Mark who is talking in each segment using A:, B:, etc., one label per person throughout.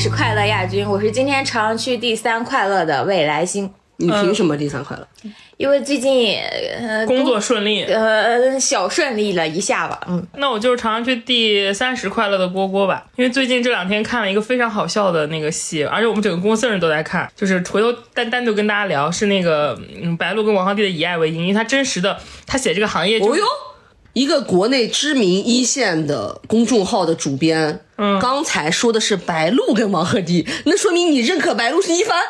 A: 是快乐亚军，我是今天朝阳区第三快乐的未来星。
B: 你凭什么第三快乐？
A: 因为最近呃
C: 工作顺利，
A: 呃小顺利了一下吧，嗯，
C: 那我就是朝阳区第三十快乐的波波吧。因为最近这两天看了一个非常好笑的那个戏，而且我们整个公司人都在看，就是回头单单独跟大家聊，是那个嗯白鹿跟王鹤棣的以爱为营，因为他真实的他写这个行业、就是，
B: 哦哟，一个国内知名一线的公众号的主编，嗯，刚才说的是白鹿跟王鹤棣，那说明你认可白鹿是一番。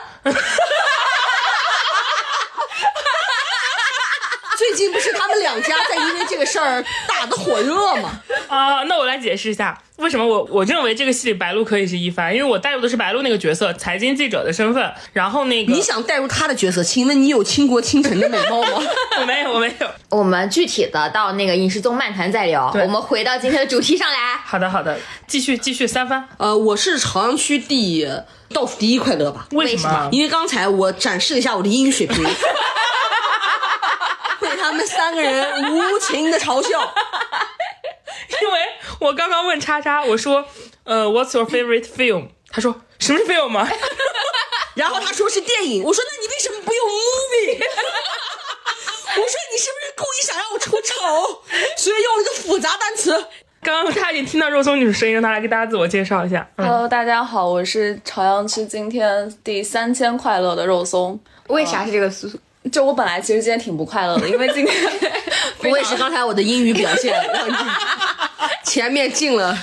B: 最近不是他们两家在因为这个事儿打得火热吗？
C: 啊，那我来解释一下，为什么我我认为这个戏里白鹿可以是一番，因为我带入的是白鹿那个角色，财经记者的身份。然后那个
B: 你想带入他的角色，请问你有倾国倾城的美貌吗？
C: 我没有，我没有。
A: 我们具体的到那个影视综漫谈再聊。我们回到今天的主题上来。
C: 好的，好的，继续继续三番。
B: 呃，我是朝阳区第倒数第一快乐吧，
C: 为
A: 为什么？
B: 因为刚才我展示了一下我的英语水平，被 他们三个人无情的嘲笑。
C: 因为我刚刚问叉叉，我说，呃，What's your favorite film？他说什么是 film 啊？
B: 然后他说是电影，我说那你为什么不用 movie？我说你是不是故意想让我出丑，所以用了一个复杂单词？
C: 刚刚差点听到肉松女士声音，让她来给大家自我介绍一下。嗯
D: ，Hello，大家好，我是朝阳区今天第三千快乐的肉松。
A: 为啥是这个苏？
D: 就我本来其实今天挺不快乐的，因为今天
B: 不会是刚才我的英语表现让你前面进了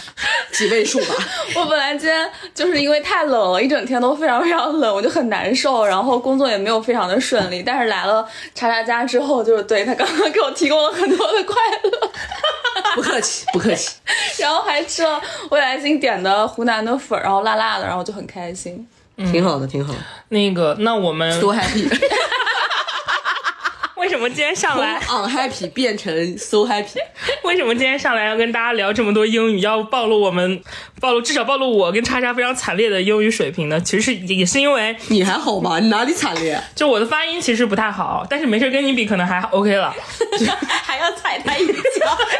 B: 几位数吧？
D: 我本来今天就是因为太冷了，一整天都非常非常冷，我就很难受，然后工作也没有非常的顺利。但是来了查查家之后，就是对他刚刚给我提供了很多的快乐，
B: 不客气，不客气。
D: 然后还吃了未来星点的湖南的粉，然后辣辣的，然后就很开心。
B: 挺好的，挺好的。
C: 那个，那我们
B: 多 happy，
C: 为什么今天上来？
B: 从 unhappy 变成 so happy。
C: 为什么今天上来要跟大家聊这么多英语，要暴露我们，暴露至少暴露我跟叉叉非常惨烈的英语水平呢？其实是也是因为，
B: 你还好吧？你哪里惨烈？
C: 就我的发音其实不太好，但是没事跟你比可能还 OK 了。
D: 还要踩他一脚，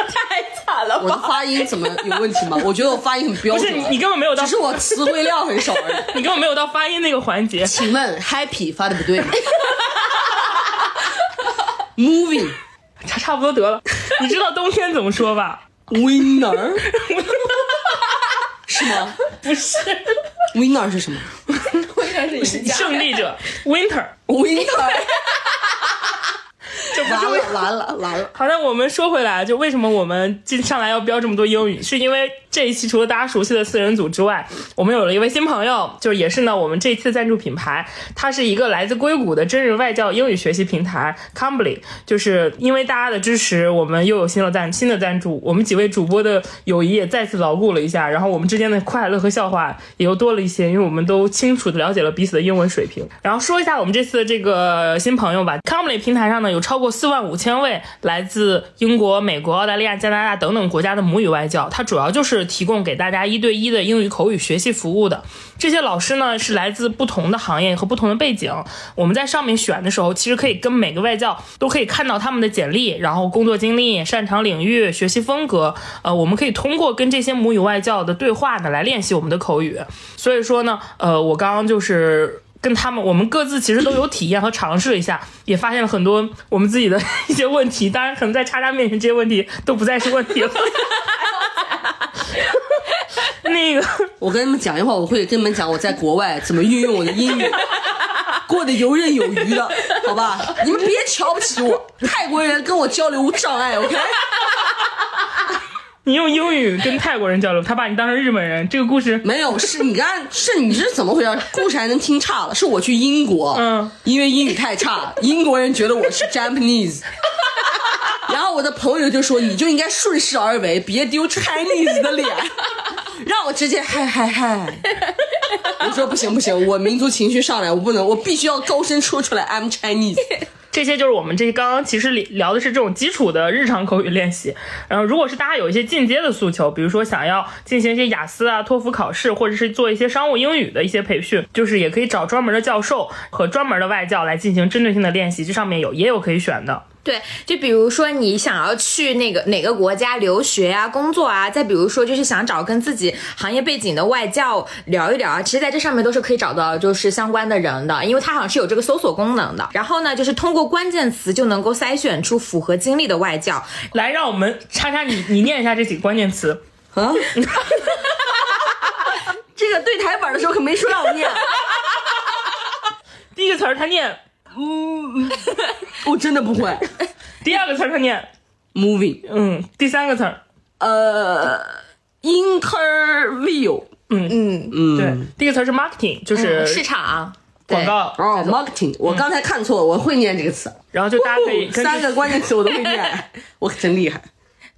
D: 太惨了
B: 我的！发音怎么有问题吗？我觉得我发音很标准。
C: 不是你，你根本没有到
B: 只，是我词汇量很少而已。
C: 你根本没有到发音那个环节。
B: 请问 happy 发的不对吗？Movie
C: 差差不多得了。你知道冬天怎么说吧
B: ？winner 是吗
C: 不是
B: ？winner 是什么
D: ？Winner 是？
C: 胜利者
B: ，winter，winter
C: 这
B: 完了完了完了！
C: 好的，我们说回来，就为什么我们进上来要标这么多英语，是因为这一期除了大家熟悉的四人组之外，我们有了一位新朋友，就是也是呢我们这一次赞助品牌，它是一个来自硅谷的真人外教英语学习平台 c o m b l y。就是因为大家的支持，我们又有新的赞新的赞助，我们几位主播的友谊也再次牢固了一下，然后我们之间的快乐和笑话也又多了一些，因为我们都清楚的了解了彼此的英文水平。然后说一下我们这次的这个新朋友吧 c o m b l y 平台上呢有超过四万五千位来自英国、美国、澳大利亚、加拿大等等国家的母语外教，它主要就是提供给大家一对一的英语口语学习服务的。这些老师呢是来自不同的行业和不同的背景，我们在上面选的时候，其实可以跟每个外教都可以看到他们的简历，然后工作经历、擅长领域、学习风格，呃，我们可以通过跟这些母语外教的对话呢来练习我们的口语。所以说呢，呃，我刚刚就是。跟他们，我们各自其实都有体验和尝试了一下，也发现了很多我们自己的一些问题。当然，可能在叉叉面前，这些问题都不再是问题了。那个，
B: 我跟你们讲一会儿，我会跟你们讲我在国外怎么运用我的英语，过得游刃有余的，好吧？你们别瞧不起我，泰国人跟我交流无障碍，OK？
C: 你用英语跟泰国人交流，他把你当成日本人，这个故事
B: 没有，是你刚，是你是怎么回事？故事还能听差了？是我去英国，
C: 嗯，
B: 因为英语太差，英国人觉得我是 Japanese，我的朋友就说你就应该顺势而为，别丢 Chinese 的脸，让我直接嗨嗨嗨。我说不行不行，我民族情绪上来，我不能，我必须要高声说出来 I'm Chinese。
C: 这些就是我们这刚刚其实聊的是这种基础的日常口语练习。然后，如果是大家有一些进阶的诉求，比如说想要进行一些雅思啊、托福考试，或者是做一些商务英语的一些培训，就是也可以找专门的教授和专门的外教来进行针对性的练习。这上面有也有可以选的。
A: 对，就比如说你想要去那个哪个国家留学啊、工作啊，再比如说就是想找跟自己行业背景的外教聊一聊啊，其实在这上面都是可以找到就是相关的人的，因为它好像是有这个搜索功能的。然后呢，就是通过关键词就能够筛选出符合经历的外教。
C: 来，让我们叉叉你你念一下这几个关键词。
B: 啊，这个对台本的时候可没说让我念，
C: 第一个词儿他念，
B: 我 真的不会。
C: 第二个词儿他念
B: ，Moving，
C: 嗯，第三个词儿，
B: 呃，interview，
A: 嗯，
B: 嗯，嗯
C: 对，第一个词儿是 marketing，就是
A: 市场
C: 广告，
B: 哦，marketing，我刚才看错了，我会念这个词，
C: 然后就大家可以
B: 三个关键词我都会念，我可真厉害。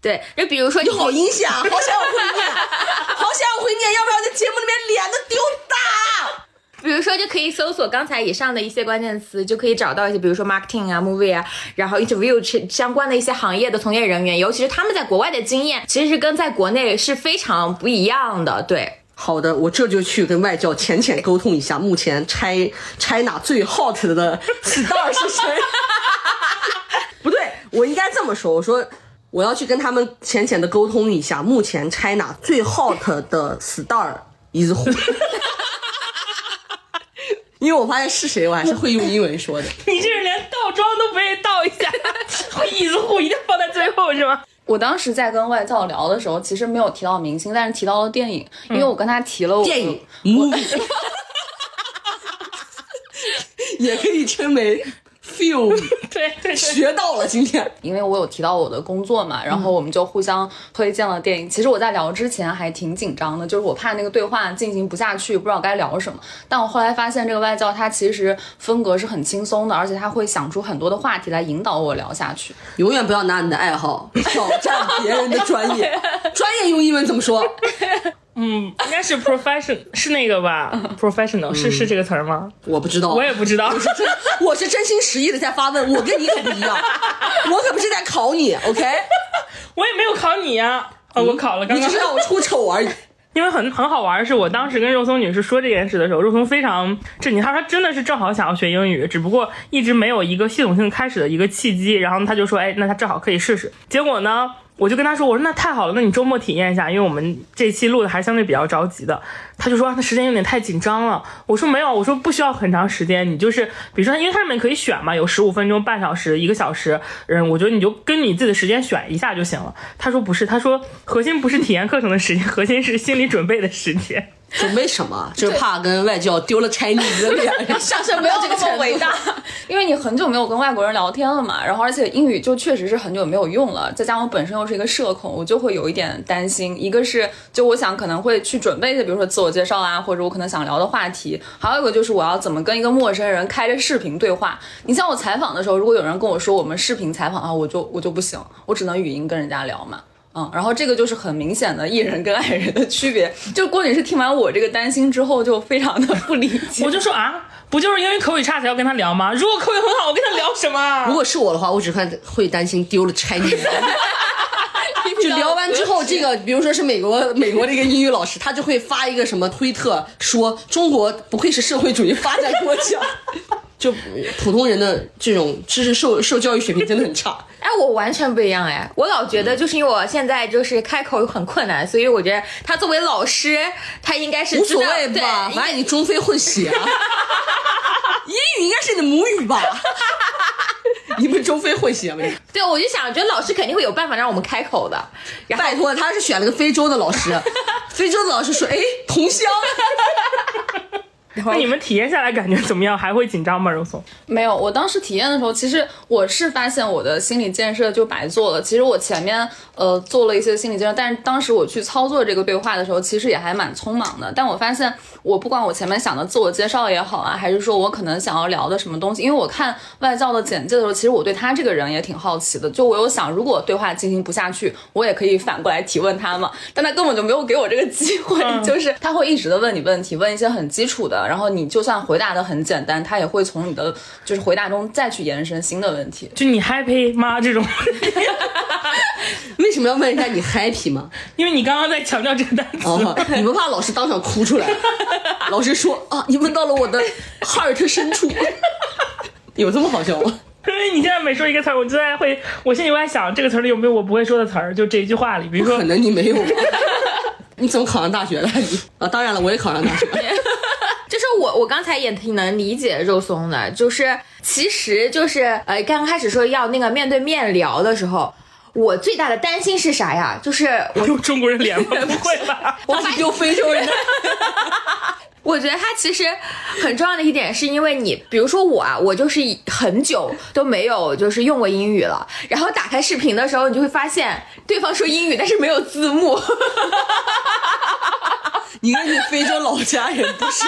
A: 对，就比如说你
B: 你好阴险啊！好想我会念，好想我会念，要不然在节目里面脸都丢大。
A: 比如说，就可以搜索刚才以上的一些关键词，就可以找到一些，比如说 marketing 啊、movie 啊，然后 interview 相关的一些行业的从业人员，尤其是他们在国外的经验，其实是跟在国内是非常不一样的。对，
B: 好的，我这就去跟外教浅浅沟通一下，目前 China 最 hot 的 star 是谁？不对，我应该这么说，我说我要去跟他们浅浅的沟通一下，目前 China 最 hot 的 star is who？因为我发现是谁，我还是 会用英文说的。
C: 你这人连倒装都不愿意倒一下，椅子户一定要放在最后是吗？
D: 我当时在跟外教聊的时候，其实没有提到明星，但是提到了电影，因为我跟他提了我
B: 电影 也可以称为
C: 对 对，
B: 学到了今天。
D: 因为我有提到我的工作嘛，然后我们就互相推荐了电影。其实我在聊之前还挺紧张的，就是我怕那个对话进行不下去，不知道该聊什么。但我后来发现，这个外教他其实风格是很轻松的，而且他会想出很多的话题来引导我聊下去。
B: 永远不要拿你的爱好挑战别人的专业。专业用英文怎么说？
C: 嗯，应该是 profession 是那个吧？professional 是是这个词儿吗？
B: 我不知道。
C: 我也不知道。
B: 真，我是真心实意的在发问，我跟你可不一样，我可不是在考你，OK？
C: 我也没有考你呀、啊，我考了，刚刚
B: 你只是让我出丑而已。
C: 因为很很好玩的是，我当时跟肉松女士说这件事的时候，肉松非常震惊，她说她真的是正好想要学英语，只不过一直没有一个系统性开始的一个契机，然后她就说，哎，那她正好可以试试。结果呢，我就跟他说，我说那太好了，那你周末体验一下，因为我们这期录的还相对比较着急的。他就说那时间有点太紧张了。我说没有，我说不需要很长时间，你就是比如说，因为它上面可以选嘛，有十五分钟、半小时、一个小时，嗯，我觉得你就跟你自己的时间选一下就行了。他说不是，他说核心不是体验课程的时间，核心是心理准备的时间。
B: 准备什么？就是怕跟外教丢了 Chinese 的脸。
D: 上升不要这个么伟大，因为你很久没有跟外国人聊天了嘛，然后而且英语就确实是很久没有用了，再加上我本身又是一个社恐，我就会有一点担心。一个是就我想可能会去准备一些，比如说自我介绍啊，或者我可能想聊的话题，还有一个就是我要怎么跟一个陌生人开着视频对话。你像我采访的时候，如果有人跟我说我们视频采访啊，我就我就不行，我只能语音跟人家聊嘛。嗯，然后这个就是很明显的艺人跟爱人的区别。就郭女士听完我这个担心之后，就非常的不理解。
C: 我就说啊，不就是因为口语差才要跟他聊吗？如果口语很好，我跟他聊什么啊？
B: 如果是我的话，我只会会担心丢了 Chinese。就聊完之后，这个比如说是美国美国的一个英语老师，他就会发一个什么推特，说中国不愧是社会主义发展国家。就普通人的这种知识受受教育水平真的很差。
A: 哎，我完全不一样哎，我老觉得就是因为我现在就是开口很困难，所以我觉得他作为老师，他应该是
B: 无所谓吧，
A: 对
B: 反正你中非混血啊。英语应该是你的母语吧？你们中非混血吗？
A: 对，我就想，觉得老师肯定会有办法让我们开口的。
B: 拜托，他是选了个非洲的老师，非洲的老师说：“哎，同乡。”
C: 那你们体验下来感觉怎么样？还会紧张吗？肉松？
D: 没有，我当时体验的时候，其实我是发现我的心理建设就白做了。其实我前面呃做了一些心理建设，但是当时我去操作这个对话的时候，其实也还蛮匆忙的。但我发现，我不管我前面想的自我介绍也好啊，还是说我可能想要聊的什么东西，因为我看外教的简介的时候，其实我对他这个人也挺好奇的。就我有想，如果对话进行不下去，我也可以反过来提问他嘛。但他根本就没有给我这个机会，就是他会一直的问你问题，问一些很基础的，然后你就算回答的很简单，他也会从你的就是回答中再去延伸新的问题。
C: 就你 happy 吗？这种，
B: 为什么要问人家你 happy 吗？
C: 因为你刚刚在强调这个单词。
B: 哦，你们怕老师当场哭出来？老师说啊，你问到了我的 heart 深处，有这么好笑吗？
C: 因为你现在每说一个词儿，我就在会，我心里在想这个词儿里有没有我不会说的词儿，就这一句话里，比如说
B: 可能你没有吧？你怎么考上大学的你？啊，当然了，我也考上大学
A: 我，我刚才也挺能理解肉松的，就是其实就是呃，刚开始说要那个面对面聊的时候，我最大的担心是啥呀？就是我
C: 用中国人脸吗？不会吧？
B: 我是用非洲人的。
A: 我觉得他其实很重要的一点，是因为你，比如说我啊，我就是很久都没有就是用过英语了，然后打开视频的时候，你就会发现对方说英语，但是没有字幕。
B: 你跟你非洲老家人不是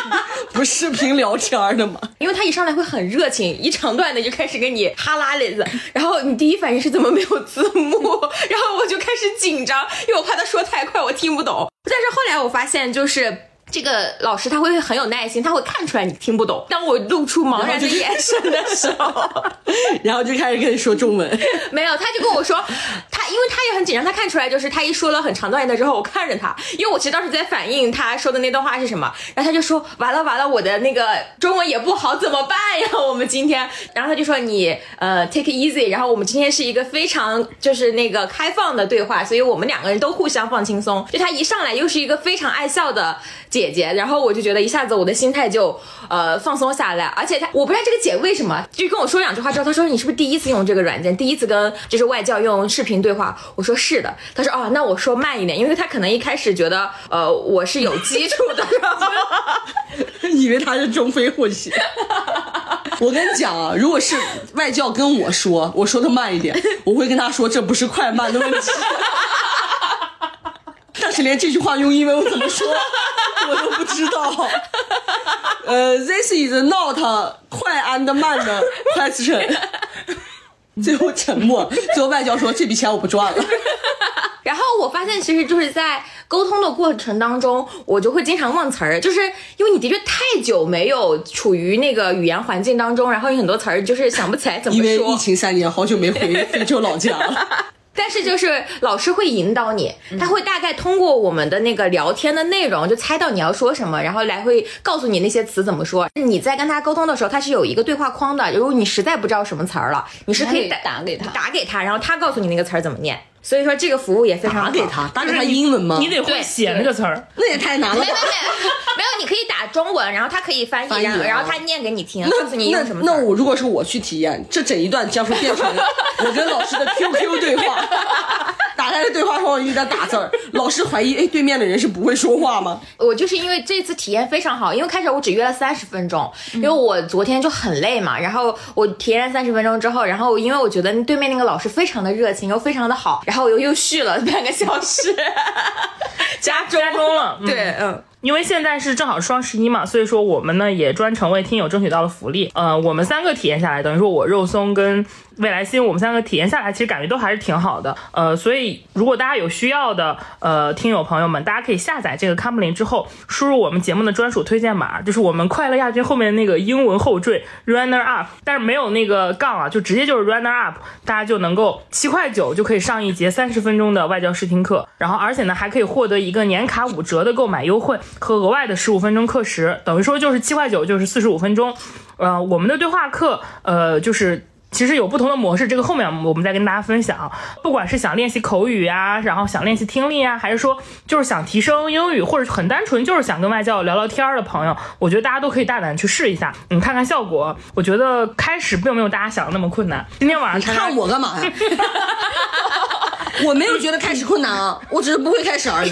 B: 不视频聊天的吗？
A: 因为他一上来会很热情，一长段的就开始跟你哈拉咧子，然后你第一反应是怎么没有字幕，然后我就开始紧张，因为我怕他说太快我听不懂。但是后来我发现就是。这个老师他会很有耐心，他会看出来你听不懂。当我露出茫然的眼神的时候，
B: 然后就开始跟你说中文。
A: 没有，他就跟我说，他因为他也很紧张，他看出来就是他一说了很长段的之后，我看着他，因为我其实当时在反应他说的那段话是什么，然后他就说完了完了，我的那个中文也不好，怎么办呀？我们今天，然后他就说你呃 take easy，然后我们今天是一个非常就是那个开放的对话，所以我们两个人都互相放轻松。就他一上来又是一个非常爱笑的姐姐姐，然后我就觉得一下子我的心态就呃放松下来，而且他我不知道这个姐为什么就跟我说两句话之后，她说你是不是第一次用这个软件，第一次跟就是外教用视频对话？我说是的，她说哦，那我说慢一点，因为她可能一开始觉得呃我是有基础的，然后
B: 以为他是中非混血。我跟你讲啊，如果是外教跟我说，我说的慢一点，我会跟他说这不是快慢的问题。但是连这句话用英文我怎么说，我都不知道。呃，This is not 快 and 慢的 question。最后沉默，最后外教说这笔钱我不赚了。
A: 然后我发现，其实就是在沟通的过程当中，我就会经常忘词儿，就是因为你的确太久没有处于那个语言环境当中，然后有很多词儿就是想不起来怎么说
B: 因为疫。情三年，好久没回非洲老家了。
A: 但是就是老师会引导你，他会大概通过我们的那个聊天的内容，就猜到你要说什么，然后来会告诉你那些词怎么说。你在跟他沟通的时候，他是有一个对话框的，如果你实在不知道什么词儿了，你是可以
D: 打给他
A: 打给他，然后他告诉你那个词儿怎么念。所以说这个服务也非常好
B: 打给他，打给他英文吗？
C: 你得会写那个词儿。
B: 那也太难了
A: 没有没有没有没有，你可以打中文，然后他可以翻译，然后
B: 翻译啊
A: 然后他念给你听，告诉你
B: 那
A: 用什么词儿。
B: 那我如果是我去体验，这整一段将会变成我跟老师的 QQ 对话。打开的对话框一直在打字儿，老师怀疑，哎，对面的人是不会说话吗？
A: 我就是因为这次体验非常好，因为开始我只约了三十分钟，因为我昨天就很累嘛，然后我体验三十分钟之后，然后因为我觉得对面那个老师非常的热情，又非常的好，然后我又又续了半个小时，加钟
C: 加钟了嗯
A: 对，嗯。
C: 因为现在是正好双十一嘛，所以说我们呢也专程为听友争取到了福利。呃，我们三个体验下来，等于说我肉松跟未来星，我们三个体验下来，其实感觉都还是挺好的。呃，所以如果大家有需要的，呃，听友朋友们，大家可以下载这个 c o m l i n 之后，输入我们节目的专属推荐码，就是我们快乐亚军后面的那个英文后缀 runner up，但是没有那个杠啊，就直接就是 runner up，大家就能够七块九就可以上一节三十分钟的外教试听课，然后而且呢还可以获得一个年卡五折的购买优惠和额外的十五分钟课时，等于说就是七块九就是四十五分钟。呃，我们的对话课，呃，就是。其实有不同的模式，这个后面我们再跟大家分享。不管是想练习口语啊，然后想练习听力啊，还是说就是想提升英语，或者很单纯就是想跟外教聊聊天儿的朋友，我觉得大家都可以大胆去试一下，嗯，看看效果。我觉得开始并没有大家想的那么困难。今天晚上
B: 你看我干嘛呀？我没有觉得开始困难啊，我只是不会开始而已。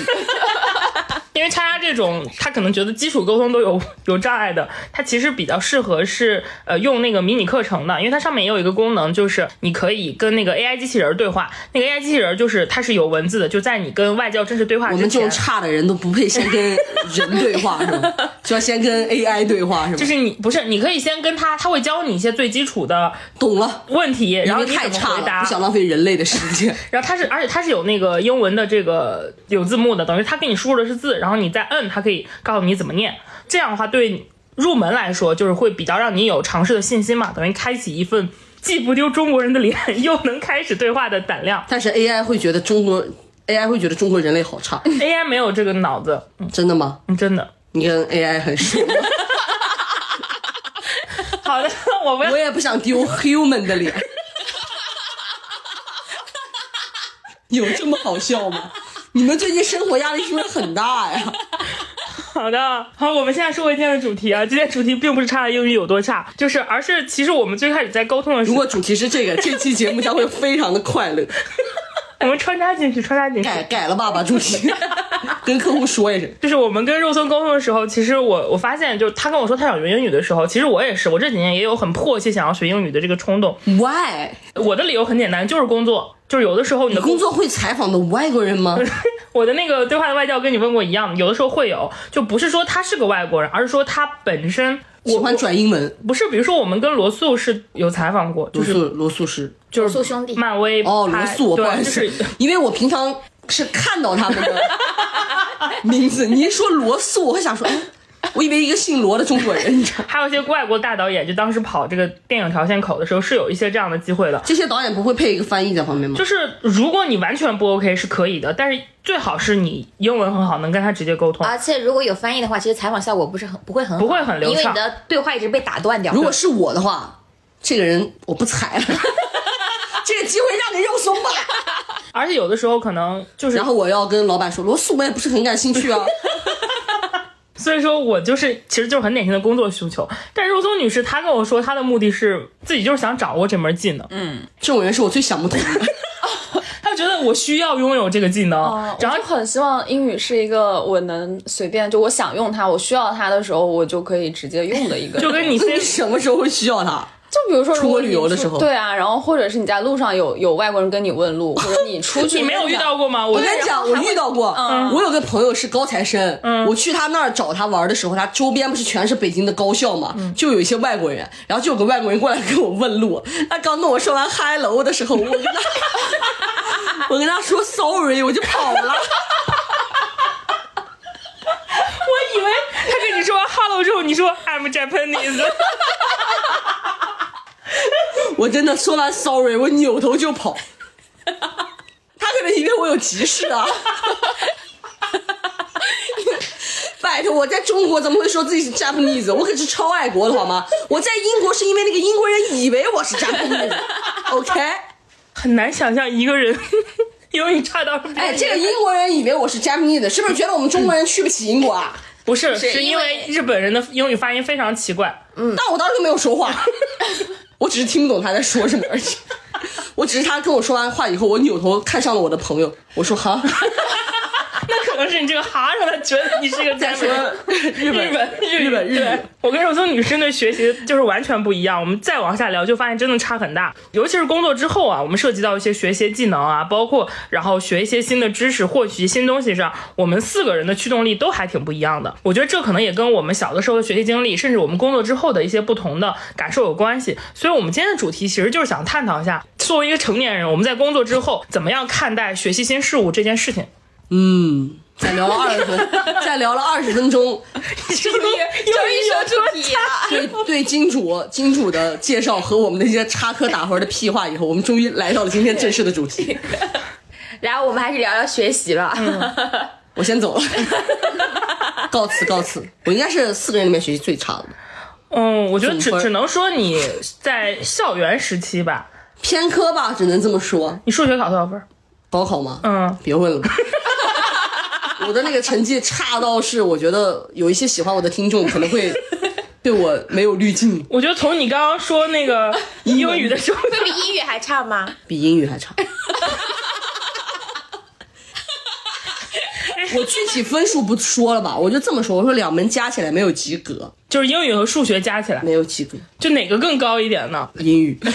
C: 因为叉叉这种，他可能觉得基础沟通都有有障碍的，它其实比较适合是呃用那个迷你课程的，因为它上面也有一个功能，就是你可以跟那个 AI 机器人对话，那个 AI 机器人就是它是有文字的，就在你跟外教正式对话之前
B: 我们这种，差的人都不配先跟人对话是吗？就要先跟 AI 对话是吗？
C: 就是你不是你可以先跟他，他会教你一些最基础的
B: 懂了，
C: 问题，然后
B: 因为
C: 你怎么
B: 太差了，
C: 回答
B: 不。想浪费人类的时间。
C: 然后它是，而且它是有那个英文的这个有字幕的，等于他给你输入的是字，然后你再摁，它可以告诉你怎么念。这样的话，对入门来说，就是会比较让你有尝试的信心嘛，等于开启一份既不丢中国人的脸，又能开始对话的胆量。
B: 但是 AI 会觉得中国 AI 会觉得中国人类好差
C: ，AI 没有这个脑子，
B: 真的吗？
C: 嗯，真的。
B: 你跟 AI 很熟吗？
C: 好的，我
B: 我也不想丢 human 的脸。有这么好笑吗？你们最近生活压力是不是很大呀？
C: 好的，好，我们现在说回今天的主题啊。今天主题并不是差的英语有多差，就是而是其实我们最开始在沟通的时候，
B: 如果主题是这个，这期节目将会非常的快乐。
C: 我们穿插进去，穿插进去。
B: 改改了吧，把主题 跟客户说一声。
C: 就是我们跟肉松沟通的时候，其实我我发现，就是他跟我说他想学英语的时候，其实我也是，我这几年也有很迫切想要学英语的这个冲动。
B: Why？
C: 我的理由很简单，就是工作，就是有的时候你的
B: 工作会采访的外国人吗？
C: 我的那个对话的外教跟你问过一样，有的时候会有，就不是说他是个外国人，而是说他本身
B: 喜欢转英文。
C: 不是，比如说我们跟罗素是有采访过，就是
B: 罗素，是
C: 就是
A: 素兄弟
C: 漫威
B: 哦，罗素，我不好
C: 对，就是，
B: 因为我平常是看到他们的名字，你一说罗素，我会想说，哎，我以为一个姓罗的中国人，你知道。
C: 还有一些外国大导演，就当时跑这个电影条线口的时候，是有一些这样的机会的。
B: 这些导演不会配一个翻译在旁边吗？
C: 就是如果你完全不 OK 是可以的，但是最好是你英文很好，能跟他直接沟通。
A: 而且如果有翻译的话，其实采访效果不是很不会很好
C: 不会很流畅
A: 因为你的对话一直被打断掉。
B: 如果是我的话，这个人我不踩了，这个机会让给肉松吧。
C: 而且有的时候可能就是
B: 然后我要跟老板说，罗素我也不是很感兴趣啊。
C: 所以说我就是其实就是很典型的工作需求。但是肉松女士她跟我说，她的目的是自己就是想掌握这门技能，嗯，
B: 这种人是我最想不通的。
C: 她觉得我需要拥有这个技能，
D: 哦，
C: 然后
D: 就很希望英语是一个我能随便，就我想用它，我需要它的时候，我就可以直接用的一个。
C: 就跟你
B: 那
C: C
B: 你什么时候会需要他？
D: 就比如说，
B: 出国旅游的时候
D: 对啊，然后或者是你在路上有有外国人跟你问路，或者你 出去，
C: 你没有遇到过吗？我
B: 我跟你讲，我遇到过。我有个朋友是高材生，我去他那儿找他玩的时候，他周边不是全是北京的高校嘛，就有一些外国人，然后就有个外国人过来跟我问路。他刚跟我说完 hello 的时候，我跟他 我跟他说 sorry，我就跑了。
C: 我以为他跟你说完 hello 之后，你说 I'm Japanese，
B: 我真的说完 sorry，我扭头就跑。他可能以为我有急事啊。拜托，我在中国怎么会说自己是 Japanese？我可是超爱国的好吗？我在英国是因为那个英国人以为我是 Japanese，OK？、
C: 很难想象一个人英语差到
B: 哎，这个英国人以为我是 Japanese，是不是觉得我们中国人去不起英国啊？
C: 不是，是因
A: 因为
C: 为日本人的英语发音非常奇怪。
B: 嗯但我当时就没有说话，我只是听不懂他在说什么而已。我只是他跟我说完话以后，我扭头看向了我的朋友，我说哈。
C: 那可能是你这个哈让他觉得你是一个
B: 再说日本
C: 日本
B: 日本日本，
C: 我跟肉松女生的学习就是完全不一样。我们再往下聊，就发现真的差很大。尤其是工作之后啊，我们涉及到一些学习技能啊，包括然后学一些新的知识、获取新东西上，我们四个人的驱动力都还挺不一样的。我觉得这可能也跟我们小的时候的学习经历，甚至我们工作之后的一些不同的感受有关系。所以，我们今天的主题其实就是想探讨一下，作为一个成年人，我们在工作之后怎么样看待学习新事物这件事情。
B: 嗯，再聊了二十分，再聊了二十分钟，
C: 终于终于
A: 说主题了。
B: 对对金主金主的介绍和我们那些插科打诨的屁话以后，我们终于来到了今天正式的主题。
A: 然后我们还是聊聊学习了。
B: 我先走了，告辞告辞。我应该是四个人里面学习最差的，
C: 嗯，我觉得只只能说你在校园时期吧，
B: 偏科吧，只能这么说。
C: 你数学考多少分？
B: 高考吗？
C: 嗯，
B: 别问了。我的那个成绩差到是，我觉得有一些喜欢我的听众可能会对我没有滤镜，
C: 我觉得从你刚刚说那个英语的时候，
A: 会比英语还差吗？
B: 比英语还差。我具体分数不说了吧，我就这么说，我说两门加起来没有及格，
C: 就是英语和数学加起来，
B: 没有及格，
C: 就哪个更高一点呢？
B: 英语。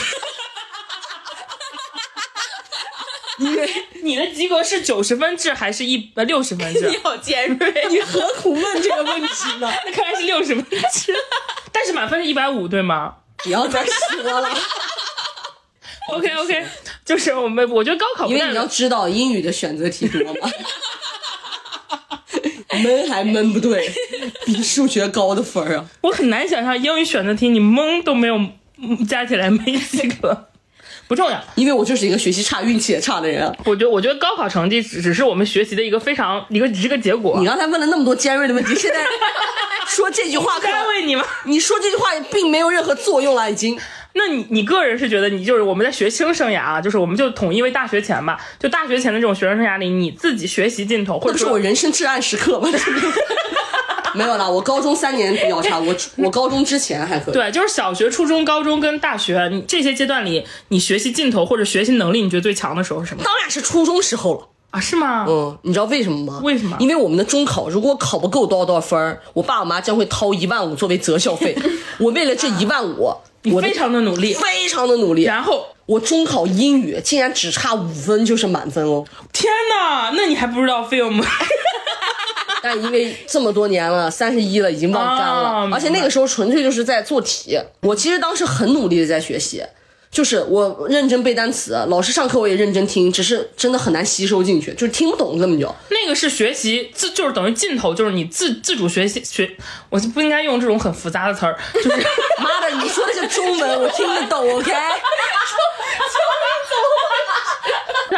B: 因为
C: 你的及格是九十分制还是一呃六十分制？
A: 你好尖锐。
B: 你何苦问这个问题呢？
C: 那看来是六十分制，但是满分是一百五，对吗
B: 不要再说了
C: ，？OK OK，就是我们我觉得高考不但
B: 因为你要知道英语的选择题多嘛，闷还闷不对，比数学高的分儿啊。
C: 我很难想象英语选择题你蒙都没有嗯加起来没及格，不重要。
B: 因为我就是一个学习差、运气也差的人啊。
C: 我觉得我觉得高考成绩只只是我们学习的一个非常一个一个结果
B: 你。刚才问了那么多尖锐的问题，现在 说这句话可
C: 安慰你吗？
B: 你说这句话并没有任何作用了，已经。
C: 那你你个人是觉得你就是我们在学生生涯啊，就是我们就统一为大学前吧，就大学前的这种学生生涯里，你自己学习尽头，或
B: 那不是我人生至暗时刻吗？没有啦，我高中三年比较差，我我高中之前还可以。
C: 对，就是小学、初中、高中跟大学，你这些阶段里，你学习劲头或者学习能力，你觉得最强的时候是什么
B: 当然是初中时候了。
C: 啊？是吗？
B: 嗯，你知道为什么吗？
C: 为什么
B: 因为我们的中考如果考不够多少多少分儿我爸我妈将会掏一万五作为择校费。我为了这一万五，我
C: 非常的努力，
B: 非常的努力。
C: 然后
B: 我中考英语竟然只差五分就是满分哦。
C: 天哪，那你还不知道 film？
B: 但因为这么多年了，三十一了，已经忘干了。
C: 哦
B: 而且那个时候纯粹就是在做题。我其实当时很努力的在学习，就是我认真背单词，老师上课我也认真听，只是真的很难吸收进去，就是听不懂根本就。
C: 那个是学习自，就是等于尽头，就是你自自主学习学，我就不应该用这种很复杂的词儿，就是
B: 妈的，你说的是中文，我听得懂，OK？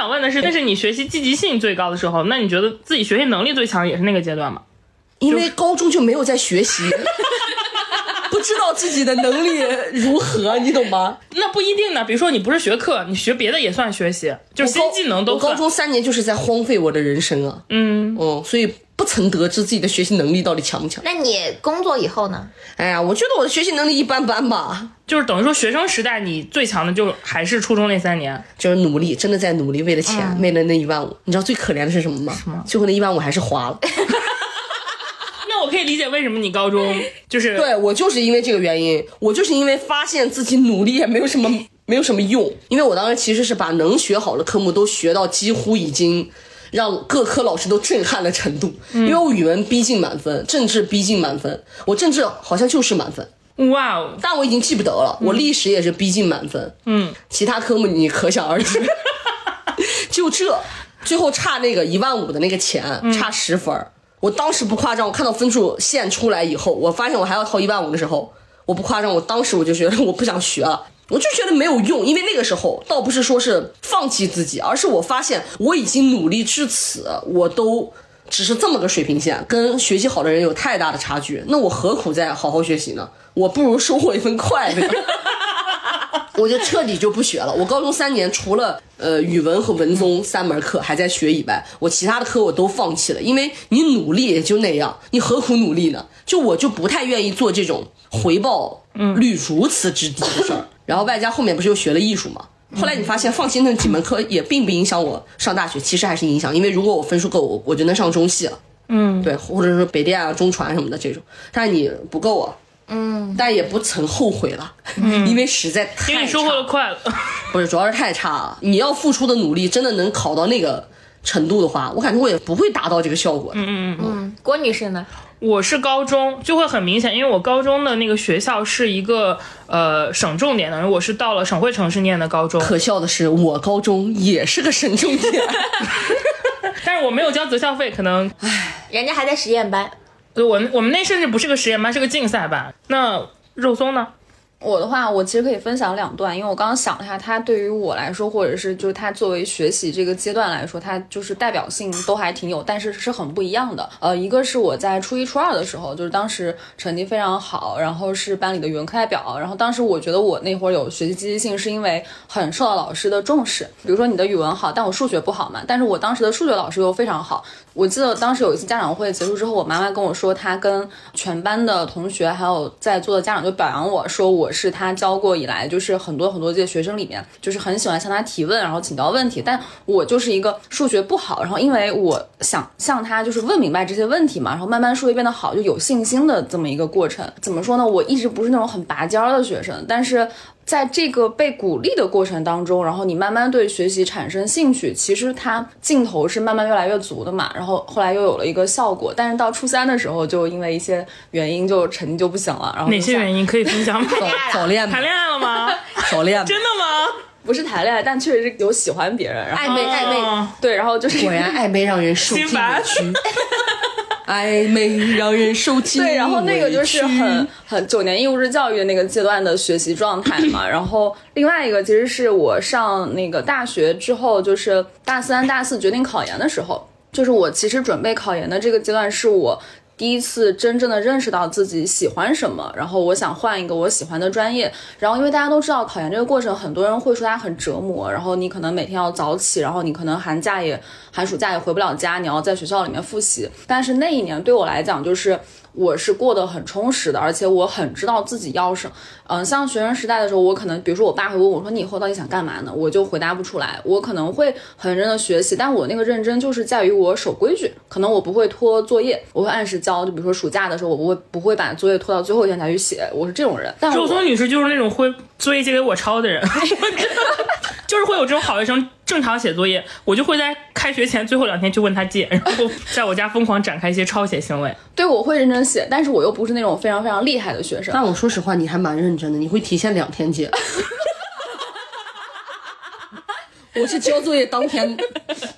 C: 我想问的是，那是你学习积极性最高的时候，那你觉得自己学习能力最强也是那个阶段吗？
B: 因为高中就没有在学习，不知道自己的能力如何，你懂吗？
C: 那不一定呢。比如说你不是学课，你学别的也算学习，就是新技能都算。
B: 我高中三年就是在荒废我的人生啊，嗯嗯，所以不曾得知自己的学习能力到底强不强。
A: 那你工作以后呢？
B: 哎呀，我觉得我的学习能力一般般吧，
C: 就是等于说学生时代你最强的就还是初中那三年。
B: 就是努力，真的在努力，为了钱，为了那一万五。你知道最可怜的是什么吗？什么？最后那一万五还是花了。
C: 那我可以理解为什么你高中 就是
B: 对我就是因为这个原因，我就是因为发现自己努力也没有什么没有什么用，因为我当时其实是把能学好的科目都学到几乎已经让各科老师都震撼的程度。因为我语文逼近满分，政治逼近满分，我政治好像就是满分，
C: 哇哦，
B: 但我已经记不得了。我历史也是逼近满分，嗯，其他科目你可想而知。就这，最后差那个一万五的那个钱，差十分儿。我当时不夸张，我看到分数线出来以后，我发现我还要掏一万五的时候，我不夸张，我当时我就觉得我不想学了。我就觉得没有用，因为那个时候倒不是说是放弃自己，而是我发现我已经努力至此，我都只是这么个水平线，跟学习好的人有太大的差距。那我何苦再好好学习呢？我不如收获一份快乐。我就彻底就不学了。我高中三年除了呃语文和文综三门课还在学以外，我其他的课我都放弃了，因为你努力也就那样，你何苦努力呢？就我就不太愿意做这种回报率如此之低的事儿。然后外加后面不是又学了艺术嘛？后来你发现放心那几门课也并不影响我上大学，其实还是影响，因为如果我分数够，我我就能上中戏了。嗯，对，或者说北电啊、中传什么的这种，但是你不够啊。嗯，但也不曾后悔了，因为实在太
C: 因为你收获
B: 差
C: 了快乐。
B: 不是，主要是太差了。你要付出的努力真的能考到那个程度的话，我感觉我也不会达到这个效果的。
A: 嗯，郭女士呢？
C: 我是高中就会很明显，因为我高中的那个学校是一个呃省重点的，因为我是到了省会城市念的高中，
B: 可笑的是，我高中也是个省重点。
C: 但是我没有交择校费，可能唉
A: 人家还在实验班。
C: 对我我们那甚至不是个实验班，是个竞赛班。那肉松呢？
D: 我的话，我其实可以分享两段，因为我刚刚想了一下，它对于我来说，或者是就是它作为学习这个阶段来说，它就是代表性都还挺有，但是是很不一样的。呃，一个是我在初一、初二的时候，就是当时成绩非常好，然后是班里的语文课代表，然后当时我觉得我那会儿有学习积极性，是因为很受到老师的重视。比如说你的语文好，但我数学不好嘛，但是我当时的数学老师又非常好。我记得当时有一次家长会结束之后，我妈妈跟我说，她跟全班的同学还有在座的家长就表扬我说我我是他教过以来就是很多很多届学生里面就是很喜欢向他提问，然后请教问题。但我就是一个数学不好，然后因为我想向他就是问明白这些问题嘛，然后慢慢数学变得好，就有信心的这么一个过程。怎么说呢？我一直不是那种很拔尖儿的学生，但是。在这个被鼓励的过程当中，然后你慢慢对学习产生兴趣，其实它劲头是慢慢越来越足的嘛。然后后来又有了一个效果，但是到初三的时候，就因为一些原因，就成绩就不行了。然后
C: 哪些原因可以分享吗？
B: 早 早恋
C: 谈恋爱了吗？
B: 早恋，
C: 真的吗？
D: 不是谈恋爱，但确实是有喜欢别人，然后
B: 暧昧暧昧，
C: 哦
D: 对，然后就是
B: 果然暧昧让人受尽委屈。暧昧让人受尽
D: 对，然后那个就是很很九年义务制教育的那个阶段的学习状态嘛。然后另外一个其实是我上那个大学之后，就是大三、大四决定考研的时候，就是我其实准备考研的这个阶段是我。第一次真正的认识到自己喜欢什么，然后我想换一个我喜欢的专业。然后因为大家都知道考研这个过程，很多人会说它很折磨，然后你可能每天要早起，然后你可能寒假也寒暑假也回不了家，你要在学校里面复习。但是那一年对我来讲，就是我是过得很充实的，而且我很知道自己要什么。嗯，像学生时代的时候，我可能比如说我爸会问我说你以后到底想干嘛呢？我就回答不出来。我可能会很认真的学习，但我那个认真就是在于我守规矩，可能我不会拖作业，我会按时交。就比如说暑假的时候，我不会不会把作业拖到最后一天才去写，我是这种人。但
C: 周松女士就是那种会作业借给我抄的人，就是会有这种好学生正常写作业，我就会在开学前最后两天去问他借，然后在我家疯狂展开一些抄写行为。
D: 对我会认真写，但是我又不是那种非常非常厉害的学生。
B: 但我说实话，你还蛮认真的，你会提前两天借。我是交作业当天，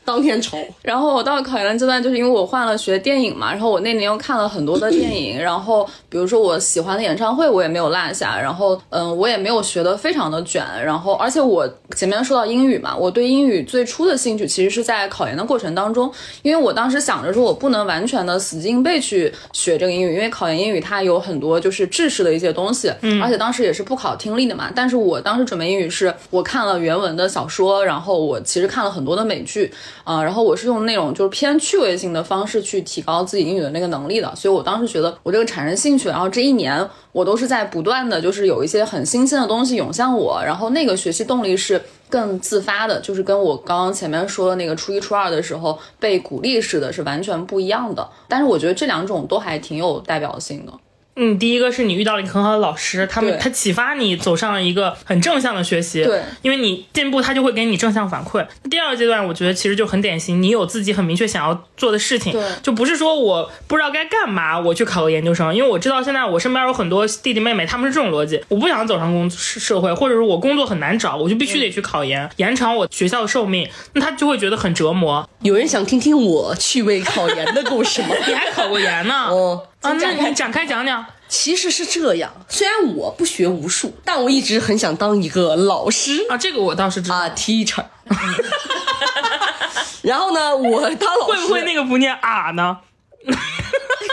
B: 当天抄。
D: 然后我到考研的阶段，就是因为我换了学电影嘛，然后我那年又看了很多的电影，然后比如说我喜欢的演唱会，我也没有落下，然后嗯，我也没有学的非常的卷，然后而且我前面说到英语嘛，我对英语最初的兴趣其实是在考研的过程当中，因为我当时想着说我不能完全的死记硬背去学这个英语，因为考研英语它有很多就是知识的一些东西，嗯，而且当时也是不考听力的嘛，但是我当时准备英语是我看了原文的小说，然后后我其实看了很多的美剧，啊、然后我是用那种就是偏趣味性的方式去提高自己英语的那个能力的，所以我当时觉得我这个产生兴趣，然后这一年我都是在不断的就是有一些很新鲜的东西涌向我，然后那个学习动力是更自发的，就是跟我刚刚前面说的那个初一初二的时候被鼓励式的是完全不一样的，但是我觉得这两种都还挺有代表性的。
C: 嗯，第一个是你遇到了一个很好的老师，他们他启发你走上了一个很正向的学习，
D: 对，
C: 因为你进步，他就会给你正向反馈。第二个阶段，我觉得其实就很典型，你有自己很明确想要做的事情
D: 对，
C: 就不是说我不知道该干嘛，我去考个研究生，因为我知道现在我身边有很多弟弟妹妹，他们是这种逻辑，我不想走上工社社会，或者是我工作很难找，我就必须得去考研，延长我学校的寿命，那他就会觉得很折磨。
B: 有人想听听我趣味考研的故事吗？
C: 你还考过研呢？
B: 哦，
C: 啊，那你展开讲讲。
B: 其实是这样，虽然我不学无术，但我一直很想当一个老师
C: 啊，这个我倒是知道。
B: 啊，teacher。然后呢，我当老师
C: 会不会那个不念啊呢？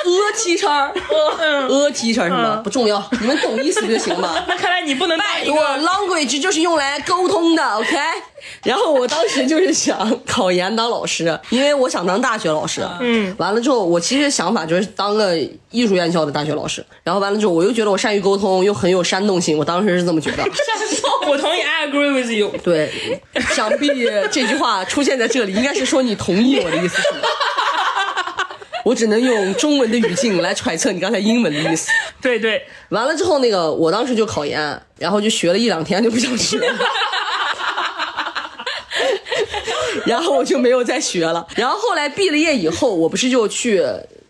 B: 呃 teacher，呃 teacher 是吗？不重要，你们懂意思就行吧。
C: 那看来你不能当一
B: 我
C: 个
B: language 就是用来沟通的，OK。然后我当时就是想考研当老师，因为我想当大学老师。嗯，完了之后，我其实想法就是当个艺术院校的大学老师。然后完了之后，我又觉得我善于沟通，又很有煽动性，我当时是这么觉得。
C: 我同意，I agree with you。
B: 对，想必这句话出现在这里，应该是说你同意我的意思，是吗？我只能用中文的语境来揣测你刚才英文的意思。
C: 对对，
B: 完了之后，那个我当时就考研，然后就学了一两天就不想学了，然后我就没有再学了。然后后来毕了业以后，我不是就去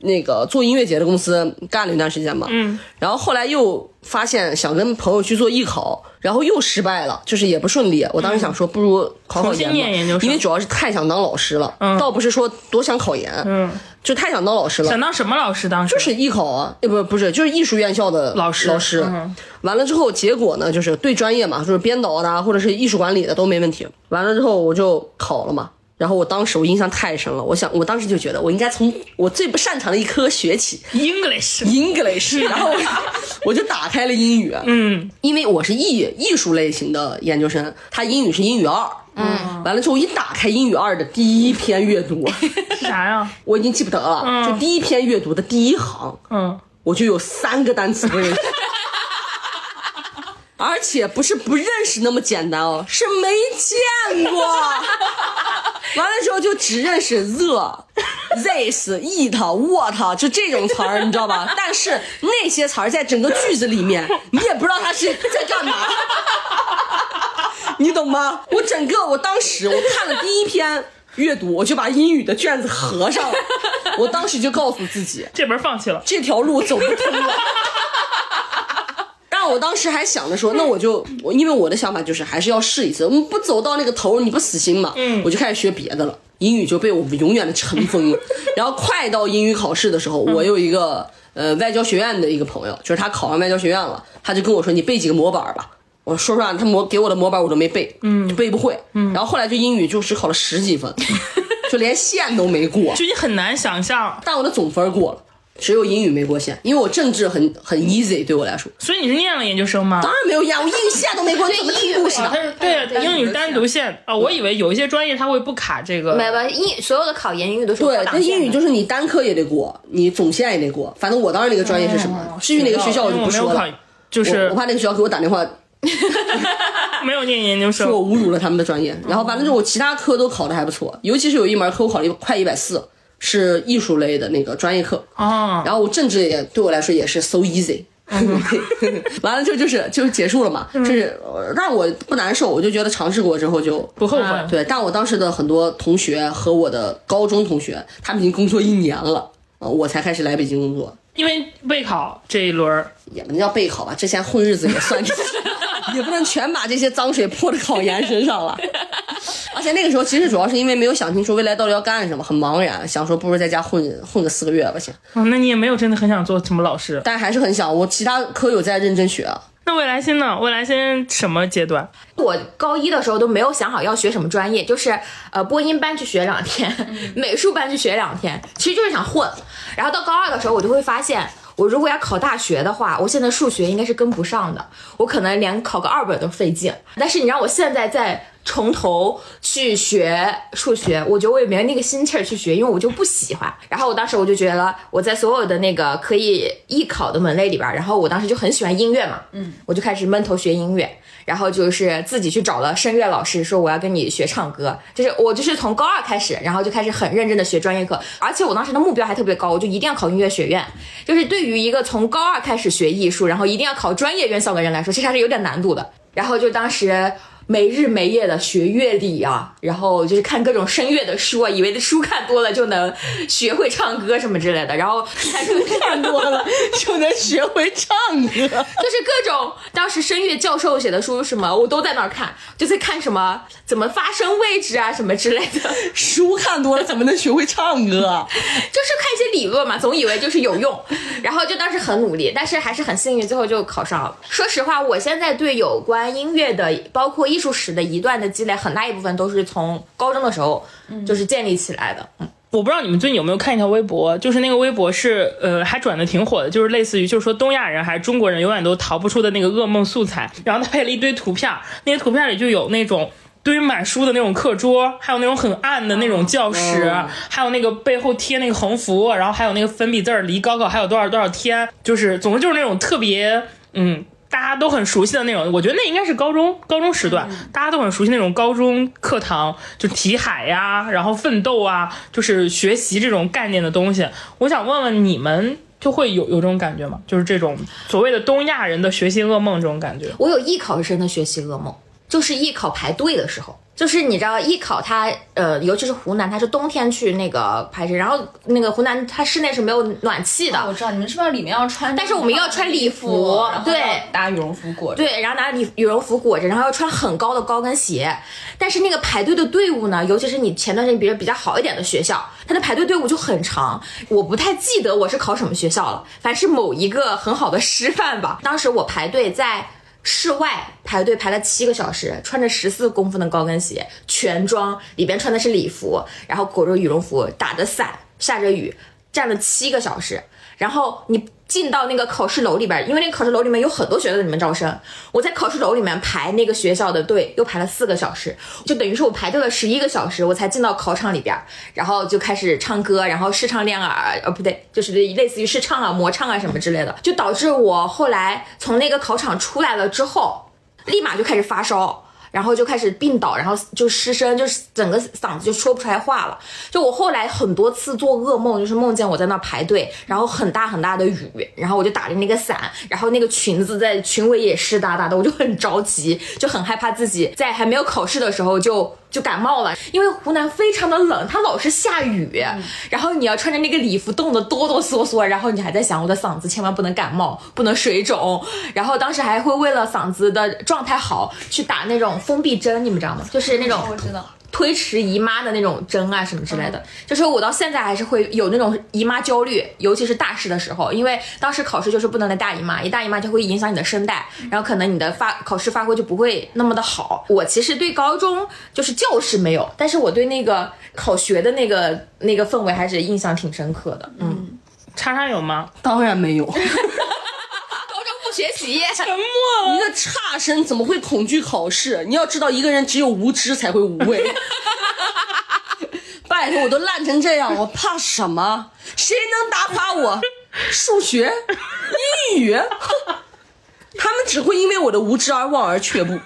B: 那个做音乐节的公司干了一段时间嘛，嗯，然后后来又发现想跟朋友去做艺考，然后又失败了，就是也不顺利。我当时想说，不如考考研
C: 念研究生。
B: 吧，因为主要是太想当老师了，倒不是说多想考研，
C: 嗯，
B: 就太想当老师了。
C: 想。当什么老师？当时？
B: 就是艺考啊，呃不不是，就是艺术院校的
C: 老师。
B: 老师，
C: 嗯。
B: 完了之后，结果呢，就是对专业嘛，就是编导的啊或者是艺术管理的都没问题。完了之后我就考了嘛，然后我当时我印象太深了，我想我当时就觉得我应该从我最不擅长的一科学起。
C: English。
B: ，English，然后 我就打开了英语，
C: 嗯，
B: 因为我是艺艺术类型的研究生，他英语是英语二，嗯，完了之后我一打开英语二的第一篇阅读，
C: 是啥呀？
B: 我已经记不得了，就第一篇阅读的第一行，
C: 嗯，
B: 我就有三个单词不认识，而且不是不认识那么简单哦，是没见过。完了之后就只认识 the、this、it、what，就这种词儿，你知道吧？但是那些词儿在整个句子里面，你也不知道它是 在干嘛。你懂吗？我整个我当时我看了第一篇阅读，我就把英语的卷子合上了。我当时就告诉自己，
C: 这门放弃了。
B: 这条路走不通了。但我当时还想着说，那我就我因为我的想法就是还是要试一次，我们不走到那个头你不死心嘛。嗯，我就开始学别的了。英语就被我们永远的尘封了。然后快到英语考试的时候，我有一个呃外交学院的一个朋友，就是他考上外交学院了，他就跟我说：“你背几个模板吧。”我说实话，他模给我的模板我都没背，嗯，就背不会。嗯，然后后来就英语就只考了十几分，就连线都没过，
C: 就你很难想象，
B: 但我的总分过了。只有英语没过线，因为我政治很很 easy 对我来说。
C: 所以你是念了研究生吗？
B: 当然没有呀，我英语线都没过，你怎么听故事
C: 啊，
B: 的？
C: 它是对英语单独线啊，我以为有一些专业它会不卡这个。
A: 没有英所有的考研英语都是
B: 对那英语就是你单科也得过，你总线也得过。反正我当时那个专业是什么，至于哪个学校我就不说了。，
C: 就是
B: 我我怕那个学校给我打电话
C: 没有念研究生
B: 说。我侮辱了他们的专业。然后反正就我其他科都考的还不错，尤其是有一门科我考了快一百四，是艺术类的那个专业课。
C: 啊，
B: 然后我政治也对我来说也是 so easy。完了之后就是就是结束了嘛，就是呃让我不难受，我就觉得尝试过之后就
C: 不后悔。
B: 对。但我当时的很多同学和我的高中同学，他们已经工作一年了，呃我才开始来北京工作，
C: 因为备考这一轮，
B: 也不能叫备考吧，之前混日子也算，也不能全把这些脏水泼到考研身上了。而且那个时候其实主要是因为没有想清楚未来到底要干什么，很茫然，想说不如在家混混个四个月吧先。
C: 哦，那你也没有真的很想做什么老师。
B: 但还是很想，我其他科有在认真学啊。
C: 那未来星呢？未来星什么阶段？
A: 我高一的时候都没有想好要学什么专业，就是呃播音班去学两天，美术班去学两天，其实就是想混。然后到高二的时候，我就会发现，我如果要考大学的话，我现在数学应该是跟不上的，我可能连考个二本都费劲。但是你让我现在再从头去学数学，我觉得我也没有那个心气儿去学，因为我就不喜欢。然后我当时我就觉得我在所有的那个可以艺考的门类里边儿，然后我当时就很喜欢音乐嘛，嗯，我就开始闷头学音乐。然后就是自己去找了声乐老师，说我要跟你学唱歌，就是我就是从高二开始，然后就开始很认真的学专业课，而且我当时的目标还特别高，我就一定要考音乐学院。就是对于一个从高二开始学艺术，然后一定要考专业院校的人来说，其实还是有点难度的。然后就当时没日没夜的学乐理啊，然后就是看各种声乐的书啊，以为的书看多了就能学会唱歌什么之类的，然后看
B: 看多了 就能学会唱歌。
A: 就是各种当时声乐教授写的书什么，我都在那儿看，就在看什么怎么发声位置啊什么之类的，
B: 书看多了怎么能学会唱歌？
A: 就是看一些理论嘛，总以为就是有用，然后就当时很努力，但是还是很幸运，最后就考上了。说实话，我现在对有关音乐的，包括艺术史的一段的积累，很大一部分都是从高中的时候就是建立起来的。嗯，
C: 我不知道你们最近有没有看一条微博，就是那个微博是呃还转的挺火的，就是类似于就是说东亚人还是中国人永远都逃不出的那个噩梦素材，然后他配了一堆图片，那些图片里就有那种。堆满书的那种课桌，还有那种很暗的那种教室，还有那个背后贴那个横幅，然后还有那个粉笔字儿离高考还有多少多少天，就是总之就是那种特别嗯大家都很熟悉的那种，我觉得那应该是高中高中时段，大家都很熟悉那种高中课堂，就题海呀，然后奋斗啊，就是学习这种概念的东西。我想问问你们。就会有有这种感觉吗？就是这种所谓的东亚人的学习噩梦这种感觉。
A: 我有艺考生的学习噩梦，就是艺考排队的时候。就是你知道艺考它呃，尤其是湖南，它是冬天去那个拍摄，然后那个湖南它室内是没有暖气的，
D: 我知道你们是不是里面要穿？
A: 但是我们要穿礼服对
D: 要搭羽绒服裹着。
A: 对，然后拿羽羽绒服裹着，然后要穿很高的高跟鞋。但是那个排队的队伍呢，尤其是你前段时间比如比较好一点的学校，它的排队队伍就很长。我不太记得我是考什么学校了，反正是某一个很好的师范吧。当时我排队在。室外排队排了七个小时，穿着十四公分的高跟鞋，全装，里边穿的是礼服，然后裹着羽绒服，打着伞，下着雨，站了七个小时。然后你进到那个考试楼里边，因为那个考试楼里面有很多学校的你们招生，我在考试楼里面排那个学校的队，又排了四个小时，就等于是我排队了十一个小时，我才进到考场里边，然后就开始唱歌，然后试唱练耳，呃不对，就是类似于试唱啊、模唱啊什么之类的，就导致我后来从那个考场出来了之后，立马就开始发烧。然后就开始病倒，然后就失声，就是整个嗓子就说不出来话了。就我后来很多次做噩梦，就是梦见我在那排队，然后很大很大的雨，然后我就打着那个伞，然后那个裙子在裙尾也湿哒哒的，我就很着急，就很害怕自己在还没有考试的时候就就感冒了。因为湖南非常的冷，它老是下雨，然后你要穿着那个礼服冻得哆哆嗦嗦，然后你还在想我的嗓子千万不能感冒，不能水肿，然后当时还会为了嗓子的状态好去打那种。封闭针，你们知道吗？就是那种
D: 我知道
A: 推迟姨妈的那种针啊，什么之类的。就是我到现在还是会有那种姨妈焦虑，尤其是大事的时候，因为当时考试就是不能来大姨妈，一大姨妈就会影响你的声带，然后可能你的发考试发挥就不会那么的好。我其实对高中就是教室没有，但是我对那个考学的那个那个氛围还是印象挺深刻的。嗯，
C: 叉叉有吗？
B: 当然没有，
A: 学习，
C: 沉默了。
B: 一个差生怎么会恐惧考试？你要知道，一个人只有无知才会无畏。拜托，我都烂成这样，我怕什么？谁能打垮我？数学、英语，他们只会因为我的无知而望而却步。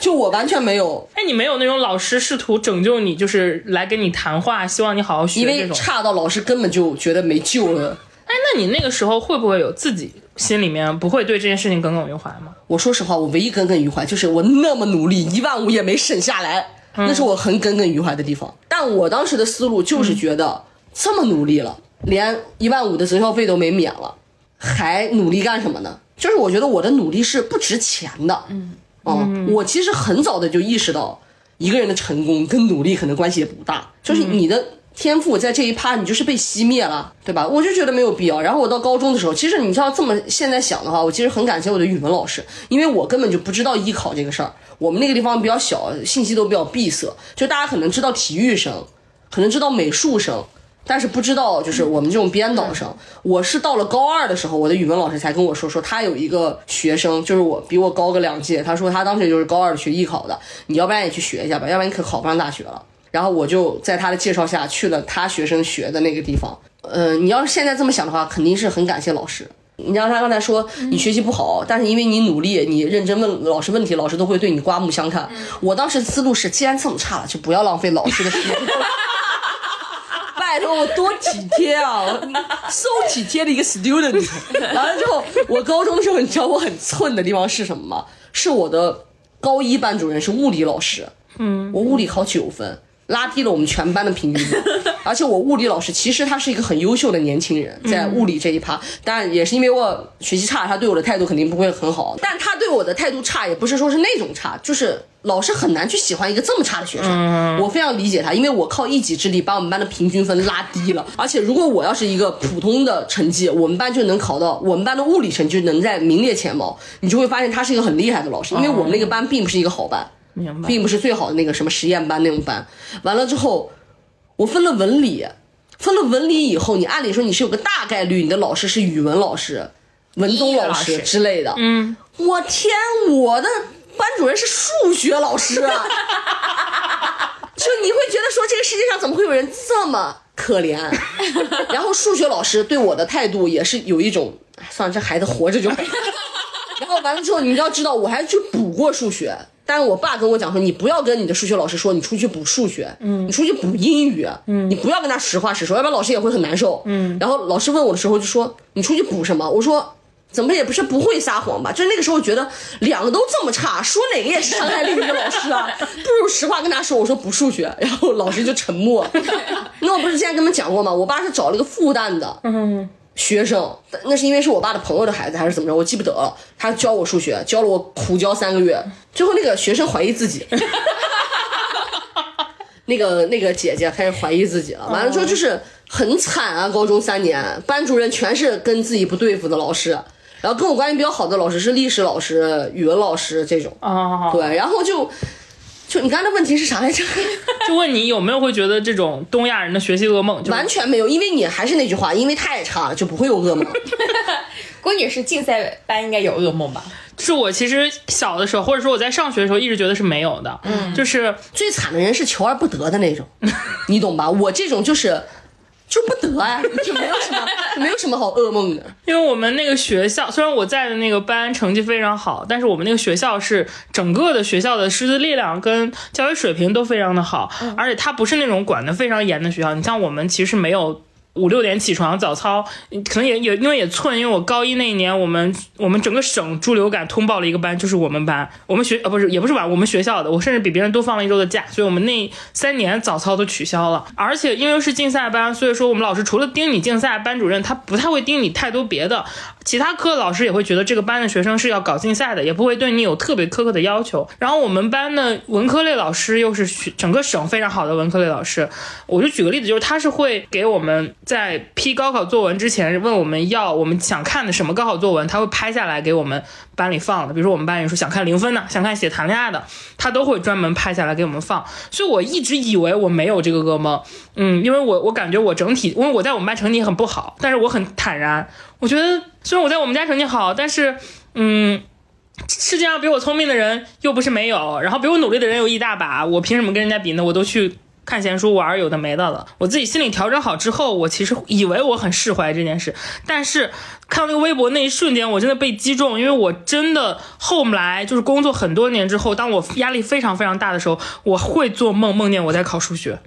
B: 就我完全没有，
C: 哎，你没有那种老师试图拯救你，就是来跟你谈话，希望你好好学
B: 因为。差到老师根本就觉得没救了。
C: 哎，那你那个时候会不会有自己心里面不会对这件事情耿耿于怀吗？
B: 我说实话，我唯一耿耿于怀就是我那么努力，一万五也没省下来，那是我很耿耿于怀的地方。但我当时的思路就是觉得，这么努力了，连一万五的择校费都没免了，还努力干什么呢？就是我觉得我的努力是不值钱的。嗯，哦，我其实很早的就意识到，一个人的成功跟努力可能关系也不大，就是你的。天赋在这一趴，你就是被熄灭了，对吧？我就觉得没有必要。然后我到高中的时候，其实你知道这么现在想的话，我其实很感谢我的语文老师，因为我根本就不知道艺考这个事儿。我们那个地方比较小，信息都比较闭塞，就大家可能知道体育生，可能知道美术生，但是不知道就是我们这种编导生。我是到了高二的时候，我的语文老师才跟我说，说他有一个学生，就是我比我高个两届，他说他当时就是高二学艺考的，你要不然也去学一下吧，要不然你可考不上大学了。然后我就在他的介绍下去了他学生学的那个地方。呃，你要是现在这么想的话，肯定是很感谢老师。你像他刚才说你学习不好，但是因为你努力，你认真问老师问题，老师都会对你刮目相看。我当时思路是，既然这么差了，就不要浪费老师的时间。拜托我多体贴啊，so 体贴的一个 student。完了之后，我高中的时候，你知道我很寸的地方是什么吗？是我的高一班主任是物理老师，嗯，我物理考九分。拉低了我们全班的平均分，而且我物理老师其实他是一个很优秀的年轻人，在物理这一趴，当然也是因为我学习差，他对我的态度肯定不会很好。但他对我的态度差，也不是说是那种差，就是老师很难去喜欢一个这么差的学生。我非常理解他，因为我靠一己之力把我们班的平均分拉低了。而且如果我要是一个普通的成绩，我们班就能考到我们班的物理成绩能在名列前茅，你就会发现他是一个很厉害的老师，因为我们那个班并不是一个好班。
C: 明白，
B: 并不是最好的那个什么实验班那种班。完了之后，我分了文理，分了文理以后，你按理说你是有个大概率，你的老师是语文老师、文综老师之类的。
C: 嗯，
B: 我天，我的班主任是数学老师啊！就你会觉得说，这个世界上怎么会有人这么可怜？然后数学老师对我的态度也是有一种，算了，这孩子活着就好。然后完了之后，你要知道，我还去补过数学。但是我爸跟我讲说，你不要跟你的数学老师说你出去补数学，嗯，你出去补英语，嗯，你不要跟他实话实说，要不然老师也会很难受，嗯。然后老师问我的时候就说你出去补什么？我说怎么也不是不会撒谎吧？就是那个时候觉得两个都这么差，说哪个也是伤害另一个老师啊，不如实话跟他说，我说补数学，然后老师就沉默。那我不是之前跟你们讲过吗？我爸是找了一个复旦的，嗯。学生，那是因为是我爸的朋友的孩子还是怎么着？我记不得了。他教我数学，教了我苦教三个月，最后那个学生怀疑自己，那个那个姐姐开始怀疑自己了。完了之后就是很惨啊，高中三年，班主任全是跟自己不对付的老师，然后跟我关系比较好的老师是历史老师、语文老师这种。
C: 哦，
B: 对，然后就。就你刚才的问题是啥来着？
C: 就问你有没有会觉得这种东亚人的学习噩梦？
B: 完全没有，因为你还是那句话，因为太差了，就不会有噩梦。
A: 郭女士竞赛班应该有噩梦吧？
C: 是我其实小的时候，或者说我在上学的时候，一直觉得是没有的。嗯，就是
B: 最惨的人是求而不得的那种，你懂吧？我这种就是。就不得啊，就没有什么，没有什么好噩梦的。
C: 因为我们那个学校，虽然我在的那个班成绩非常好，但是我们那个学校是整个的学校的师资力量跟教育水平都非常的好，而且它不是那种管的非常严的学校。你像我们其实没有。五六点起床早操，可能也也因为也寸，因为我高一那一年，我们我们整个省猪流感通报了一个班，就是我们班，我们学呃不是也不是晚，我们学校的，我甚至比别人多放了一周的假，所以我们那三年早操都取消了。而且因为是竞赛班，所以说我们老师除了盯你竞赛，班主任他不太会盯你太多别的，其他科的老师也会觉得这个班的学生是要搞竞赛的，也不会对你有特别苛刻的要求。然后我们班的文科类老师又是整个省非常好的文科类老师，我就举个例子，就是他是会给我们。在批高考作文之前问我们要我们想看的什么高考作文，他会拍下来给我们班里放的。比如说我们班里说想看零分的，想看写谈恋爱的，他都会专门拍下来给我们放。所以我一直以为我没有这个噩梦，嗯，因为我我感觉我整体，因为我在我们班成绩很不好，但是我很坦然。我觉得虽然我在我们家成绩好，但是嗯。世界上比我聪明的人又不是没有，然后比我努力的人有一大把，我凭什么跟人家比呢？我都去看闲书玩有的没的了。我自己心里调整好之后，我其实以为我很释怀这件事，但是看到那个微博那一瞬间，我真的被击中，因为我真的后来就是工作很多年之后，当我压力非常非常大的时候，我会做梦，梦见我在考数学。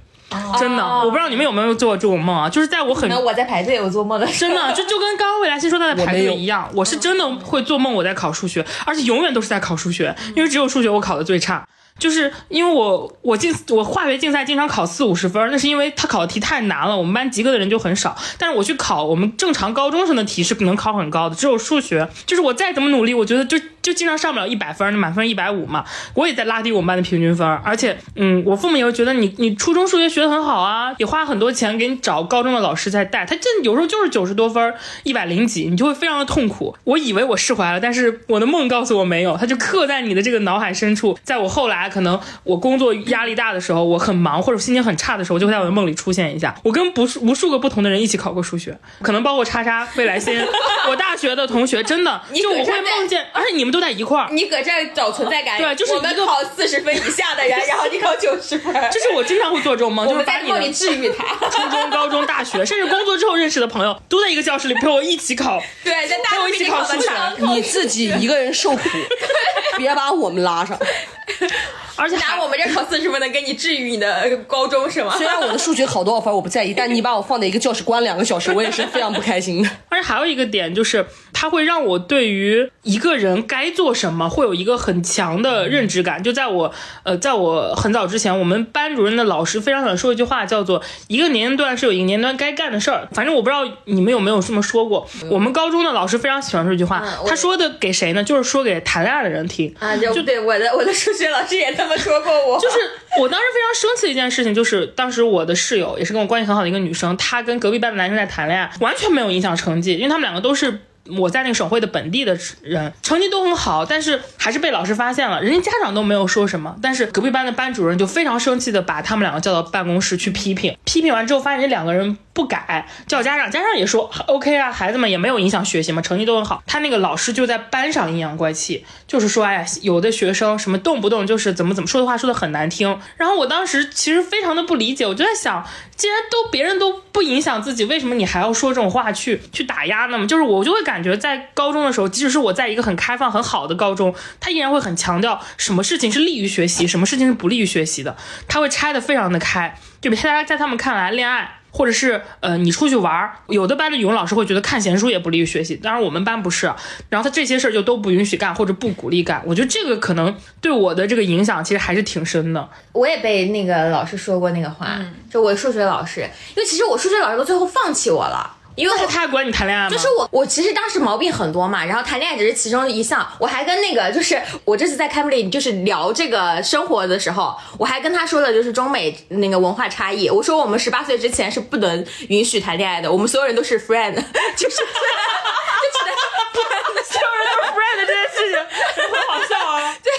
C: 真的，我不知道你们有没有做过这种梦啊？就是在我很
A: 那我在排队，我做梦的
C: 真的就就跟刚刚未来星说他在排队一样，我是真的会做梦我在考数学，而且永远都是在考数学，因为只有数学我考的最差。就是因为我我竞我化学竞赛经常考四五十分，那是因为他考的题太难了，我们班及格的人就很少。但是我去考我们正常高中生的题是能考很高的，只有数学，就是我再怎么努力，我觉得就就经常上不了一百分，那满分一百五嘛，我也在拉低我们班的平均分。而且，嗯，我父母也会觉得你你初中数学学的很好啊，也花很多钱给你找高中的老师在带，他这有时候就是九十多分，一百零几，你就会非常的痛苦。我以为我释怀了，但是我的梦告诉我没有，他就刻在你的这个脑海深处，在我后来。可能我工作压力大的时候，我很忙或者心情很差的时候，就会在我的梦里出现一下。我跟不数无数个不同的人一起考过数学，可能包括叉叉、未来星，我大学的同学，真的就我会梦见，而且你们都在一块儿。
A: 你搁这儿找存在感，
C: 对，就是
A: 我们考四十分以下的人，然后你考九十分，
C: 就是我经常会做这种梦，就是
A: 在梦里治愈他。
C: 初中、高中、大学，甚至工作之后认识的朋友，都在一个教室里陪我一起考，
A: 对，在
C: 陪我一起考数学，
B: 你自己一个人受苦，别把我们拉上。
C: 而且
A: 拿我们这考四十分的给你治愈你的高中是吗？
B: 虽然我的数学考多少分我不在意，但你把我放在一个教室关两个小时，我也是非常不开心的。
C: 而且还有一个点就是，它会让我对于一个人该做什么会有一个很强的认知感。就在我呃，在我很早之前，我们班主任的老师非常想说一句话，叫做“一个年龄段是有一个年龄段该干的事儿”。反正我不知道你们有没有这么说过。我们高中的老师非常喜欢说这句话，他说的给谁呢？就是说给谈恋爱的人听
A: 啊。就对我的我的数学老师也这么说过我。
C: 就是我当时非常生气的一件事情，就是当时我的室友也是跟我关系很好的一个女生，她跟隔壁班的男生在谈恋爱，完全没有影响成绩，因为他们两个都是。我在那个省会的本地的人成绩都很好，但是还是被老师发现了，人家家长都没有说什么，但是隔壁班的班主任就非常生气的把他们两个叫到办公室去批评，批评完之后发现这两个人不改，叫家长，家长也说 OK 啊，孩子们也没有影响学习嘛，成绩都很好。他那个老师就在班上阴阳怪气，就是说哎呀，有的学生什么动不动就是怎么怎么说的话说的很难听，然后我当时其实非常的不理解，我就在想，既然都别人都不影响自己，为什么你还要说这种话去去打压呢？就是我就会感。感觉在高中的时候，即使是我在一个很开放、很好的高中，他依然会很强调什么事情是利于学习，什么事情是不利于学习的。他会拆的非常的开，就大家在他们看来，恋爱或者是呃你出去玩，有的班的语文老师会觉得看闲书也不利于学习，当然我们班不是。然后他这些事儿就都不允许干或者不鼓励干。我觉得这个可能对我的这个影响其实还是挺深的。
A: 我也被那个老师说过那个话，就我数学老师，因为其实我数学老师都最后放弃我了。因为
C: 他他管你谈恋爱吗？
A: 就是我，我其实当时毛病很多嘛，然后谈恋爱只是其中一项。我还跟那个，就是我这次在 Cambly 就是聊这个生活的时候，我还跟他说了就是中美那个文化差异。我说我们十八岁之前是不能允许谈恋爱的，我们所有人都是 friend，就是，就
C: 觉得所有人都是 friend 这件事情很好笑啊。对，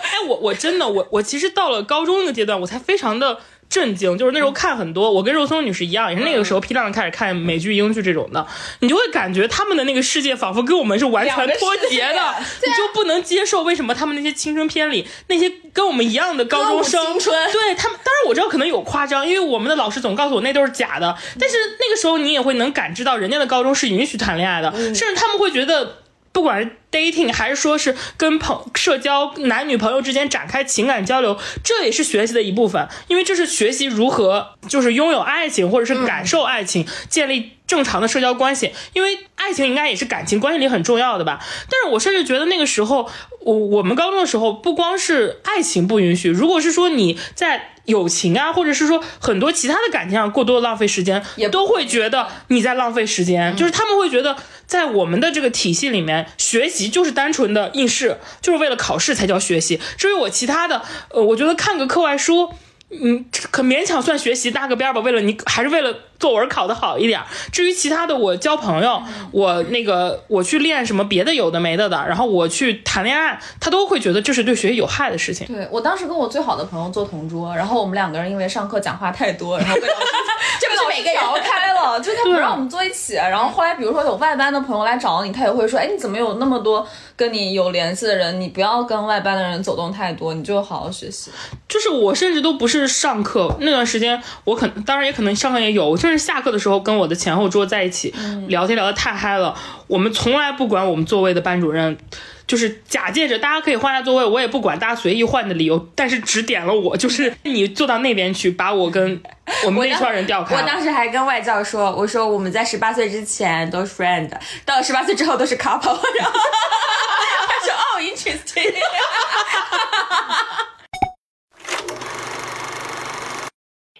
C: 哎，我我真的我我其实到了高中那个阶段，我才非常的。震惊，就是那时候看很多，我跟肉松女士一样，也是那个时候批量的开始看美剧、英剧这种的，你就会感觉他们的那个世界仿佛跟我们是完全脱节的，你就不能接受为什么他们那些青春片里那些跟我们一样的高中生，对他们，当然我知道可能有夸张，因为我们的老师总告诉我那都是假的，但是那个时候你也会能感知到人家的高中是允许谈恋爱的，甚至他们会觉得。不管是 dating 还是说是跟朋社交男女朋友之间展开情感交流，这也是学习的一部分，因为这是学习如何就是拥有爱情或者是感受爱情，建立正常的社交关系。因为爱情应该也是感情关系里很重要的吧。但是我甚至觉得那个时候，我我们高中的时候，不光是爱情不允许，如果是说你在。友情啊，或者是说很多其他的感情上过多的浪费时间，也都会觉得你在浪费时间。就是他们会觉得，在我们的这个体系里面，学习就是单纯的应试，就是为了考试才叫学习。至于我其他的，呃，我觉得看个课外书。嗯，可勉强算学习搭个边吧。为了你，还是为了作文考得好一点儿。至于其他的，我交朋友，我那个我去练什么别的有的没的的，然后我去谈恋爱，他都会觉得这是对学习有害的事情。
D: 对我当时跟我最好的朋友做同桌，然后我们两个人因为上课讲话太多，然后被老师
A: 这不是每个人
D: 开了，就他不让我们坐一起。然后后来比如说有外班的朋友来找你，他也会说，哎，你怎么有那么多跟你有联系的人？你不要跟外班的人走动太多，你就好好学习。
C: 就是我甚至都不是上课那段时间，我可当然也可能上课也有，我甚至下课的时候跟我的前后桌在一起、聊天聊得太嗨了，我们从来不管我们座位的班主任。就是假借着大家可以换下座位，我也不管大家随意换的理由，但是只点了我，就是 你坐到那边去，把我跟我们那串人调开
A: 我
C: 了。
A: 当时还跟外教说，我说我们在十八岁之前都是 friend，到了十八岁之后都是 couple。然后 他说哦，interesting。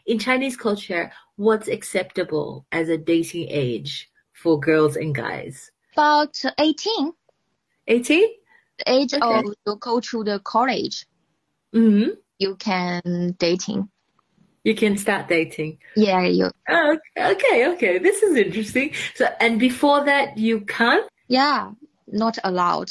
E: In Chinese culture, what's acceptable as a dating age for girls and guys?
F: About 18,
E: 18?
F: the age
E: Okay.
F: of you go to the college,
E: Mm-hmm.
F: you can dating.
E: You can start dating.
F: Yeah, you
E: Oh, okay, okay. This is interesting. So, and before that, you can't?
F: yeah, not allowed.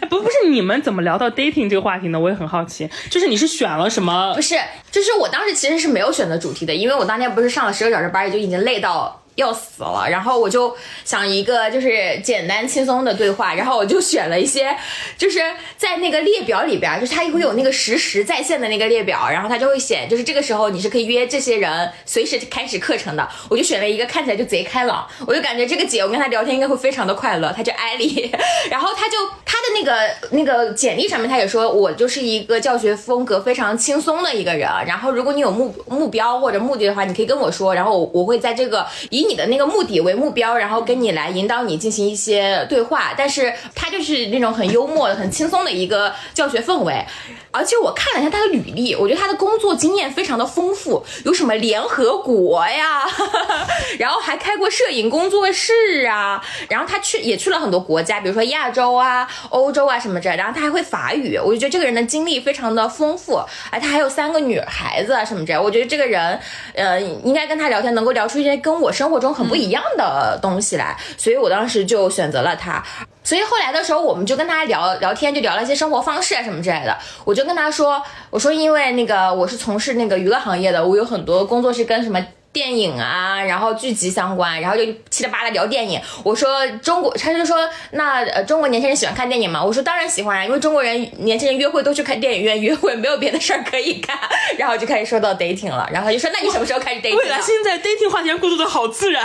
C: 哎不不是你们怎么聊到 dating 这个话题呢？我也很好奇，就是你是选了什么
A: 不？是，就是我当时其实是没有选择主题的，因为我当天不是上了十个小时班，也就已经累到要死了。然后我就想一个就是简单轻松的对话，然后我就选了一些，就是在那个列表里边，就是它会有那个实时在线的那个列表，然后它就会写，就是这个时候你是可以约这些人随时开始课程的。我就选了一个看起来就贼开朗，我就感觉这个姐我跟她聊天应该会非常的快乐，她叫艾丽，然后她就她的那个那个简历上面她也说我就是一个教学风格非常轻松的一个人，然后如果你有目目标或者目的的话，你可以跟我说，然后我会在这个以你的那个目的为目标，然后跟你来引导你进行一些对话，但是他就是那种很幽默、很轻松的一个教学氛围。而且我看了一下他的履历，我觉得他的工作经验非常的丰富，有什么联合国呀，然后还开过摄影工作室啊，然后他去也去了很多国家，比如说亚洲啊、欧洲啊什么这，然后他还会法语，我就觉得这个人的经历非常的丰富，哎，他还有三个女孩子啊什么这，我觉得这个人，呃，应该跟他聊天能够聊出一些跟我生活中很不一样的东西来，所以我当时就选择了他。所以后来的时候，我们就跟他聊聊天，就聊了一些生活方式啊什么之类的。我就跟他说，我说因为那个我是从事那个娱乐行业的，我有很多工作是跟什么。电影啊，然后剧集相关，然后就七里八啦聊电影。我说中国，他就说那呃中国年轻人喜欢看电影吗？我说当然喜欢啊，因为中国人年轻人约会都去看电影院约会，没有别的事儿可以干。然后就开始说到 dating 了，然后他就说那你什么时候开始 dating？
C: 未来
A: 的
C: 现在 dating 话题过渡的好自然，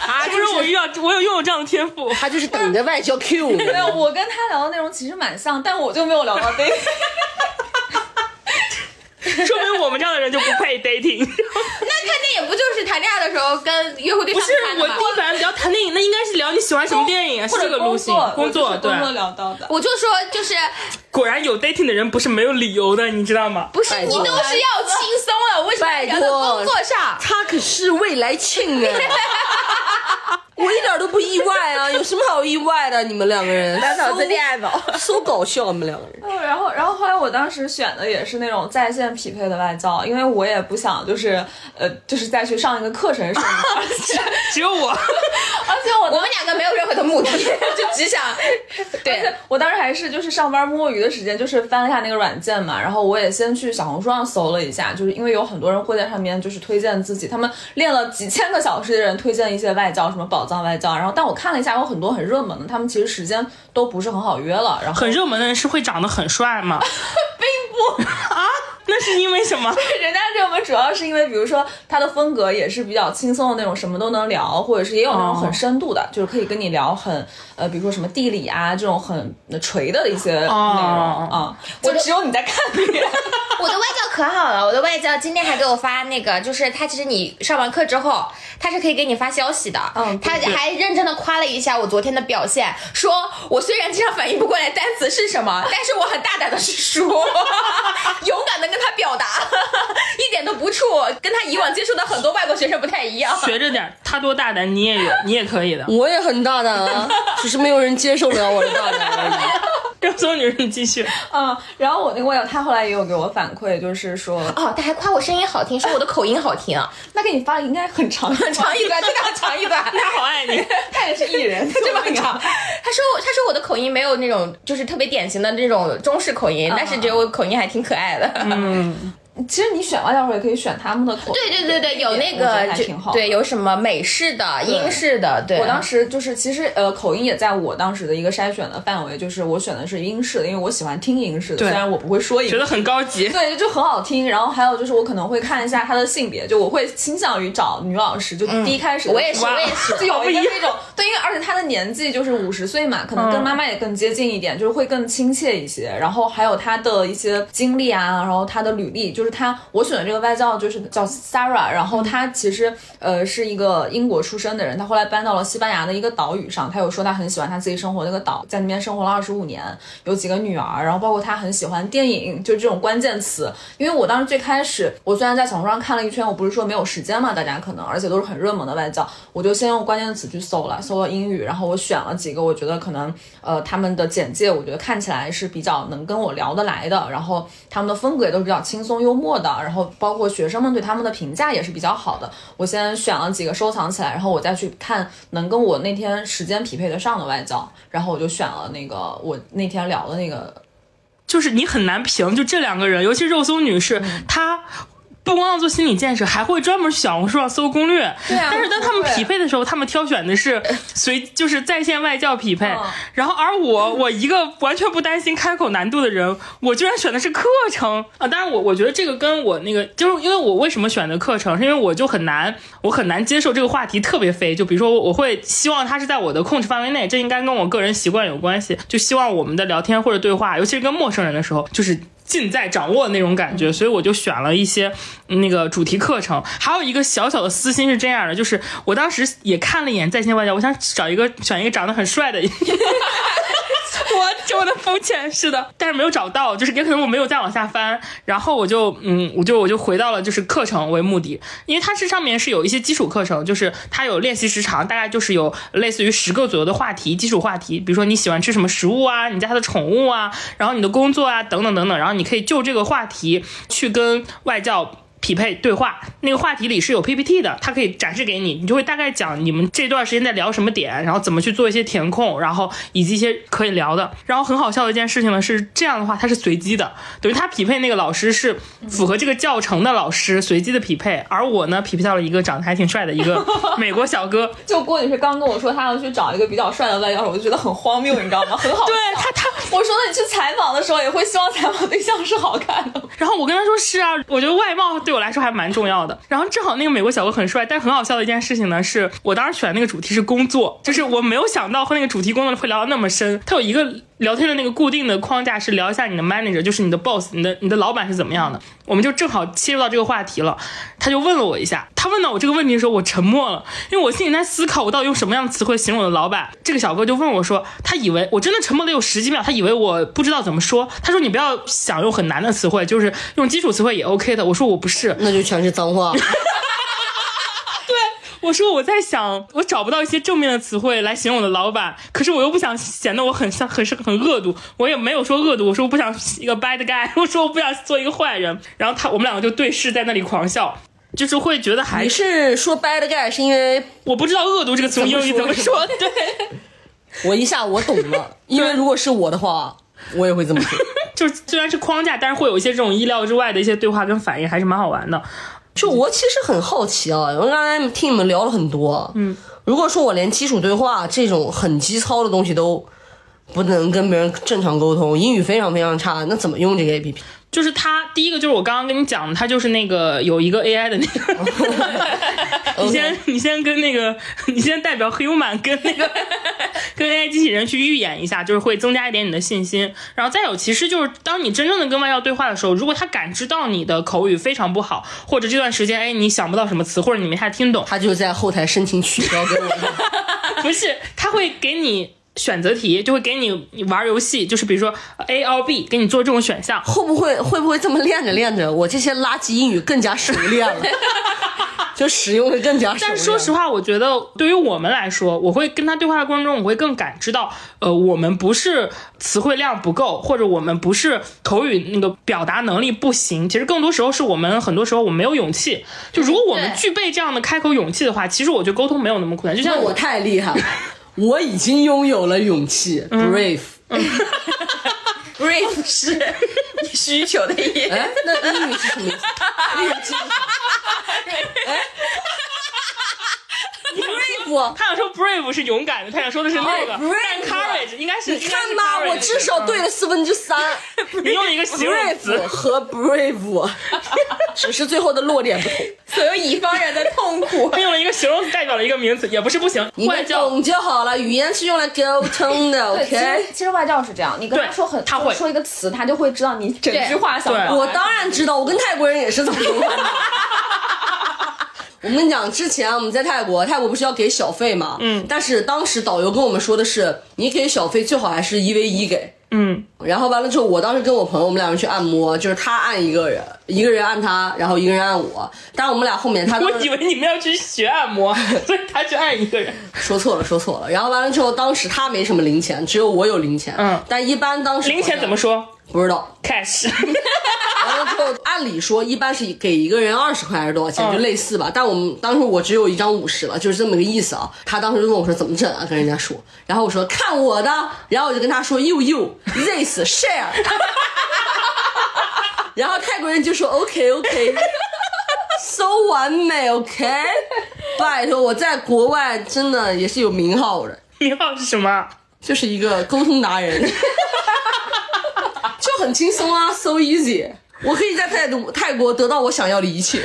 B: 他
C: 不是我遇到我有拥有这样的天赋。
B: 他就是等着外交 Q 你。
D: 没有，我跟他聊的内容其实蛮像，但我就没有聊到 dating。
C: 说明我们这样的 dating。
A: 那看电影不就是谈恋爱的时候跟约会对
C: 不是
A: 象看的吗
C: 我第一反应聊谈电影，那应该是聊你喜欢什么电影啊，是
D: 或者
C: 这个路线。
D: 工
C: 作对
D: 我就是，工作聊到的。
A: 我就说就是
C: 果然有 dating 的人不是没有理由的，你知道吗？
A: 不是你都是要轻松了，为什么要聊到工作上？
B: 他可是未来庆啊！我一点都不意外啊，有什么好意外的？你们两个人
A: 满脑子恋爱脑。
B: ，so 搞笑，你们两个人。
D: 哦 然后，然后后来我当时选的也是那种在线匹配的外教，因为我也不想就是呃，就是再去上一个课程什么的，而且
C: 只有我，
D: 而且我
A: 我们两个没有任何的目的，就只想对。
D: 我当时还是就是上班摸鱼的时间，就是翻了一下那个软件嘛，然后我也先去小红书上搜了一下，就是因为有很多人会在上面就是推荐自己，他们练了几千个小时的人推荐一些外教，什么宝藏外教，然后但我看了一下，有很多很热门的，他们其实时间都不是很好约了，然后
C: 很热门的人是会长得很帅吗？并不啊，那是因为什么？
D: 人家热门主要是因为，比如说他的风格也是比较轻松的那种，什么都能聊，或者是也有那种很深度的，就是可以跟你聊很呃，比如说什么地理啊这种很垂的的一些内容
C: 哦
D: 啊，就只有你在看别人。
A: 我的外教可好了，我的外教今天还给我发那个，就是他其实你上完课之后，他是可以给你发消息的。
D: 嗯
A: 他还认真的夸了一下我昨天的表现，说我虽然经常反应不过来单词是什么，但是我很大胆的去说，勇敢的跟他表达，一点都不怵，跟他以往接触的很多外国学生不太一样。
C: 学着点，他多大胆，你也有，你也可以的。
B: 我也很大胆啊，只是没有人接受得了我的大胆而已。
C: 肉松女人，继续。
D: 嗯，然后我那个网友他后来也有给我反馈，就是说，
A: 哦，他还夸我声音好听，说我的口音好听，
D: 那给你发了应该很长很
A: 长一段，真的很长一段。
C: 他好爱你，
D: 他也是艺人，他
A: 这么长。他说他说我的口音没有那种就是特别典型的那种中式口音，但是觉得我口音还挺可爱的。
C: 嗯，
D: 其实你选外教的时候也可以选他们的口音。
A: 对对对对，有那个就
D: 还挺好。
A: 对，有什么美式的、英式的，对。
D: 我当时就是，其实呃，口音也在我当时的一个筛选的范围，就是我选的是英式的，因为我喜欢听英式的，虽然我不会说英式。
C: 觉得很高级。
D: 对，就很好听。然后还有就是，我可能会看一下他的性别，就我会倾向于找女老师。就第一开始
A: 我也是，我也是，
D: 就有一个那种对，因为而且他的年纪就是五十岁嘛，可能跟妈妈也更接近一点，就是会更亲切一些。然后还有他的一些经历啊，然后他的履历，就是他我选的这个外教就是叫 Sarah，然后他其实呃是一个英国出生的人，他后来搬到了西班牙的一个岛屿上，他有说他很喜欢他自己生活那个岛，在那边生活了二十五年，有几个女儿，然后包括他很喜欢电影，就这种关键词。因为我当时最开始，我虽然在小红书上看了一圈，我不是说没有时间嘛，大家可能，而且都是很热门的外教，我就先用关键词去搜了，搜了英语，然后我选了几个，我觉得可能呃他们的简介，我觉得看起来是比较能跟我聊得来的，然后他们的风格也都是比较轻松幽默的，然后包括学生们对他们的评价也是比较好的。我先选了几个收藏起来，然后我再去看能跟我那天时间匹配得上的外教，然后我就选了那个我那天聊的那个
C: 就是你很难评，就这两个人，尤其肉松女士，她。不光要做心理建设，还会专门去小红书上搜攻略。
D: 对啊
C: 但是当他们匹配的时候，他们挑选的是 随就是在线外教匹配。然后而我我一个完全不担心开口难度的人，我居然选的是课程啊！当然我我觉得这个跟我那个就是因为我为什么选的课程，是因为我就很难我很难接受这个话题特别飞。就比如说我会希望它是在我的控制范围内，这应该跟我个人习惯有关系。就希望我们的聊天或者对话，尤其是跟陌生人的时候，就是。尽在掌握的那种感觉，所以我就选了一些嗯那个主题课程。还有一个小小的私心是这样的，就是我当时也看了一眼在线外教，我想找一个选一个长得很帅的。我这么的肤浅，是的，但是没有找到，就是也可能我没有再往下翻，然后我就嗯，我就我就回到了就是课程为目的，因为它是上面是有一些基础课程，就是它有练习时长，大概就是有类似于十个左右的话题，基础话题，比如说你喜欢吃什么食物啊，你家的宠物啊，然后你的工作啊，等等等等，然后你可以就这个话题去跟外教。匹配对话，那个话题里是有 PPT 的，它可以展示给你，你就会大概讲你们这段时间在聊什么点，然后怎么去做一些填空，然后以及一些可以聊的。然后很好笑的一件事情呢是这样的话，它是随机的，等于他匹配那个老师是符合这个教程的老师，随机的匹配，而我呢匹配到了一个长得还挺帅的一个美国小哥，
D: 就郭女士刚跟我说她要去找一个比较帅的外教，我就觉得很荒谬，你知道吗？很好笑。
C: 对他他
D: 我说那你去采访的时候也会希望采访对象是好看的。
C: 然后我跟他说是啊，我觉得外貌对对我来说还蛮重要的。然后正好那个美国小哥很帅，但很好笑的一件事情呢，是我当时选的那个主题是工作，就是我没有想到和那个主题工作会聊到那么深。他有一个聊天的那个固定的框架是聊一下你的 manager，就是你的 boss，你的你的老板是怎么样的。我们就正好切入到这个话题了，他就问了我一下。他问到我这个问题的时候，我沉默了，因为我心里在思考我到底用什么样的词汇形容我的老板。这个小哥就问我说，他以为我真的沉默了有十几秒，他以为我不知道怎么说。他说你不要想用很难的词汇，就是用基础词汇也 OK 的。我说我不是，
B: 那就全是脏话。
C: 我说我在想，我找不到一些正面的词汇来形容我的老板，可是我又不想显得我很像很是很恶毒，我也没有说恶毒，我说我不想一个 bad guy，我说我不想做一个坏人，然后他我们两个就对视在那里狂笑，就是会觉得还
B: 你是说 bad guy 是因为
C: 我不知道恶毒这个词用英语怎么说，对，
B: 我一下我懂了，因为如果是我的话，我也会这么说。
C: 就是虽然是框架，但是会有一些这种意料之外的一些对话跟反应，还是蛮好玩的。
B: 就我其实很好奇啊，我刚才听你们聊了很多，嗯，如果说我连基础对话这种很基操的东西都不能跟别人正常沟通，英语非常非常差，那怎么用这个 A P P？
C: 就是它第一个就是我刚刚跟你讲的，它就是那个有一个 AI 的 那个，你先你先跟那个你先代表 human 跟那个跟 AI 机器人去预演一下，就是会增加一点你的信心。然后再有，其实就是当你真正的跟外教对话的时候，如果他感知到你的口语非常不好，或者这段时间哎你想不到什么词，或者你没太听懂，
B: 他就在后台申请取消给我。
C: 不是，他会给你。选择题就会给你你玩游戏，就是比如说 A or B，给你做这种选项。
B: 会不会会不会这么练着练着，我这些垃圾英语更加熟练了？就 就使用的更加熟练。
C: 但是说实话，我觉得对于我们来说，我会跟他对话的过程中，我会更感知到，呃，我们不是词汇量不够，或者我们不是口语那个表达能力不行，其实更多时候是我们很多时候我们没有勇气。就如果我们具备这样的开口勇气的话，其实我觉得沟通没有那么困难。就像
B: 那我太厉害了，我已经拥有了勇气，brave。
D: brave 是需求的意思。
B: 哎，那英语是什么意思？英语是什么？哎，brave。
C: 他想说 brave 是勇敢的，他想说的是那个，但 courage 应该是
B: 你看吧，我至少对了四分之三。
C: 你用了一个形容词
B: brave 和 brave，只是最后的落点不同。
D: 所有乙方人的痛苦。
C: 他用了一个形容词代表了一个名词，也不是不行。
B: 你们
C: 外教
B: 懂就好了，语言是用来沟通的
D: 对，其实
B: ，OK？
D: 其实外教是这样，你跟他说很，
C: 他会
D: 说一个词，他就会知道你整句话想
B: 我当然知道，我跟泰国人也是这么沟通的。我跟你讲，之前我们在泰国，泰国不是要给小费嘛？嗯。但是当时导游跟我们说的是，你给小费最好还是一 v 一给。
C: 嗯，
B: 然后完了之后，我当时跟我朋友，我们两个人去按摩，就是他按一个人，一个人按他，然后一个人按我。但是我们俩后面他
C: 我以为你们要去学按摩，所以他去按一个人。
B: 说错了，说错了。然后完了之后，当时他没什么零钱，只有我有零钱。
C: 嗯
B: 但一般当时
C: 零钱怎么说
B: 不知道。
C: ？cash。
B: 完了之后，按理说一般是给一个人二十块还是多少钱，
C: 嗯
B: 就类似吧。但我们当时我只有一张五十了，就是这么个意思啊。他当时就问我说怎么整啊，跟人家说。然后我说看我的，然后我就跟他说 you you this share。然后泰国人就说 OK OK。so 完美，OK，拜托，我在国外真的也是有名号的，
C: 名号是什么？
B: 就是一个沟通达人，就很轻松啊，so easy。我可以在泰国泰国得到我想要的一切。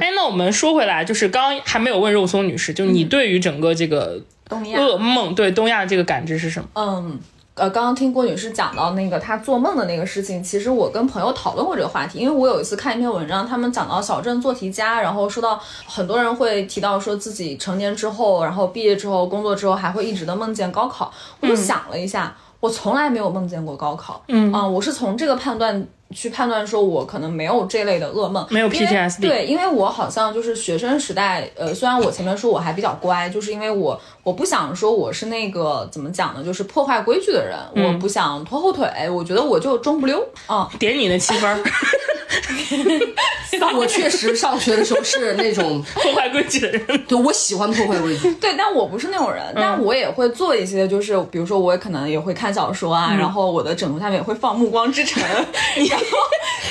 C: 哎，那我们说回来，就是刚刚还没有问肉松女士，就你对于整个这个
D: 东亚
C: 噩梦，对东亚这个感知是什么？
D: 嗯，呃，刚刚听郭女士讲到那个她做梦的那个事情，其实我跟朋友讨论过这个话题，因为我有一次看一篇文章，他们讲到小镇做题家，然后说到很多人会提到说自己成年之后，然后毕业之后、工作之后，还会一直的梦见高考。我就想了一下，我从来没有梦见过高考。嗯啊、我是从这个判断。去判断说，我可能没有这类的噩梦，
C: 没有 PTSD
D: 对，因为我好像就是学生时代，呃，虽然我前面说我还比较乖，就是因为我我不想说我是那个怎么讲呢，就是破坏规矩的人，我不想拖后腿，我觉得我就中不溜啊。
C: 点你的七分儿，
B: 我确实上学的时候是那种，
C: 破坏规矩的人。
B: 对我喜欢破坏规矩。
D: 对，但我不是那种人，但我也会做一些，就是比如说我也可能也会看小说啊，然后我的枕头下面也会放《暮光之城 》，然后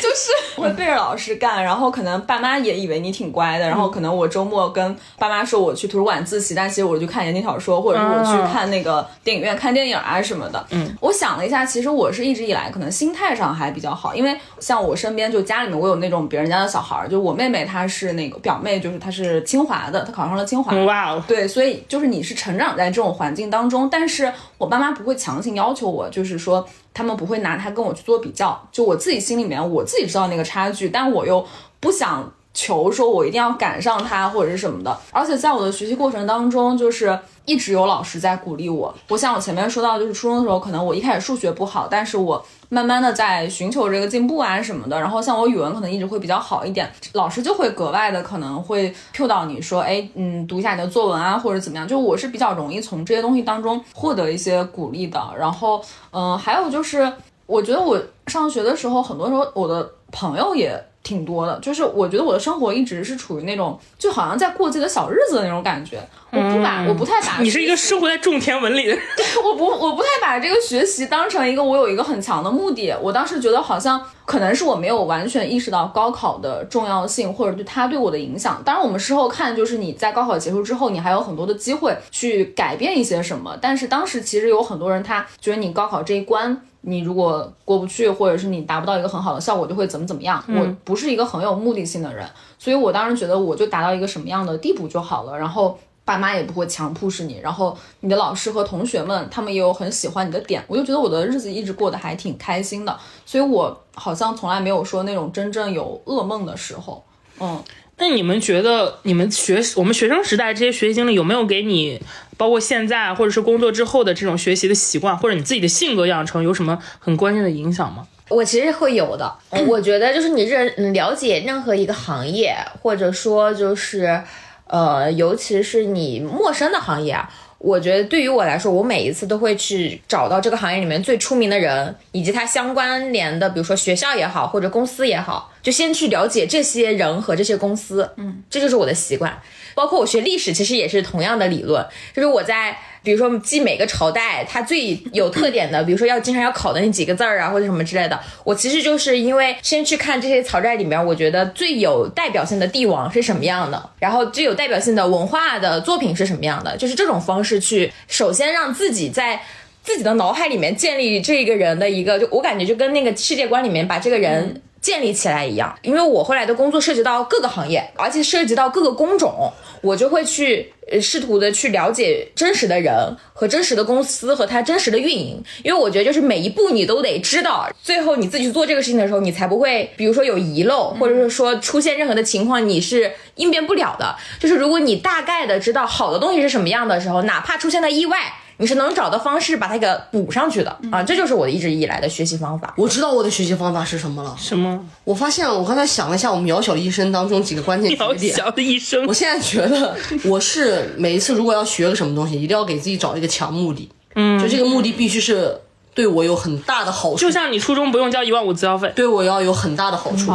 D: 就是会背着老师干，然后可能爸妈也以为你挺乖的，然后可能我周末跟爸妈说我去图书馆自习，但其实我就看言情小说，或者是我去看那个电影院看电影啊什么的。嗯，我想了一下，其实我是一直以来可能心态上还比较好，因为像我身边就家里面我有那种别人家的小孩儿，就我妹妹她是那个表妹，就是她是清华的，她考上了清华。
C: 哇哦，
D: 对，所以就是你是成长在这种环境当中，但是我爸妈不会强行要求我，就是说他们不会拿他跟我去做比较，就我自己心里面我自己知道那个差距，但我又不想求说我一定要赶上他或者是什么的，而且在我的学习过程当中，就是一直有老师在鼓励我。我想我前面说到，就是初中的时候，可能我一开始数学不好，但是我慢慢的在寻求这个进步啊什么的。然后像我语文可能一直会比较好一点，老师就会格外的可能会 Q 到你说，哎，嗯，读一下你的作文啊，或者怎么样。就我是比较容易从这些东西当中获得一些鼓励的。然后，嗯、还有就是，我觉得我上学的时候，很多时候我的朋友也。挺多的，就是我觉得我的生活一直是处于那种就好像在过自己的小日子的那种感觉。我不把，我不太把
C: 你是一个生活在种田文里的对。
D: 我不，我不太把这个学习当成一个我有一个很强的目的。我当时觉得好像可能是我没有完全意识到高考的重要性，或者对它对我的影响。当然，我们事后看，就是你在高考结束之后，你还有很多的机会去改变一些什么。但是当时其实有很多人，他觉得你高考这一关。你如果过不去，或者是你达不到一个很好的效果，就会怎么怎么样。我不是一个很有目的性的人，所以我当时觉得我就达到一个什么样的地步就好了。然后爸妈也不会强迫使你，然后你的老师和同学们他们也有很喜欢你的点，我就觉得我的日子一直过得还挺开心的，所以我好像从来没有说那种真正有噩梦的时候。嗯，
C: 那你们觉得你们学我们学生时代这些学习经历有没有给你，包括现在或者是工作之后的这种学习的习惯，或者你自己的性格养成有什么很关键的影响吗？
A: 我其实会有的，我觉得就是你认嗯了解任何一个行业，或者说就是，呃，尤其是你陌生的行业啊，我觉得对于我来说，我每一次都会去找到这个行业里面最出名的人，以及他相关联的，比如说学校也好，或者公司也好，就先去了解这些人和这些公司，嗯，这就是我的习惯。包括我学历史，其实也是同样的理论，就是我在比如说记每个朝代它最有特点的，比如说要经常要考的那几个字儿啊，或者什么之类的，我其实就是因为先去看这些朝代里面，我觉得最有代表性的帝王是什么样的，然后最有代表性的文化的作品是什么样的，就是这种方式去首先让自己在。自己的脑海里面建立这个人的一个，就我感觉就跟那个世界观里面把这个人建立起来一样。因为我后来的工作涉及到各个行业，而且涉及到各个工种，我就会去呃试图的去了解真实的人和真实的公司和它真实的运营。因为我觉得就是每一步你都得知道，最后你自己去做这个事情的时候，你才不会比如说有遗漏，或者是说出现任何的情况你是应变不了的。就是如果你大概的知道好的东西是什么样的时候，哪怕出现了意外。你是能找到方式把它给补上去的啊，这就是我一直以来的学习方法。
B: 我知道我的学习方法是什么了。
C: 什么
B: 我发现我刚才想了一下，我渺小一生当中几个关键
C: 渺
B: 节点。
C: 小的一生
B: 我？现在觉得，我是每一次如果要学个什么东西，一定要给自己找一个强目的。嗯，就这个目的必须是对我有很大的好处，
C: 就像你初中不用交一万五资料费，
B: 对我要有很大的好处，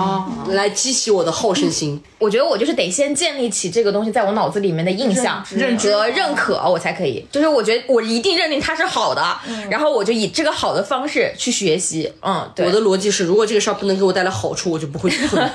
B: 来激起我的好胜心。
A: 我觉得我就是得先建立起这个东西在我脑子里面的印象、
C: 认知
A: 认可，我才可以。就是我觉得我一定认定它是好的，然后我就以这个好的方式去学习。嗯，对，
B: 我的逻辑是，如果这个事儿不能给我带来好处，我就不会去碰。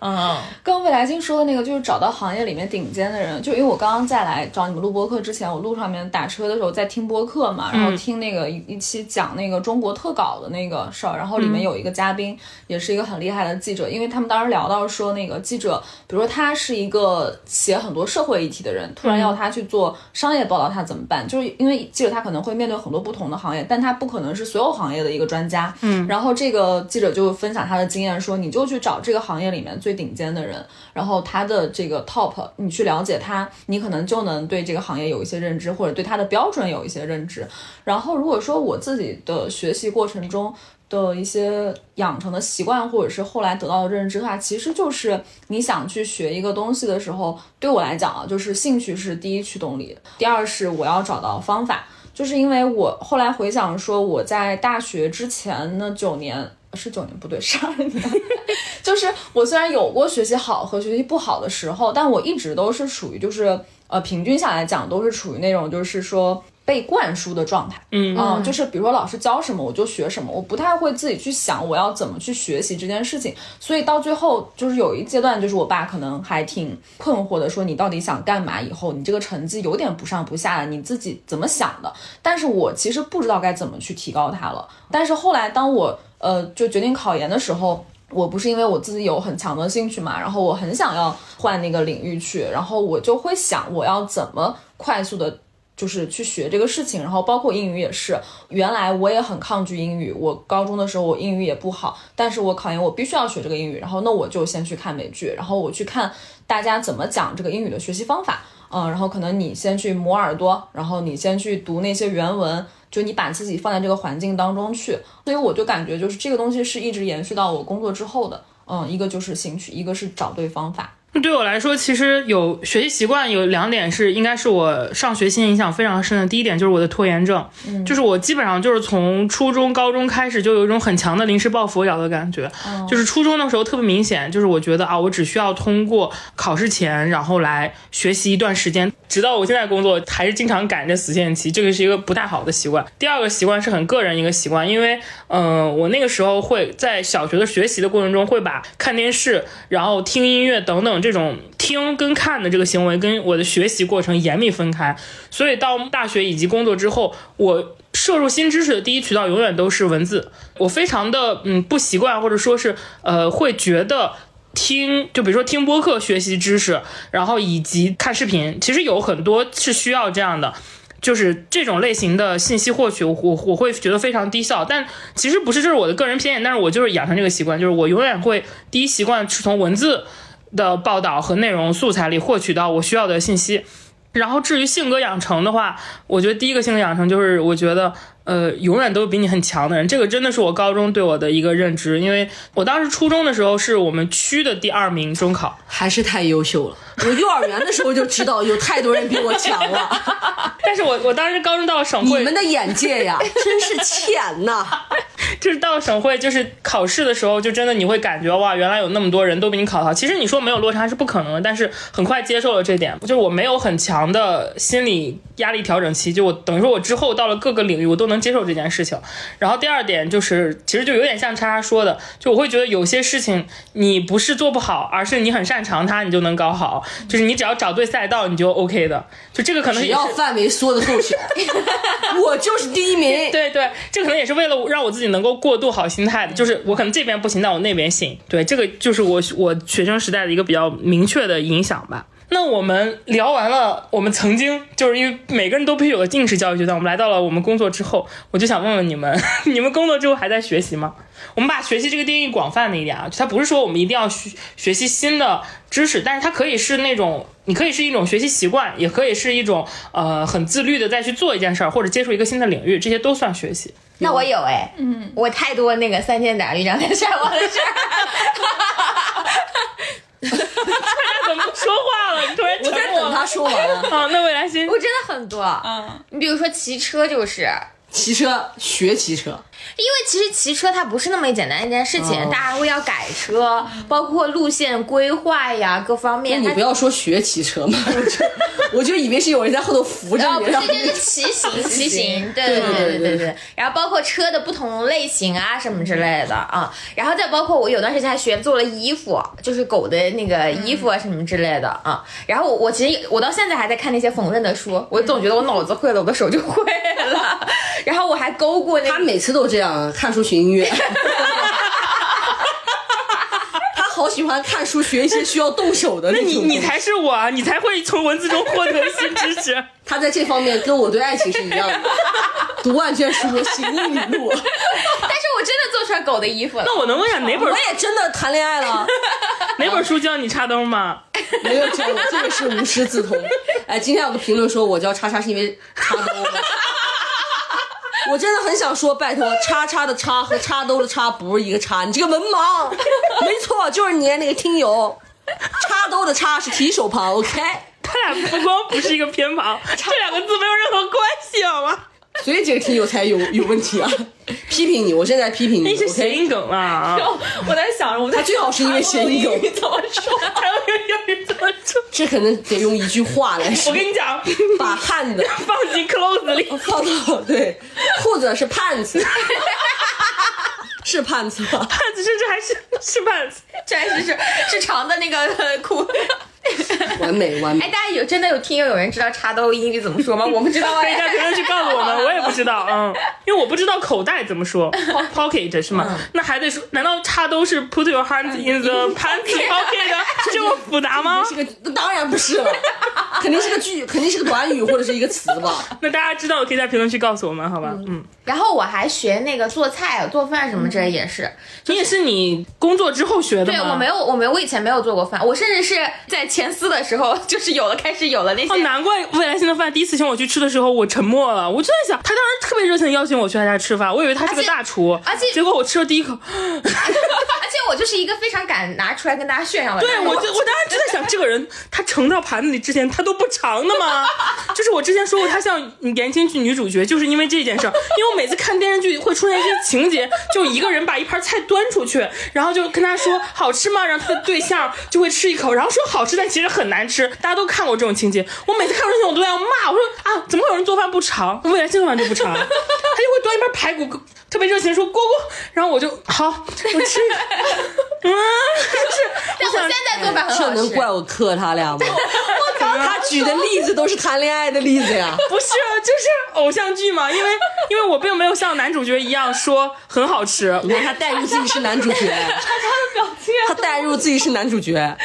A: 嗯，
D: 跟未来星说的那个，就是找到行业里面顶尖的人。就因为我刚刚在来找你们录播课之前，我路上面打车的时候在听播客嘛，然后听那个一一期讲那个中国特稿的那个事儿，然后里面有一个嘉宾，也是一个很厉害的记者，因为他们当时聊到说那个记者，比如说他是一个写很多社会议题的人，突然要他去做商业报道，他怎么办？就是因为记者他可能会面对很多不同的行业，但他不可能是所有行业的一个专家。嗯，然后这个记者就分享他的经验，说你就去找这个行业里面最最顶尖的人，然后他的这个 top，你去了解他，你可能就能对这个行业有一些认知，或者对他的标准有一些认知。然后如果说我自己的学习过程中，的一些养成的习惯，或者是后来得到的认知的话，其实就是你想去学一个东西的时候，对我来讲啊，就是兴趣是第一驱动力，第二是我要找到方法。就是因为我后来回想说，我在大学之前那九年是九年不对，十二年，就是我虽然有过学习好和学习不好的时候，但我一直都是属于就是呃平均下来讲都是处于那种就是说。被灌输的状态，嗯就是比如说老师教什么我就学什么，我不太会自己去想我要怎么去学习这件事情，所以到最后就是有一阶段，就是我爸可能还挺困惑的，说你到底想干嘛？以后你这个成绩有点不上不下的，你自己怎么想的？但是我其实不知道该怎么去提高它了。但是后来当我呃就决定考研的时候。我不是因为我自己有很强的兴趣嘛，然后我很想要换那个领域去，然后我就会想我要怎么快速的。就是去学这个事情，然后包括英语也是。原来我也很抗拒英语，我高中的时候我英语也不好，但是我考研我必须要学这个英语，然后那我就先去看美剧，然后我去看大家怎么讲这个英语的学习方法，嗯，然后可能你先去磨耳朵，然后你先去读那些原文，就你把自己放在这个环境当中去，所以我就感觉就是这个东西是一直延续到我工作之后的，嗯，一个就是兴趣，一个是找对方法。
C: 对我来说，其实有学习习惯有两点是应该是我上学期影响非常深的。第一点就是我的拖延症，就是我基本上就是从初中、高中开始就有一种很强的临时抱佛脚的感觉。就是初中的时候特别明显，就是我觉得啊，我只需要通过考试前，然后来学习一段时间，直到我现在工作还是经常赶着死线期，这个是一个不太好的习惯。第二个习惯是很个人一个习惯，因为嗯、呃我那个时候会在小学的学习的过程中会把看电视，然后听音乐等等这种听跟看的这个行为跟我的学习过程严密分开，所以到大学以及工作之后，我摄入新知识的第一渠道永远都是文字。我非常的嗯不习惯，或者说是呃会觉得。听，就比如说听播客学习知识，然后以及看视频，其实有很多是需要这样的，就是这种类型的信息获取，我我我会觉得非常低效。但其实不是，这是我的个人偏见，但是我就是养成这个习惯，就是我永远会第一习惯是从文字的报道和内容素材里获取到我需要的信息。然后至于性格养成的话，我觉得第一个性格养成就是我觉得。呃，永远都比你很强的人，这个真的是我高中对我的一个认知，因为我当时初中的时候是我们区的第二名中考，
B: 还是太优秀了。我幼儿园的时候就知道有太多人比我强了，
C: 但是我我当时高中到了省会你，
B: 们的眼界呀，真是浅呐！
C: 就是到了省会，就是考试的时候，就真的你会感觉哇，原来有那么多人都比你考得好。其实你说没有落差是不可能的，但是很快接受了这点。就是我没有很强的心理压力调整期，就我等于说我之后到了各个领域，我都能接受这件事情。然后第二点就是，其实就有点像叉叉说的，就我会觉得有些事情你不是做不好，而是你很擅长它，你就能搞好。就是你只要找对赛道，你就 OK 的。就这个可能
B: 只
C: 也
B: 要范围缩的够小，我就是第一名。
C: 对对，这可能也是为了让我自己能够过渡好心态的，就是我可能这边不行，但我那边行。对，这个就是我我学生时代的一个比较明确的影响吧。那我们聊完了，我们曾经就是因为每个人都必须有个应试教育阶段，我们来到了我们工作之后，我就想问问你们，你们工作之后还在学习吗？我们把学习这个定义广泛的一点啊，它不是说我们一定要学学习新的知识，但是它可以是那种，你可以是一种学习习惯，也可以是一种呃很自律的再去做一件事儿，或者接触一个新的领域，这些都算学习。
A: 那我有哎，嗯，我太多那个三天打鱼两天晒网的事儿。
C: 怎么不说话了？你突然
B: 我在
C: 沉默了。
B: 等他说完。
C: 啊，那未来星
A: 我真的很多，嗯，你比如说骑车就是，
B: 骑车学骑车，
A: 因为其实骑车它不是那么简单一件事情，
B: 哦
A: 大家会要改车，包括路线规划呀，各方面。它
B: 你不要说学骑车嘛，我就我就以为是有人在后头扶着
A: 哦，
B: 你，
A: 不是，骑行，骑行，对
B: 对
A: 对
B: 对对。
A: 然后包括车的不同类型啊，什么之类的啊。然后再包括我有段时间还学做了衣服，就是狗的那个衣服啊，什么之类的啊。然后我我其实我到现在还在看那些缝纫的书，我总觉得我脑子会了，我的手就会了。然后我还勾过那个。
B: 他每次都这样看书学音乐。他好喜欢看书学一些需要动手的
C: 那
B: 种。
C: 你你才是我啊，你才会从文字中获得新知识。
B: 他在这方面跟我对爱情是一样的，读万卷书，行万里路。
A: 但是我真的做出来狗的衣服了。
C: 那我能问一下哪本
B: 我也真的谈恋爱了，
C: 哪本书教你插兜吗？
B: 没有教我，这个是无师自通。哎，今天有个评论说我叫叉叉是因为插兜吗？我真的很想说，拜托，叉叉的叉和插兜的叉不是一个叉，你这个文盲。没错，就是你那个听友，插兜的叉是提手旁，OK。
C: 他俩不光不是一个偏旁，这两个字没有任何关系，好吗？
B: 所以这个听友才有有问题啊！批评你，我现在批评你
C: 那是谐音梗了啊！
D: 我在想着我们在
B: 最好是因为谐音梗
D: 怎么说？
C: 还有一个英语怎么说？
B: 这可能得用一句话来说
C: 我。跟你讲，
B: 把汉子
C: 放进 close 里。
B: 放到对，裤子是胖子，是胖子吗？
C: 胖子甚至还是是胖子，
A: 这还是是长的那个呃裤。
B: 完美完美
A: 哎，。大家有真的有听友有人知道插兜英语怎么说吗？我不知道
C: 可以在
A: 哎。
C: 评论区告诉我们，我也不知道，嗯，因为我不知道口袋怎么说，pocket 是吗？那还得说，难道插兜是 put your hands in the pants pocket 这么复杂吗？
B: 是个当然不是了，肯定是个句，肯定是个短语或者是一个词吧。
C: 那大家知道可以在评论区告诉我们，好吧？嗯，
A: 然后我还学那个做菜、做饭什么，这也是。
C: 你也是你工作之后学的吗？
A: 对我没有，我没有，我以前没有做过饭，我甚至是在前四的时候，就是有了开始有了那些。
C: 哦，难怪未来新的饭第一次请我去吃的时候，我沉默了。我就在想，他当时特别热情的邀请我去他家吃饭，我以为他是个大厨，
A: 而且
C: 结果我吃了第一口，
A: 而且我就是一个非常敢拿出来跟大家炫耀的人。
C: 对我就我当时就在想，这个人他盛到盘子里之前，他都不尝的吗？就是我之前说过，他像言情剧女主角，就是因为这件事儿。因为我每次看电视剧会出现一些情节，就一个人把一盘菜端出去，然后就跟他说好吃吗？然后他的对象就会吃一口，然后说好吃，但其实很难吃。大家都看过这种情节，我每次看到这种我都要骂，我说啊，怎么会有人做饭不尝？未来新饭就不尝，他就会端一盘排骨，特别热情说锅锅，然后我就好，我吃一口，嗯，就是
A: 但我现在做饭很好吃。
B: 这能怪我克他俩吗？他举的例子都是谈恋爱的例子呀。
C: 不是，就是偶像剧嘛，因为因为我并没有像男主角一样说很好吃，
B: 你看他代入自己是男主角，他代入自己是男主角，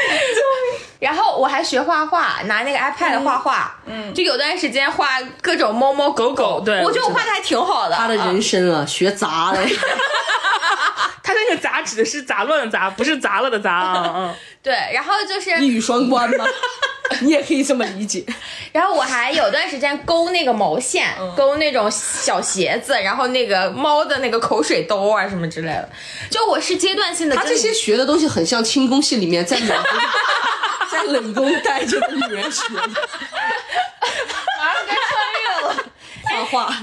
A: 然后我还学画画，拿那个 iPad 画画，嗯，就有段时间画各种猫猫狗
C: 狗对
A: 我觉得我画的还挺好的。
B: 他的人生啊，学杂了。
C: 他那个杂指的是杂乱的杂，不是杂了的杂啊。嗯，
A: 对，然后就是
B: 一语双关嘛？你也可以这么理解。
A: 然后我还有段时间勾那个毛线，勾那种小鞋子，然后那个猫的那个口水兜啊什么之类的。就我是阶段性的，
B: 他这些学的东西很像清宫戏里面在冷宫 在冷宫待着的女人学的。
D: 马上该穿越了。
B: 画画，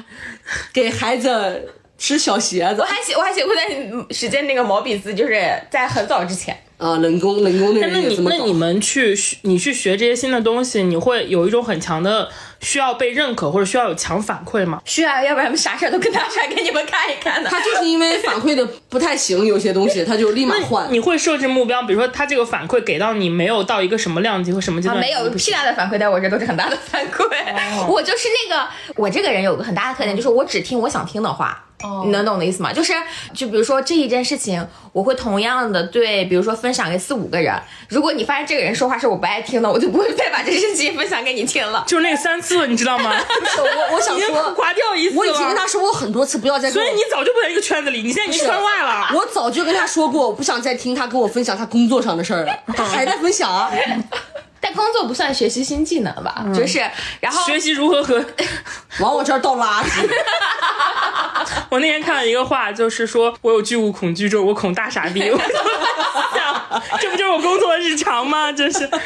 B: 给孩子织小鞋子
A: 我还写我还写过段时间那个毛笔字，就是在很早之前。
B: 啊，冷宫冷宫的
C: 那
B: 人也这么搞
C: 你那你。们去学你去学这些新的东西，你会有一种很强的需要被认可或者需要有强反馈吗？
A: 需要，要不然啥事儿都跟大家给你们看一看的。
B: 他就是因为反馈的不太行，有些东西他就立马换。
C: 你会设置目标，比如说他这个反馈给到你没有到一个什么量级或什么阶
A: 啊，
C: 段，
A: 没有屁大的反馈，在我这都是很大的反馈。我就是那个，我这个人有个很大的特点，就是我只听我想听的话。你能懂我的意思吗？就是，就比如说这一件事情，我会同样的对，比如说分享给四五个人。如果你发现这个人说话是我不爱听的，我就不会再把这事情分享给你听了。
C: 就是那三次，你知道吗？
B: 我我想说，
C: 划掉一次。
B: 我已经跟他说过很多次，不要再。
C: 所以你早就不在一个圈子里，你现在已经圈外了。
B: 我早就跟他说过，我不想再听他跟我分享他工作上的事儿了，他还在分享啊。
A: 但工作不算学习新技能吧？就是，然后
C: 学习如何和
B: 往我这儿倒垃圾，
C: 我那天看了一个话，就是说我有巨物恐惧症，我恐大傻逼。这不就是我工作日常吗？真是，
A: 就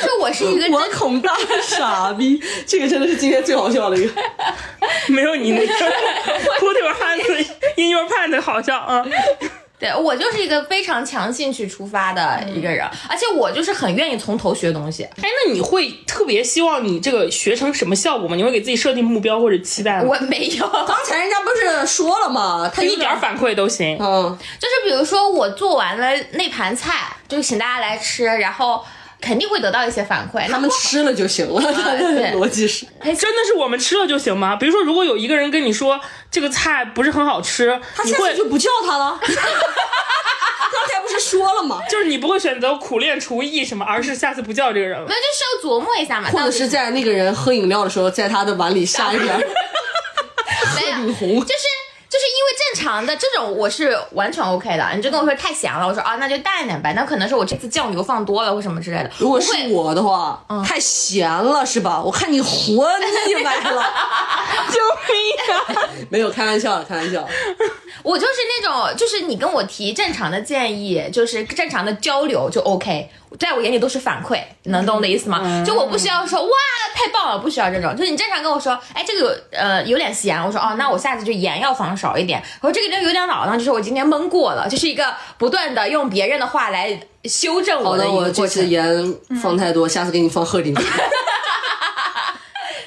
A: 是我是一个
B: 我恐大傻逼，这个真的是今天最好笑的一个。
C: 没有你那个 put your hands in your pants 好笑啊！
A: 对我就是一个非常强兴趣出发的一个人，而且我就是很愿意从头学东西。
C: 哎，那你会特别希望你这个学成什么效果吗？你会给自己设定目标或者期待吗？
A: 我没有，
B: 刚才人家不是说了吗？他
C: 一点儿反馈都行。
B: 嗯，
A: 就是比如说我做完了那盘菜，就请大家来吃，然后肯定会得到一些反馈。
B: 他们吃了就行了，他的
A: 对
B: 逻辑是。
C: 真的是我们吃了就行吗？比如说，如果有一个人跟你说这个菜不是很好吃，
B: 他
C: 你会
B: 下次就不叫他了。刚才不是说了吗？
C: 就是你不会选择苦练厨艺什么，而是下次不叫这个人了
A: 那。就是要琢磨一下嘛，
B: 或者是在那个人喝饮料的时候，在他的碗里下一点
A: 没
B: 红。
A: 就是就是因为正常的这种我是完全 OK 的，你就跟我说太咸了，我说啊那就淡一点呗，那可能是我这次酱油放多了或什么之类的。
B: 如果是我的话，太咸了是吧？我看你活腻歪了，救命啊！没有开玩笑，开玩笑。
A: 我就是那种，就是你跟我提正常的建议，就是正常的交流就 OK，在我眼里都是反馈，你能懂我的意思吗？就我不需要说哇太棒了，不需要这种，就是你正常跟我说，哎这个有呃有点咸，我说哦那我下次就盐要放少一点，我说这个就有点老了，就是我今天闷过了，就是一个不断的用别人的话来修正
B: 我的，
A: 我的
B: 我这次
A: 个过程。
B: 盐放太多，下次给你放鹤顶。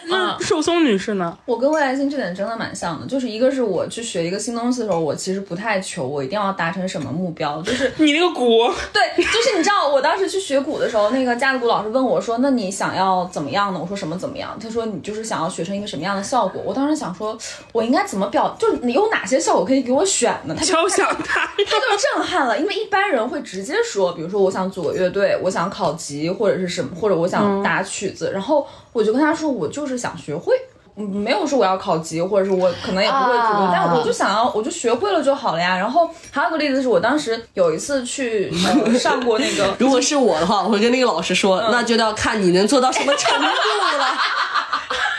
C: 那寿松女士呢？
D: 我跟魏来星这点真的蛮像的，就是一个是我去学一个新东西的时候，我其实不太求我一定要达成什么目标，就是
C: 你那个鼓，
D: 对，就是你知道，我当时去学鼓的时候，那个架子鼓老师问我说：“那你想要怎么样呢？”我说：“什么怎么样？”他说：“你就是想要学成一个什么样的效果？”我当时想说，我应该怎么表？就是你有哪些效果可以给我选呢？他就
C: 敲响它。
D: 他就震撼了，因为一般人会直接说，比如说我想组个乐队，我想考级或者是什么，或者我想打曲子，然后我就跟他说，我就是想学会。嗯没有说我要考级，或者是我可能也不会主动，但我就想要，我就学会了就好了呀。然后还有个例子是我当时有一次去、呃、上过那个
B: 如果是我的话，我会跟那个老师说，那就要看你能做到什么程度了。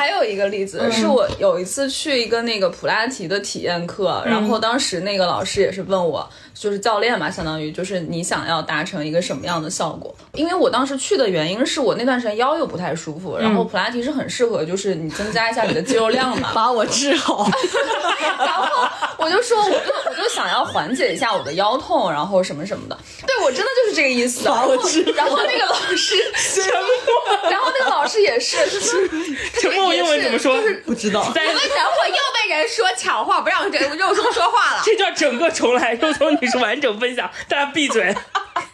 D: 还有一个例子是我有一次去一个那个普拉提的体验课，然后当时那个老师也是问我，就是教练嘛，相当于就是你想要达成一个什么样的效果？因为我当时去的原因是我那段时间腰又不太舒服，然后普拉提是很适合就是你增加一下你的肌肉量嘛，
B: 把我治好。
D: 然后我就说，我就我就想要缓解一下我的腰痛，然后什么什么的。对我真的就是这个意思。
B: 把我治好
D: 然后那个老师 然后那个老师也是，就是
C: 沉默英文怎么说？
B: 不知道。
C: 在
A: 我们等会又被人说抢话，不让这 肉松说话了。
C: 这叫整个重来，肉松你是完整分享，大家闭嘴。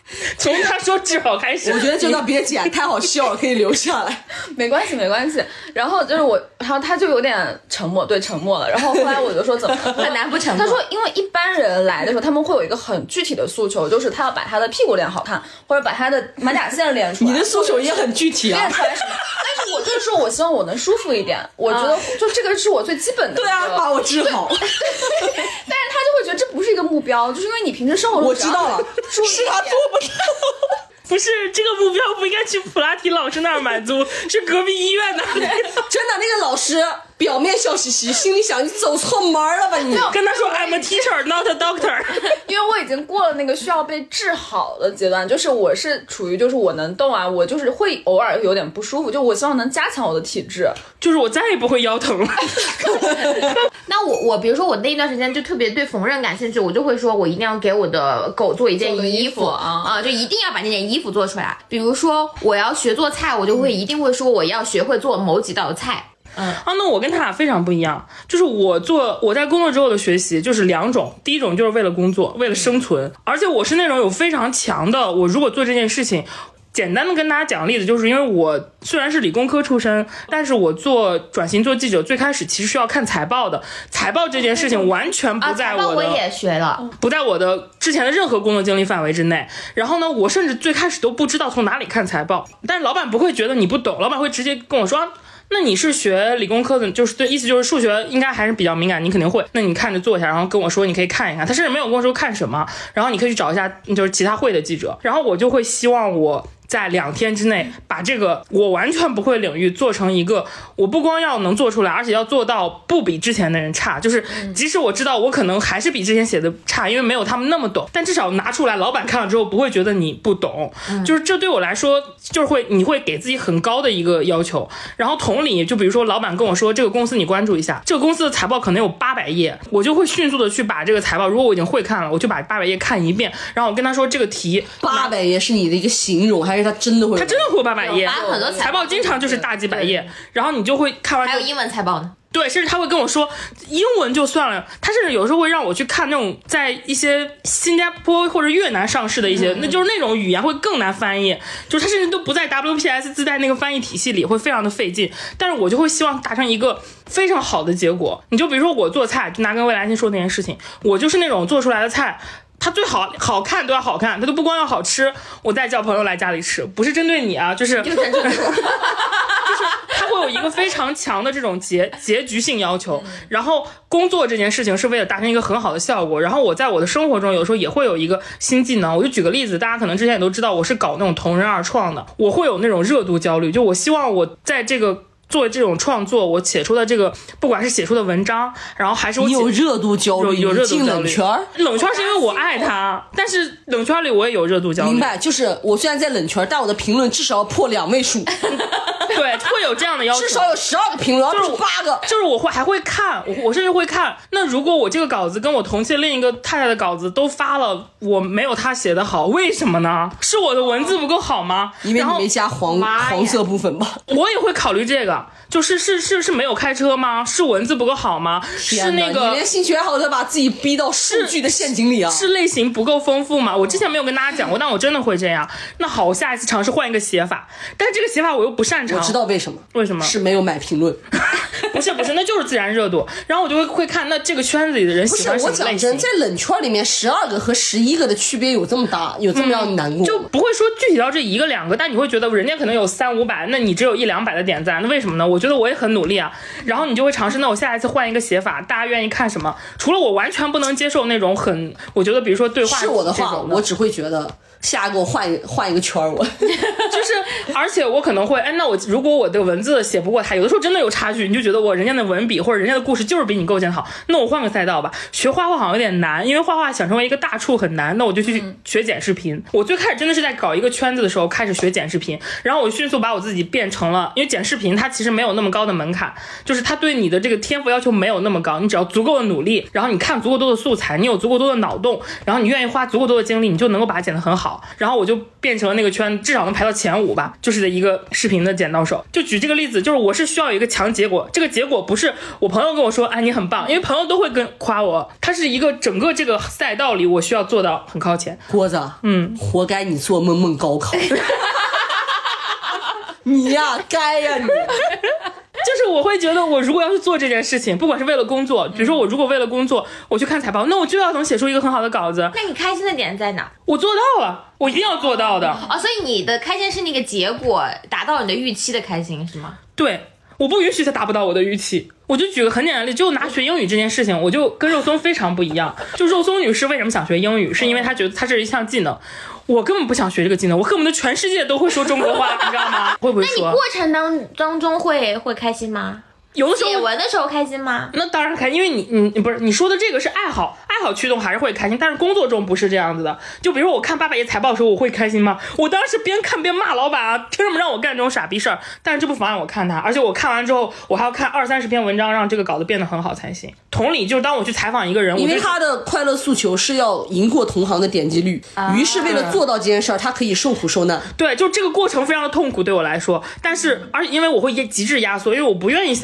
C: 从他说治好开始，
B: 我觉得这段别剪，太好笑了，可以留下来。
D: 没关系，没关系。然后就是我，然后他就有点沉默，对，沉默了。然后后来我就说怎么
A: 很难不沉默
D: 他说，因为一般人来的时候，他们会有一个很具体的诉求，就是他要把他的屁股练好看，或者把他的马甲线练出来。
B: 你的诉求也很具体啊
D: 练。出来什么？但是我就是说我希望我能舒服一点，我觉得就这个是我最基本的。
B: 对啊，把我治好。
D: 但是他就会觉得这不是一个目标，就是因为你平时生活中
B: 我知道了，
D: 是
B: 是他做不到。
C: 不是这个目标不应该去普拉提老师那儿满足，是隔壁医院的。
B: 真的，那个老师表面笑嘻嘻，心里想你走错门儿了吧你？
C: 跟他说 I'm a teacher, not a doctor。
D: 因为我已经过了那个需要被治好的阶段，就是我是处于就是我能动啊，我就是会偶尔有点不舒服，就我希望能加强我的体质。
C: 就是我再也不会腰疼了。
A: 那我我比如说我那一段时间就特别对缝纫感兴趣，我就会说我一定要给我的狗做一件
D: 衣服啊
A: 啊，就一定要把那件衣服做出来。比如说我要学做菜，我就会一定会说我要学会做某几道菜。
C: 啊，那我跟他俩非常不一样，就是我做我在工作之后的学习就是两种，第一种就是为了工作，为了生存，而且我是那种有非常强的，我如果做这件事情。简单的跟大家讲例子，就是因为我虽然是理工科出身，但是我做转型做记者，最开始其实是要看财报的。财报这件事情完全不在我的、
A: 我也学了，
C: 不在我的之前的任何工作经历范围之内。然后呢，我甚至最开始都不知道从哪里看财报，但是老板不会觉得你不懂，老板会直接跟我说。啊那你是学理工科的，就是对，意思就是数学应该还是比较敏感，你肯定会。那你看着做一下，然后跟我说，你可以看一看。他甚至没有跟我说看什么，然后你可以去找一下，就是其他会的记者。然后我就会希望我在两天之内把这个我完全不会领域做成一个，我不光要能做出来，而且要做到不比之前的人差。就是即使我知道我可能还是比之前写的差，因为没有他们那么懂，但至少拿出来，老板看了之后不会觉得你不懂。就是这对我来说，就是会你会给自己很高的一个要求。然后同理，就比如说老板跟我说这个公司你关注一下，这个公司的财报可能有八百页，我就会迅速的去把这个财报，如果我已经会看了，我就把八百页看一遍，然后我跟他说这个题
B: 八百页是你的一个形容，还是他真的会？
C: 他真的会有八百页
A: 有，很多
C: 财报经常就是大几百页，然后你就会看完，
A: 还有英文财报呢。
C: 对，甚至他会跟我说英文就算了，他甚至有时候会让我去看那种在一些新加坡或者越南上市的一些，那就是那种语言会更难翻译，就是他甚至都不在 WPS 自带那个翻译体系里，会非常的费劲。但是我就会希望达成一个非常好的结果。你就比如说我做菜，就拿跟魏兰心说那件事情，我就是那种做出来的菜。它最好好看都要好看，它都不光要好吃，我再叫朋友来家里吃，不是针对你啊，就是
A: 就在这里
C: 它 会有一个非常强的这种结结局性要求。然后工作这件事情是为了达成一个很好的效果。然后我在我的生活中有时候也会有一个新技能。我就举个例子，大家可能之前也都知道，我是搞那种同人二创的，我会有那种热度焦虑，就我希望我在这个。做这种创作，我写出的这个，不管是写出的文章，然后还是我写
B: 你有热度焦虑，
C: 有有热度焦虑
B: 冷圈。
C: 冷圈是因为我爱他，但是冷圈里我也有热度焦虑。
B: 明白，就是我虽然在冷圈，但我的评论至少要破两位数，
C: 对，会有这样的要求。
B: 至少有十二个评论，而
C: 就是
B: 八个。
C: 就是我会还会看，我我甚至会看。那如果我这个稿子跟我同期另一个太太的稿子都发了，我没有他写的好，为什么呢？是我的文字不够好吗？
B: 因为你没加黄黄色部分吧？
C: 我也会考虑这个，上，就是是是是没有开车吗？是文字不够好吗？是那个
B: 连兴趣爱好都把自己逼到数据的陷阱里啊！
C: 是类型不够丰富吗？我之前没有跟大家讲过，但我真的会这样。那好，我下一次尝试换一个写法，但是这个写法我又不擅长。
B: 我知道为什么，
C: 为什么？
B: 是没有买评论。
C: 不是不是，那就是自然热度。然后我就会会看，那这个圈子里的人喜欢什
B: 我
C: 么类型
B: 讲真，。在冷圈里面，十二个和十一个的区别有这么大，有这么样的难过？
C: 就不会说具体到这一个两个，但你会觉得人家可能有三五百，那你只有一两百的点赞，那为什么呢？我觉得我也很努力啊。然后你就会尝试，那我下一次换一个写法，大家愿意看什么？除了我完全不能接受那种很，我觉得比如说对话
B: 是我的话，我只会觉得下一个我换一换一个圈儿，我
C: 就是，而且我可能会，哎，那我如果我的文字写不过他，有的时候真的有差距，你就觉得我人家的文笔或者人家的故事就是比你构建好，那我换个赛道吧。学画画好像有点难，因为画画想成为一个大处很难，那我就去学剪视频。我最开始真的是在搞一个圈子的时候开始学剪视频，然后我迅速把我自己变成了，因为剪视频它其实没有那么高的门槛，就是它对你的这个天赋要求没有那么高，你只要足够的努力，然后你看足够多的素材，你有足够多的脑洞，然后你愿意花足够多的精力，你就能够把它剪得很好。然后我就变成了那个圈，至少能排到前五吧，就是的一个视频的剪刀手。就举这个例子，就是我是需要有一个强结果，这个结果不是我朋友跟我说，哎，你很棒，因为朋友都会跟夸我，它是一个整个这个赛道里我需要做到很靠前。
B: 郭子，嗯，活该你做梦梦高考。你呀，该呀你。
C: 就是我会觉得，我如果要去做这件事情，不管是为了工作，比如说我如果为了工作我去看财报，那我就要能写出一个很好的稿子。
A: 那你开心的点在哪？
C: 我做到了，我一定要做到的。
A: 哦，所以你的开心是那个结果达到你的预期的开心是吗？
C: 对我不允许他达不到我的预期。我就举个很简单的例，就拿学英语这件事情，我就跟肉松非常不一样。就肉松女士为什么想学英语，是因为她觉得它是一项技能。我根本不想学这个技能，我恨不得全世界都会说中国话，你知道吗？会不会说
A: 那你过？程当当中会会开心吗？
C: 有的时候
A: 写文的时候开心吗？
C: 那当然开心，因为你你你不是你说的这个是爱好，爱好驱动还是会开心，但是工作中不是这样子的。就比如说我看八百页财报的时候，我会开心吗？我当时边看边骂老板啊，凭什么让我干这种傻逼事儿？但是这不妨碍我看他，而且我看完之后，我还要看二三十篇文章，让这个稿子变得很好才行。同理，就是当我去采访一个人，
B: 因为他的快乐诉求是要赢过同行的点击率，于是为了做到这件事儿，他可以受苦受难。
C: 对，就这个过程非常的痛苦对我来说，但是而且因为我会压极致压缩，因为我不愿意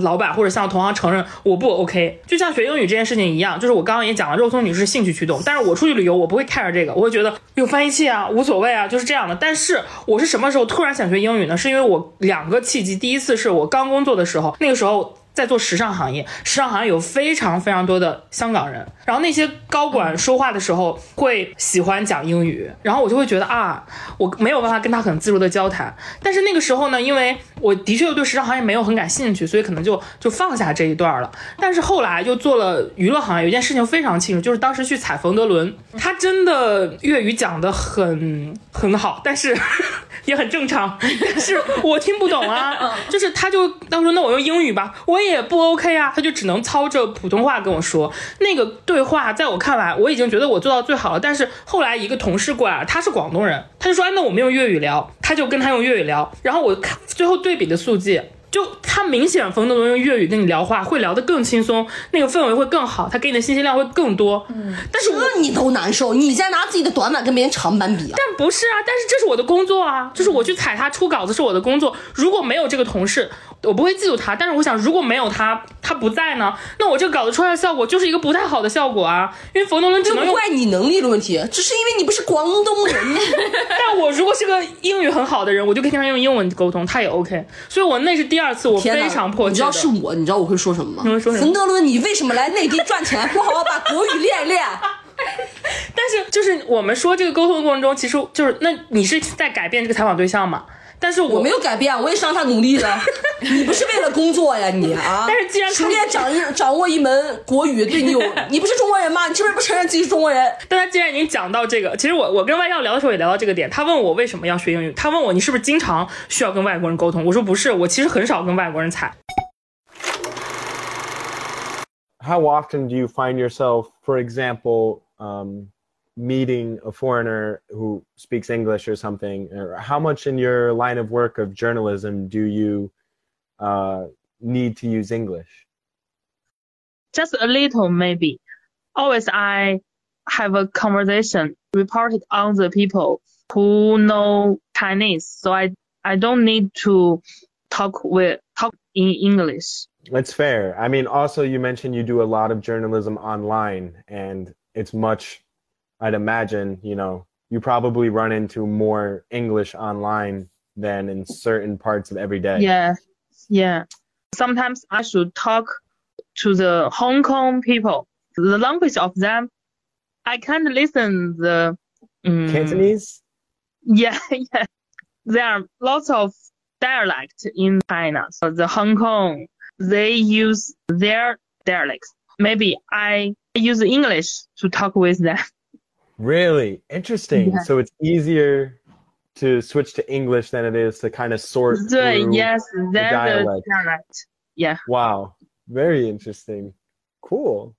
C: 老板或者向同行承认我不 OK。就像学英语这件事情一样，就是我刚刚也讲了，肉松女士兴趣驱动，但是我出去旅游我不会 care 这个，我会觉得有翻译器啊，无所谓啊，就是这样的。但是我是什么时候突然想学英语呢？是因为我两个契机，第一次是我刚工作的时候，那个时候。在做时尚行业，时尚行业有非常非常多的香港人，然后那些高管说话的时候会喜欢讲英语，然后我就会觉得啊，我没有办法跟他很自如的交谈。但是那个时候呢，因为我的确又对时尚行业没有很感兴趣，所以可能就就放下这一段了。但是后来又做了娱乐行业，有一件事情非常清楚，就是当时去采冯德伦，他真的粤语讲的很很好，但是 也很正常，但是我听不懂啊，就是他就当时那我用英语吧，我也不 OK 啊，他就只能操着普通话跟我说。那个对话在我看来，我已经觉得我做到最好了。但是后来一个同事过来，他是广东人，他就说：“哎，那我们用粤语聊。”他就跟他用粤语聊，然后我看最后对比的速记。就他明显冯德伦用粤语跟你聊话，会聊得更轻松，那个氛围会更好，他给你的信息量会更多。嗯，但是我
B: 这你都难受，你在拿自己的短板跟别人长板比啊？
C: 但不是啊，但是这是我的工作啊，就是我去踩他出稿子是我的工作。如果没有这个同事，我不会嫉妒他。但是我想，如果没有他，他不在呢，那我这个稿子出来的效果就是一个不太好的效果啊。因为冯德伦只能用，
B: 怪你能力的问题，只是因为你不是广东人。
C: 但我如果是个英语很好的人，我就可以跟他用英文沟通，他也 OK。所以我那是第二次，我非常迫
B: 你
C: 切你。
B: 知道是我，你知道我会说什么吗？
C: 你会说什么
B: 冯德伦，你为什么来内地赚钱，不好好把国语练一练？
C: 但是就是我们说这个沟通的过程中，其实就是那你是在改变这个采访对象嘛？但是我
B: 我没有改变，我也是让他努力的。你不是为了工作呀，你啊！
C: 但是既然他
B: 熟练掌握掌握一门国语，对你有，你不是中国人吗？你是不是不承认自己是中国人？
C: 但他既然已经讲到这个，其实我我跟外教聊的时候也聊到这个点。他问我为什么要学英语，他问我你是不是经常需要跟外国人沟通？我说不是，我其实很少跟外国人踩。
G: how often do you find yourself, for example, um, meeting a foreigner who speaks English or something? Or how much in your line of work of journalism do you uh, need to use English?
H: just a little maybe. Always I have a conversation reported on the people who know Chinese, so I I don't need to talk with talk in English.
G: That's fair. I mean, also, you mentioned you do a lot of journalism online, and it's much, I'd imagine, you know, you probably run into more English online than in certain parts of every day.
H: Yeah, yeah. Sometimes I should talk to the Hong Kong people. The language of them, I can't listen the. mm,
G: Cantonese?
H: Yeah, yeah. There are lots of dialect in China. So the Hong Kong, they use their dialects. Maybe I use English to talk with them.
G: Really interesting.
H: Yeah.
G: So it's easier to switch to English than it is to kind of sort
H: 对
G: through.
H: yes, there's a
G: dialect.
H: dialect. Yeah.
G: Wow, very interesting. Cool.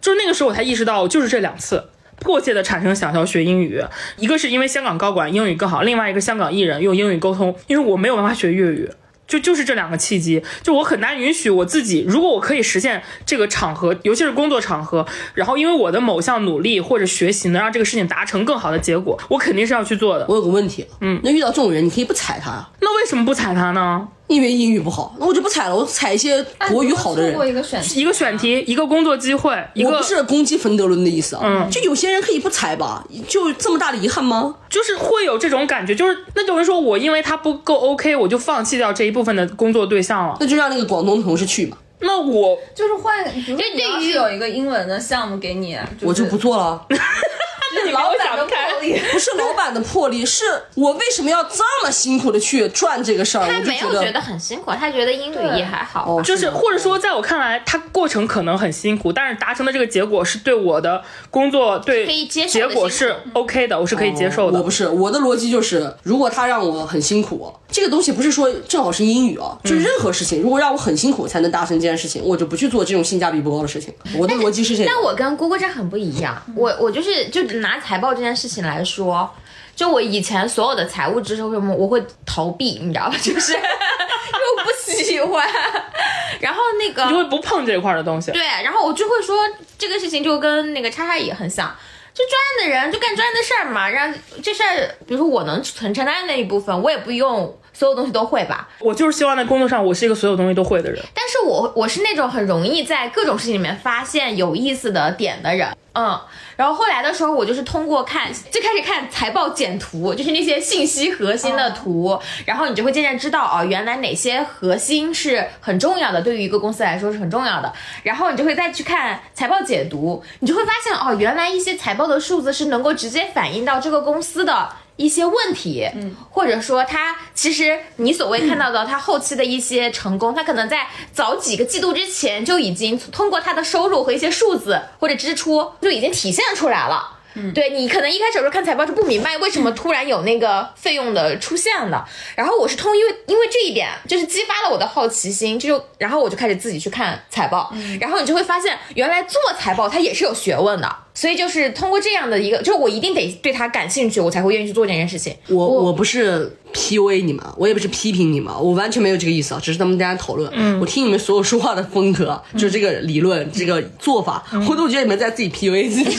C: 就是那个时候我才意识到，就是这两次迫切的产生想要学英语，一个是因为香港高管英语更好，另外一个香港艺人用英语沟通，因为我没有办法学粤语。 就就是这两个契机，就我很难允许我自己，如果我可以实现这个场合，尤其是工作场合，然后因为我的某项努力或者学习能让这个事情达成更好的结果，我肯定是要去做的。
B: 我有个问题，嗯，那遇到这种人，你可以不踩他，
C: 那为什么不踩他呢？
B: 因为英语不好，那我就不踩了，我踩一些国语好的人
A: 一个选题，
C: 一个选题，一个工作机会，一个
B: 我不是攻击冯德伦的意思啊，
C: 嗯
B: 就有些人可以不踩吧，就这么大的遗憾吗？
C: 就是会有这种感觉，就是那有人说我因为他不够 OK，我就放弃掉这一部分的工作对象了。
B: 那就让那个广东同事去嘛，
C: 那我
D: 就是换，比如说
A: 对
D: 你要
A: 于
D: 是有一个英文的项目给你，
B: 我就不做了。
C: 是老板的魄力。
B: 不是老板的魄力，是我为什么要这么辛苦的去赚这个事儿？
A: 他没有觉得很辛苦，他觉得英语也还好。
B: 哦，
C: 就是或者说，在我看来，他过程可能很辛苦，但是达成的这个结果是对我的工作对
A: 可以接受
C: 结果是 OK 的，我是可以接受的。
B: 我不是，我的逻辑就是，如果他让我很辛苦，这个东西不是说正好是英语啊，就任何事情，如果让我很辛苦才能达成这件事情，我就不去做这种性价比不高的事情。我的逻辑是这个。
A: 但我跟姑姑这很不一样，我我就是就拿财报这件事情来说，就我以前所有的财务知识，为什么我会逃避？你知道吧？就是因为我不喜欢。然后那个
C: 你会不碰这一块的东西。
A: 对，然后我就会说这个事情就跟那个叉叉也很像，就专业的人就干专业的事儿嘛，让这事儿，比如说我能承承担的那一部分，我也不用所有东西都会吧。
C: 我就是希望在工作上，我是一个所有东西都会的人。
A: 但是我我是那种很容易在各种事情里面发现有意思的点的人，嗯。然后后来的时候，我就是通过看，最开始看财报简图，就是那些信息核心的图，然后你就会渐渐知道哦，原来哪些核心是很重要的，对于一个公司来说是很重要的。然后你就会再去看财报解读，你就会发现哦，原来一些财报的数字是能够直接反映到这个公司的。一些问题，嗯，或者说他其实你所谓看到的他后期的一些成功，他可能在早几个季度之前就已经通过他的收入和一些数字或者支出就已经体现出来了。嗯，对你可能一开始的时候看财报是不明白为什么突然有那个费用的出现的，然后我是通因为因为这一点就是激发了我的好奇心，就然后我就开始自己去看财报，然后你就会发现原来做财报它也是有学问的，所以就是通过这样的一个，就是我一定得对它感兴趣，我才会愿意去做这件事情。
B: 我我不是 PUA 你们，我也不是批评你们，我完全没有这个意思啊，只是咱们大家讨论。嗯，我听你们所有说话的风格，就是这个理论、这个做法，我都觉得你们在自己 PUA 自己。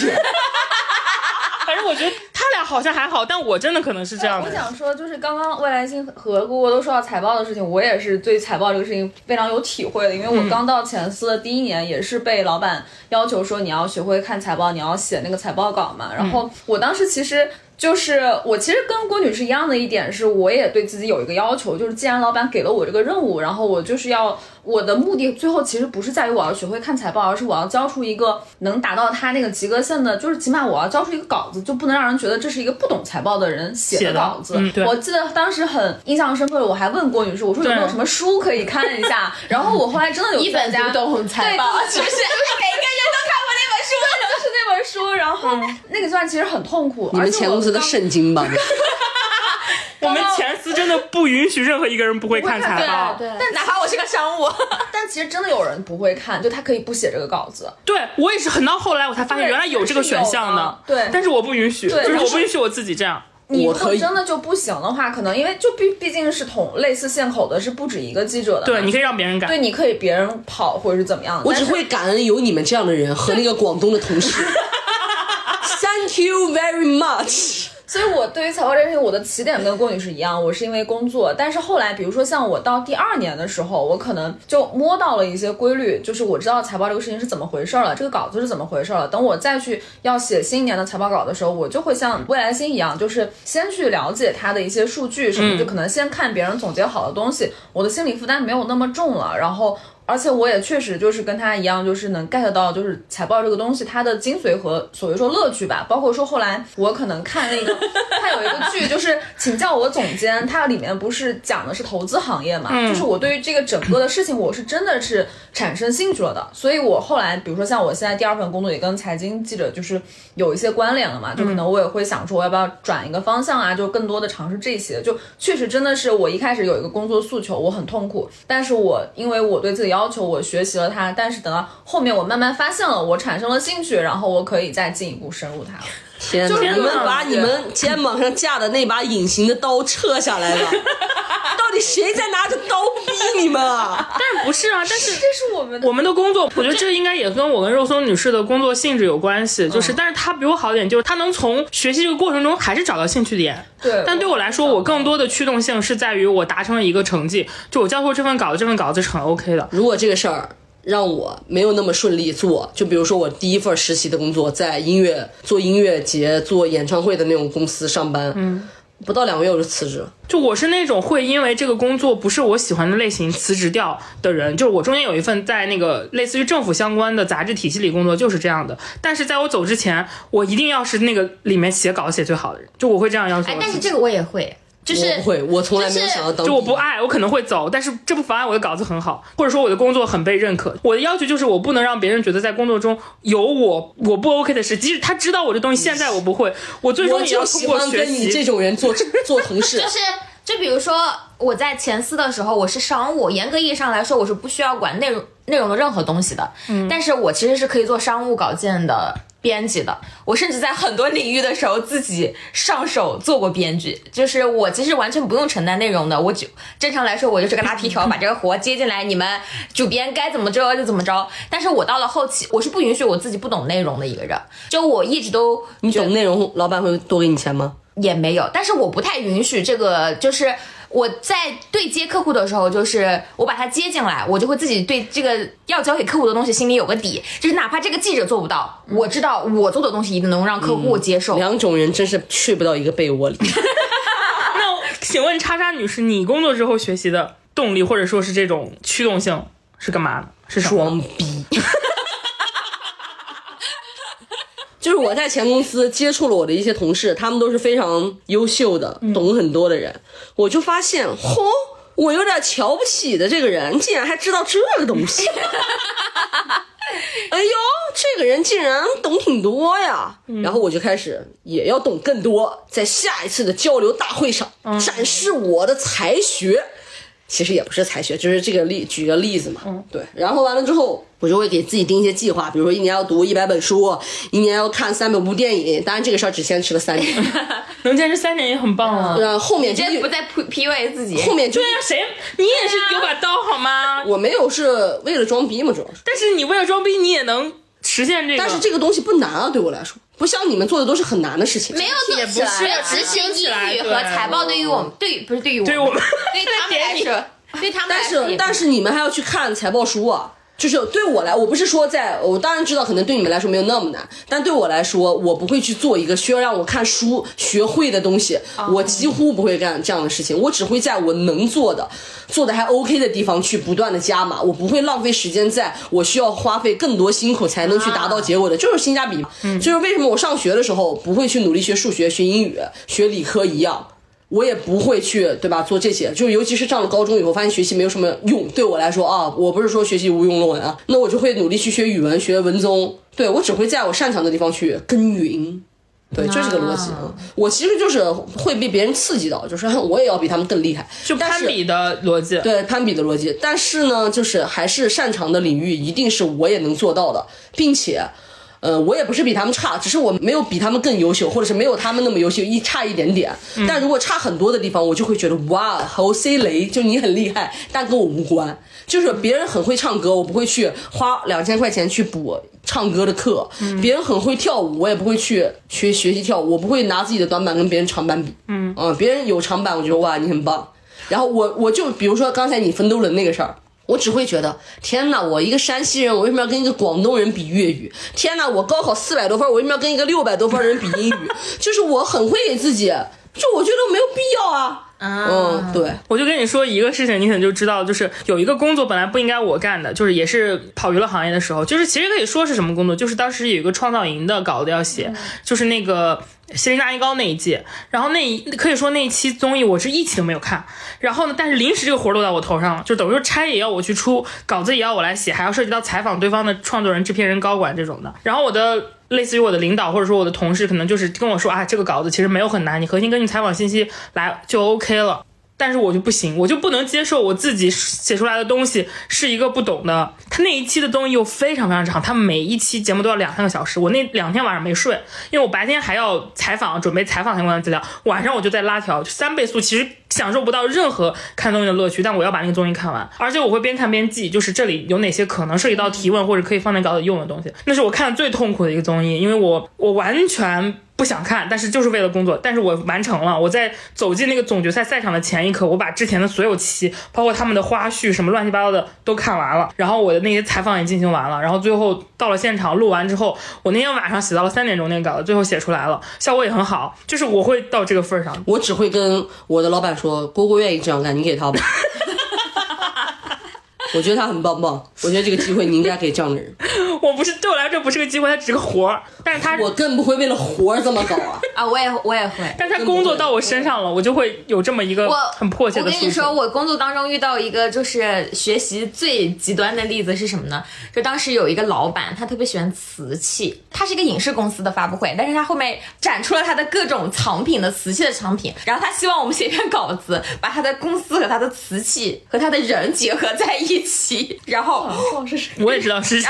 C: 我觉得他俩好像还好，但我真的可能是这样的。
D: 我想说，就是刚刚未来星和姑姑都说到财报的事情，我也是对财报这个事情非常有体会的，因为我刚到前司的第一年，也是被老板要求说你要学会看财报，你要写那个财报稿嘛。然后我当时其实。就是我其实跟郭女士一样的一点是，我也对自己有一个要求，就是既然老板给了我这个任务，然后我就是要我的目的最后其实不是在于我要学会看财报，而是我要交出一个能达到他那个及格线的，就是起码我要交出一个稿子，就不能让人觉得这是一个不懂财报的人写
C: 写的
D: 稿子。
C: 嗯
D: 我记得当时很印象深刻的，我还问郭女士，我说有没有什么书可以看一下？然后我后来真的有
A: 一本
D: 家
A: 读懂财报，
D: 就
A: 是不是？每个人都看过那
D: 是那本书，然后那个段其实很痛苦。
B: 你们前公司的圣经吧？
C: 我们前司真的不允许任何一个人不会看财报。
A: 对，但哪怕我是个商务，
D: 但其实真的有人不会看，就他可以不写这个稿子。
C: 对我也是很到后来我才发现原来有这个选项
D: 的对
C: 但是我不允许，就是我不允许我自己这样。
D: 你如果真的就不行的话，可能因为就毕毕竟是同类似线口的，是不止一个记者的。
C: 对，你可以让别人改。
D: 对，你可以别人跑或者是怎么样的。
B: 我只会感恩有你们这样的人和那个广东的同事。Thank you very much。
D: 所以我对于财报这件事情，我的起点跟郭女士一样，我是因为工作。但是后来，比如说像我到第二年的时候，我可能就摸到了一些规律，就是我知道财报这个事情是怎么回事了，这个稿子是怎么回事了。等我再去要写新一年的财报稿的时候，我就会像未来星一样，就是先去了解它的一些数据什么，就可能先看别人总结好的东西，我的心理负担没有那么重了，然后。而且我也确实就是跟他一样，就是能 get 到就是财报这个东西它的精髓和所谓说乐趣吧。包括说后来我可能看那个，他有一个剧就是请叫我总监，它里面不是讲的是投资行业嘛，就是我对于这个整个的事情我是真的是产生兴趣了的。所以我后来比如说像我现在第二份工作也跟财经记者就是有一些关联了嘛，就可能我也会想说我要不要转一个方向啊，就更多的尝试这些。就确实真的是我一开始有一个工作诉求，我很痛苦，但是我因为我对自己要要求，我学习了它，但是等到后面我慢慢发现了，我产生了兴趣，然后我可以再进一步深入它了。
B: 天哪！
D: 就是
B: 你们把你们肩膀上架的那把隐形的刀撤下来了，到底谁在拿着刀逼你们啊？
C: 但不是啊，但是
D: 这是我们的
C: 我们的工作，我觉得这应该也跟我跟肉松女士的工作性质有关系。就是，但是她比我好点，就是她能从学习这个过程中还是找到兴趣点。
D: 对
C: 但对我来说，我更多的驱动性是在于我达成了一个成绩，就我交出这份稿子，这份稿子是很 OK 的。
B: 如果这个事儿让我没有那么顺利做，就比如说我第一份实习的工作，在音乐做音乐节、做演唱会的那种公司上班，嗯，不到两个月我就辞职了。
C: 就我是那种会因为这个工作不是我喜欢的类型辞职掉的人，就是我中间有一份在那个类似于政府相关的杂志体系里工作，就是这样的。但是在我走之前，我一定要是那个里面写稿写最好的人，就我会这样要求。
A: 但是这个我也会，就是
B: 我不会，我从来没有想到当。
C: 就我不爱，我可能会走，但是这不妨碍我的稿子很好，或者说我的工作很被认可。我的要求就是我不能让别人觉得在工作中有我我不 OK 的事，即使他知道我这东西现在我不会，我最终
B: 我
C: 也要通过学
B: 跟你这
C: 习。
B: 种人做 做同事。
A: 就是就比如说我在前司的时候，我是商务，严格意义上来说，我是不需要管内容内容的任何东西的。嗯，但是我其实是可以做商务稿件的。编辑的，我甚至在很多领域的时候自己上手做过编剧，就是我其实完全不用承担内容的，我就正常来说我就是个拉皮条，把这个活接进来，你们主编该怎么着就怎么着。但是我到了后期，我是不允许我自己不懂内容的一个人，就我一直都
B: 你懂内容，老板会多给你钱吗？
A: 也没有，但是我不太允许这个，就是我在对接客户的时候，就是我把他接进来，我就会自己对这个要交给客户的东西心里有个底，就是哪怕这个记者做不到，我知道我做的东西一定能让客户接受。
B: 两种人真是去不到一个被窝里。
C: 那请问叉叉女士，你工作之后学习的动力或者说是这种驱动性是干嘛的？是？
B: 装逼。就是我在前公司接触了我的一些同事，他们都是非常优秀的、懂很多的人，我就发现，嚯，我有点瞧不起的这个人，竟然还知道这个东西。哎呦，这个人竟然懂挺多呀！然后我就开始也要懂更多，在下一次的交流大会上展示我的才学。其实也不是才学，就是这个例，举个例子嘛。嗯，对。然后完了之后，我就会给自己定一些计划，比如说一年要读一百本书，一年要看三百部电影。当然这个事儿只坚持了三年，
C: 能坚持三年也很棒了。
B: 然后后面就
A: 这不再 P P U A 自己，
B: 后面就
C: 对呀、谁？你也是有把刀好吗？
B: 我没有是为了装逼嘛，主要是。
C: 但是你为了装逼，你也能实现这个。
B: 但是这个东西不难啊，对我来说，不像你们做的都是很难的事情。
A: 没有做起来，
C: 是
A: 没有执
C: 行起来
A: 英语和
C: 对
A: 财报对于我们，对不是对于我们，
C: 对于我们
A: 对他们来说，对他们来说但
B: 是但是你们还要去看财报书啊。就是对我来，我不是说在，我当然知道可能对你们来说没有那么难，但对我来说，我不会去做一个需要让我看书学会的东西，我几乎不会干这样的事情，我只会在我能做的、做的还 OK 的地方去不断的加码，我不会浪费时间在我需要花费更多辛苦才能去达到结果的，就是性价比嘛。就是为什么我上学的时候不会去努力学数学、学英语、学理科一样。我也不会去，对吧？做这些，就尤其是上了高中以后，发现学习没有什么用。对我来说啊，我不是说学习无用论文啊，那我就会努力去学语文、学文综。对我只会在我擅长的地方去耕耘。对，这是个逻辑啊。我其实就是会被别人刺激到，就是我也要比他们更厉害，
C: 就攀比的逻辑。
B: 对攀比的逻辑。但是呢，就是还是擅长的领域一定是我也能做到的，并且。呃，我也不是比他们差，只是我没有比他们更优秀，或者是没有他们那么优秀，一差一点点。但如果差很多的地方，我就会觉得哇，好 C 雷，就你很厉害，但跟我无关。就是别人很会唱歌，我不会去花两千块钱去补唱歌的课；别人很会跳舞，我也不会去学学习跳舞，我不会拿自己的短板跟别人长板比。嗯，啊、别人有长板，我觉得哇，你很棒。然后我我就比如说刚才你奋斗的那个事儿。我只会觉得，天哪！我一个山西人，我为什么要跟一个广东人比粤语？天哪！我高考四百多分，我为什么要跟一个六百多分的人比英语？就是我很会给自己，就我觉得没有必要啊。嗯，对，
C: 我就跟你说一个事情，你可能就知道，就是有一个工作本来不应该我干的，就是也是跑娱乐行业的时候，就是其实可以说是什么工作，就是当时有一个创造营的稿子要写，就是那个心灵大一高那一季，然后那一可以说那一期综艺我是一期都没有看，然后呢，但是临时这个活落到我头上了，就等于说差也要我去出，稿子也要我来写，还要涉及到采访对方的创作人、制片人、高管这种的，然后我的。类似于我的领导或者说我的同事，可能就是跟我说啊，这个稿子其实没有很难，你核心根据采访信息来就 OK 了。但是我就不行，我就不能接受我自己写出来的东西是一个不懂的。他那一期的综艺又非常非常长，他每一期节目都要两三个小时。我那两天晚上没睡，因为我白天还要采访，准备采访相关的资料，晚上我就在拉条，就三倍速，其实享受不到任何看综艺的乐趣。但我要把那个综艺看完，而且我会边看边记，就是这里有哪些可能涉及到提问或者可以放在稿子用的东西。那是我看的最痛苦的一个综艺，因为我我完全。不想看，但是就是为了工作。但是我完成了。我在走进那个总决赛赛场的前一刻，我把之前的所有期，包括他们的花絮什么乱七八糟的都看完了。然后我的那些采访也进行完了，然后最后到了现场录完之后，我那天晚上写到了三点钟那个稿子，最后写出来了，效果也很好，就是我会到这个份儿上。
B: 我只会跟我的老板说，蝈蝈愿意这样干，你给他吧。我觉得他很棒棒，我觉得这个机会你应该给这样的人。
C: 我不是对我来说这不是个机会，它只是个活儿，但是他
B: 我更不会为了活儿这么搞啊！
A: 啊，我也我也会。
C: 但是他工作到我身上了，我就会有这么一个很迫切的。
A: 我跟你说，我工作当中遇到一个就是学习最极端的例子是什么呢？就当时有一个老板，他特别喜欢瓷器，他是一个影视公司的发布会，但是他后面展出了他的各种藏品的瓷器的藏品，然后他希望我们写一篇稿子，把他的公司和他的瓷器和他的人结合在一起，然后
C: 我也知道是谁，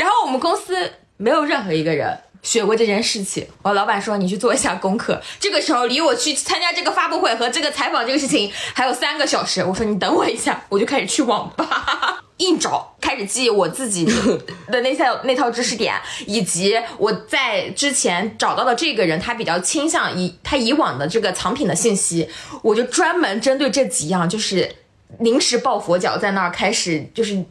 A: 然后我们公司没有任何一个人学过这件事情。我老板说你去做一下功课。这个时候离我去参加这个发布会和这个采访这个事情还有三个小时。我说你等我一下，我就开始去网吧 硬找，开始记我自己的那套那套知识点，以及我在之前找到的这个人他比较倾向以他以往的这个藏品的信息，我就专门针对这几样就是临时抱佛脚，在那儿开始就是。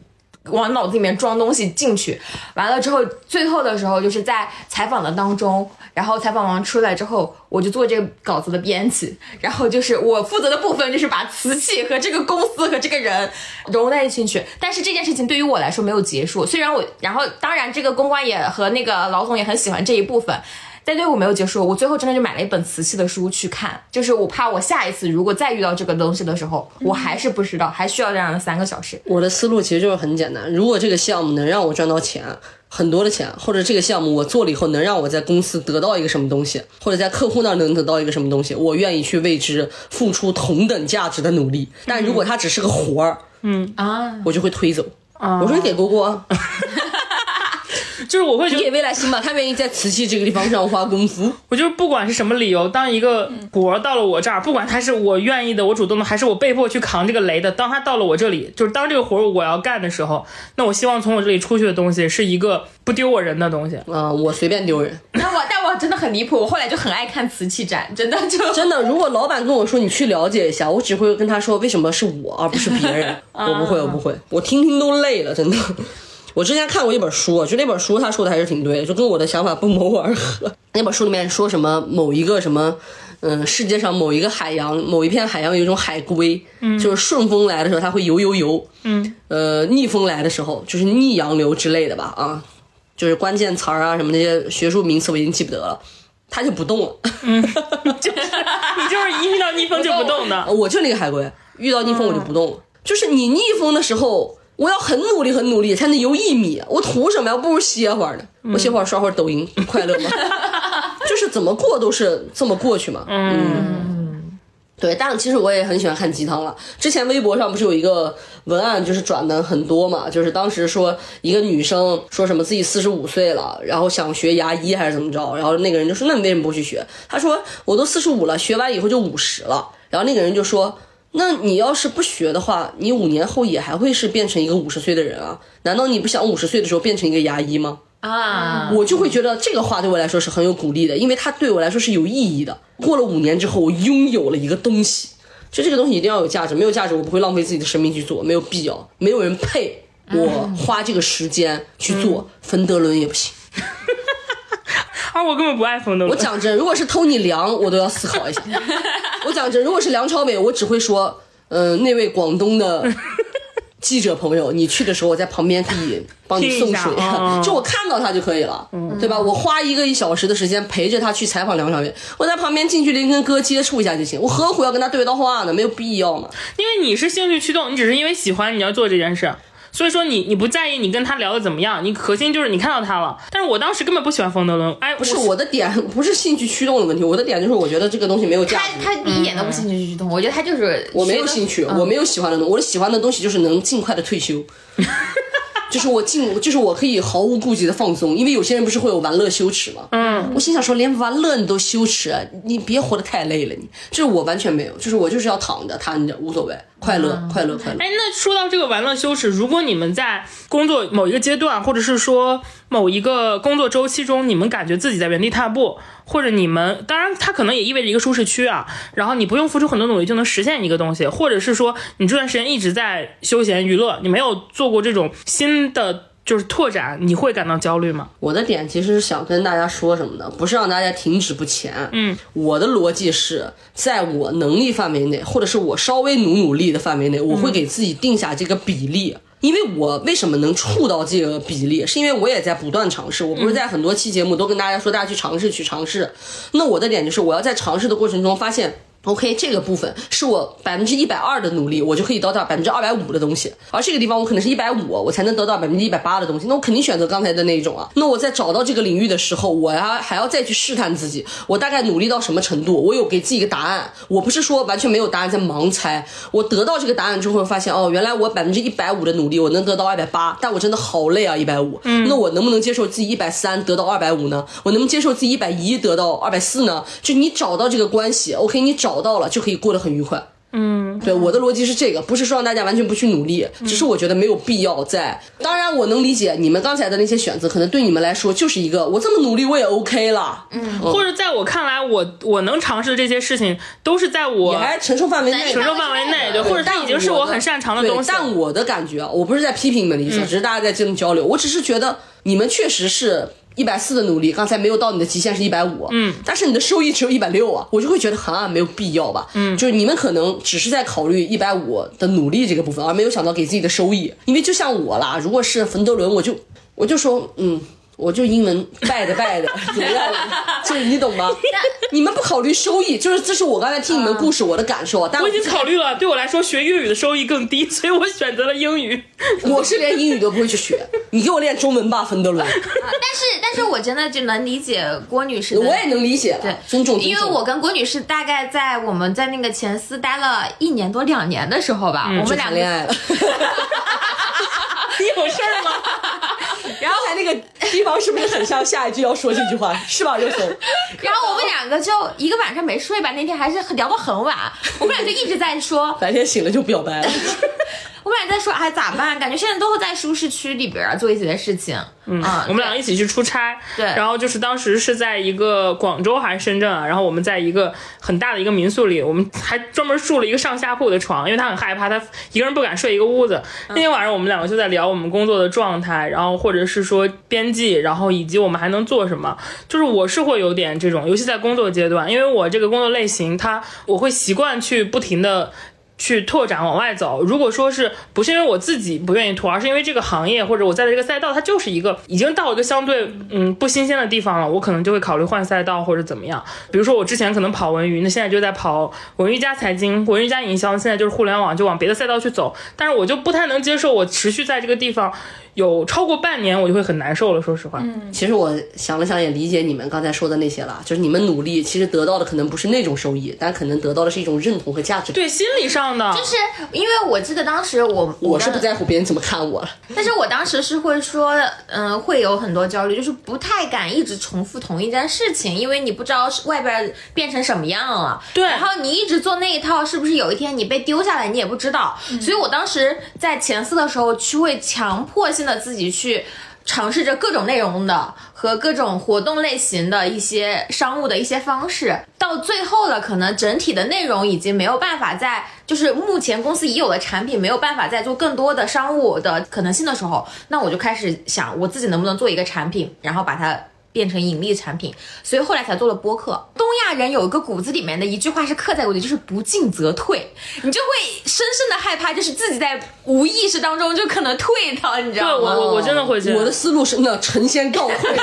A: 往脑子里面装东西进去，完了之后，最后的时候就是在采访的当中，然后采访完出来之后，我就做这个稿子的编辑，然后就是我负责的部分就是把瓷器和这个公司和这个人融在一起去。但是这件事情对于我来说没有结束，虽然我，然后当然这个公关也和那个老总也很喜欢这一部分。但对我没有结束，我最后真的就买了一本瓷器的书去看，就是我怕我下一次如果再遇到这个东西的时候，我还是不知道，还需要这样的三个小时。
B: 我的思路其实就是很简单，如果这个项目能让我赚到钱，很多的钱，或者这个项目我做了以后能让我在公司得到一个什么东西，或者在客户那儿能得到一个什么东西，我愿意去为之付出同等价值的努力。但如果它只是个活儿，
C: 嗯
A: 啊，
B: 我就会推走。我说你给蝈蝈，
C: 就是我会觉得
B: 你给未来星吧，他愿意在瓷器这个地方上花功夫。
C: 我就是不管是什么理由，当一个活儿到了我这儿，不管他是我愿意的，我主动的，还是我被迫去扛这个雷的，当他到了我这里，就是当这个活儿我要干的时候，那我希望从我这里出去的东西是一个不丢我人的东西。
B: 啊、我随便丢人。
A: 那我但我真的很离谱，我后来就很爱看瓷器展，真的就
B: 真的，如果老板跟我说你去了解一下，我只会跟他说为什么是我而不是别人。我不会，我不会，我听听都累了，真的。我之前看过一本书，就那本书他说的还是挺对的，就跟我的想法不谋而合。那本书里面说什么某一个什么，嗯，世界上某一个海洋，某一片海洋有一种海龟，嗯，就是顺风来的时候它会游游游，
C: 嗯，
B: 呃，逆风来的时候就是逆洋流之类的吧，啊，就是关键词儿啊什么那些学术名词我已经记不得了，它就不动了。
C: 嗯，就是 你就是一遇到逆风就不动的。
B: 我就那个海龟，遇到逆风我就不动了。就是你逆风的时候，我要很努力很努力才能游一米，我图什么呀？不如歇会儿呢。我歇会儿刷会儿抖音，快乐吗？就是怎么过都是这么过去嘛。嗯，对。但其实我也很喜欢看鸡汤了。之前微博上不是有一个文案，就是转的很多嘛，就是当时说一个女生说什么自己四十五岁了，然后想学牙医还是怎么着，然后那个人就说那你为什么不去学？他说我都四十五了，学完以后就五十了。然后那个人就说。那你要是不学的话，你五年后也还会是变成一个五十岁的人啊？难道你不想五十岁的时候变成一个牙医吗？
A: 啊，
B: 我就会觉得这个话对我来说是很有鼓励的，因为它对我来说是有意义的。过了五年之后，我拥有了一个东西，就这个东西一定要有价值，没有价值我不会浪费自己的生命去做，没有必要，没有人配我花这个时间去做。冯德伦也不行。
C: 啊，我根本不爱冯德伦。
B: 我讲真，如果是偷你粮，我都要思考一下。我讲真，如果是梁朝伟，我只会说，嗯、那位广东的 记者朋友，你去的时候我在旁边可以帮你送水 就我看到他就可以了，对吧？我花一个一小时的时间陪着他去采访梁朝伟，我在旁边近距离跟哥接触一下就行，我何苦要跟他对到话呢？没有必要嘛。
C: 因为你是兴趣驱动，你只是因为喜欢你要做这件事，所以说你你不在意你跟他聊的怎么样，你核心就是你看到他了。但是我当时根本不喜欢冯德伦，哎，
B: 不是我的点，不是兴趣驱动的问题，我的点就是我觉得这个东西没有价值。
A: 他他一点都不兴趣驱动，我觉得他就是
B: 我没有兴趣，
A: 嗯
B: 我没有喜欢的东西，我喜欢的东西就是能尽快的退休，就是我尽，就是我可以毫无顾忌的放松，因为有些人不是会有玩乐羞耻吗？
C: 嗯，
B: 我心想说，连玩乐你都羞耻，你别活得太累了，你，就是我完全没有，就是我就是要躺着瘫着无所谓，快乐，快乐，快乐。
C: 哎，那说到这个玩乐羞耻，如果你们在工作某一个阶段，或者是说某一个工作周期中，你们感觉自己在原地踏步，或者你们当然它可能也意味着一个舒适区啊，然后你不用付出很多努力就能实现一个东西，或者是说你这段时间一直在休闲娱乐，你没有做过这种新的就是拓展，你会感到焦虑吗？
B: 我的点其实是想跟大家说什么呢？不是让大家停止不前，
C: 嗯，
B: 我的逻辑是在我能力范围内，或者是我稍微努努力的范围内，我会给自己定下这个比例。因为我为什么能触到这个比例，是因为我也在不断尝试。我不是在很多期节目都跟大家说，大家去尝试，去尝试。那我的点就是，我要在尝试的过程中发现。OK，这个部分是我百分之一百二的努力，我就可以得到百分之二百五的东西，而这个地方我可能是一百五，我才能得到百分之一百八的东西，那我肯定选择刚才的那一种啊。那我在找到这个领域的时候，我要还要再去试探自己，我大概努力到什么程度，我有给自己一个答案，我不是说完全没有答案在盲猜，我得到这个答案之后发现，哦，原来我百分之一百五的努力我能得到二百八，但我真的好累啊，一百五，那我能不能接受自己一百三得到二百五呢？我能不能接受自己一百一得到二百四呢？就你找到这个关系，OK，你找到了就可以过。得很愉快。
C: 嗯，
B: 对，我的逻辑是这个，不是说让大家完全不去努力，只是我觉得没有必要在。当然，我能理解你们刚才的那些选择，可能对你们来说就是一个我这么努力我也 OK 了。
C: 嗯，或者在我看来，我我能尝试的这些事情都是在我
B: 也还承受范围内，
C: 承受范围内，对，或者它已经是我很擅长的东西。
B: 但我的感觉，我不是在批评你们的意思，只是大家在这种交流。我只是觉得你们确实是。一百四的努力，刚才没有到你的极限是一百五，
C: 嗯，
B: 但是你的收益只有一百六啊，我就会觉得啊没有必要吧，
C: 嗯，
B: 就是你们可能只是在考虑一百五的努力这个部分，而没有想到给自己的收益，因为就像我啦，如果是冯德伦，我就我就说，嗯。我就英文拜的拜的，怎么样？就是你懂吗？你们不考虑收益，就是这是我刚才听你们故事我的感受。但
C: 我已经考虑了，对我来说学粤语的收益更低，所以我选择了英语。
B: 我是连英语都不会去学，你给我练中文吧，芬德伦。但
A: 是，但是我真的就能理解郭女士。
B: 我也能理解，
A: 对，
B: 尊重。
A: 因为我跟郭女士大概在我们在那个前司待了一年多两年的时候吧，我们俩
B: 恋爱了。
C: 你有事儿吗？
B: 然后才那个地方是不是很像下一句要说这句话 是吧？刘松。
A: 然后我们两个就一个晚上没睡吧，那天还是聊到很晚，我们俩就一直在说，
B: 白天醒了就表白了。
A: 我们俩在说，哎，咋办？感觉现在都会在舒适区里边做一些事情。
C: 嗯，我们俩一起去出差。
A: 对。
C: 然后就是当时是在一个广州还是深圳啊？然后我们在一个很大的一个民宿里，我们还专门住了一个上下铺的床，因为他很害怕，他一个人不敢睡一个屋子。那天晚上我们两个就在聊我们工作的状态，然后或者是说编辑，然后以及我们还能做什么。就是我是会有点这种，尤其在工作阶段，因为我这个工作类型，它我会习惯去不停的。去拓展往外走。如果说是不是因为我自己不愿意拓，而是因为这个行业或者我在的这个赛道，它就是一个已经到一个相对嗯不新鲜的地方了，我可能就会考虑换赛道或者怎么样。比如说我之前可能跑文娱，那现在就在跑文娱加财经、文娱加营销，现在就是互联网，就往别的赛道去走。但是我就不太能接受我持续在这个地方。有超过半年，我就会很难受了。说实话，
B: 嗯，其实我想了想，也理解你们刚才说的那些了。就是你们努力，其实得到的可能不是那种收益，但可能得到的是一种认同和价值。
C: 对，心理上的。
A: 就是因为我记得当时我
B: 我是不在乎别人怎么看我了，
A: 但是我当时是会说，嗯，会有很多焦虑，就是不太敢一直重复同一件事情，因为你不知道外边变成什么样了。
C: 对。
A: 然后你一直做那一套，是不是有一天你被丢下来，你也不知道。所以我当时在前四的时候，去会强迫性的自己去尝试着各种内容的和各种活动类型的一些商务的一些方式，到最后了，可能整体的内容已经没有办法在，就是目前公司已有的产品没有办法再做更多的商务的可能性的时候，那我就开始想我自己能不能做一个产品，然后把它。变成盈利产品，所以后来才做了播客。东亚人有一个骨子里面的一句话是刻在骨里，就是不进则退，你就会深深的害怕，就是自己在无意识当中就可能退掉，你知道
C: 吗？我我真的会这样。
B: 我的思路是那成仙告退，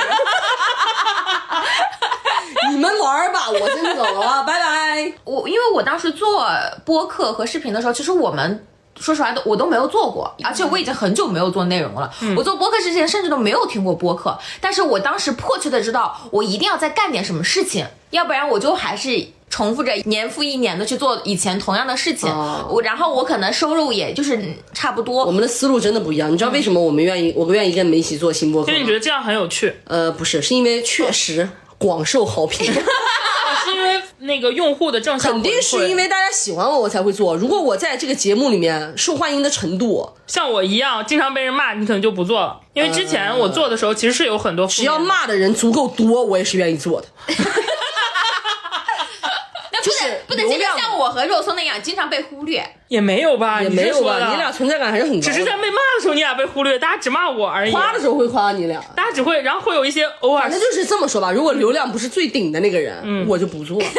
B: 你们玩吧，我先走了，拜拜。
A: 我因为我当时做播客和视频的时候，其实我们。说实话，都我都没有做过，而且我已经很久没有做内容了。我做播客之前，甚至都没有听过播客。但是我当时迫切的知道，我一定要再干点什么事情，要不然我就还是重复着年复一年的去做以前同样的事情。我然后我可能收入也就是差不多。
B: 我们的思路真的不一样。你知道为什么我们愿意，我们愿意跟你们一起做新播客？
C: 因为你觉得这样很有趣。
B: 呃，不是，是因为确实广受好评。
C: 是因为那个用户的正向
B: 肯定是因为大家喜欢我，我才会做。如果我在这个节目里面受欢迎的程度，
C: 像我一样经常被人骂，你可能就不做了。因为之前我做的时候，其实是有很多负
B: 只要骂的人足够多，我也是愿意做的。
A: 那 不
B: 就是
A: 能不能这个像我和肉松那样经常被忽略。
C: 也没有吧，
B: 也没有吧，你俩存在感还是很高的。
C: 只是在被骂的时候，你俩被忽略，大家只骂我而已。
B: 夸的时候会夸你俩。
C: 大家只会，然后会有一些偶尔
B: 反正就是这么说吧，如果流量不是最顶的那个人，
C: 嗯
B: 我就不做。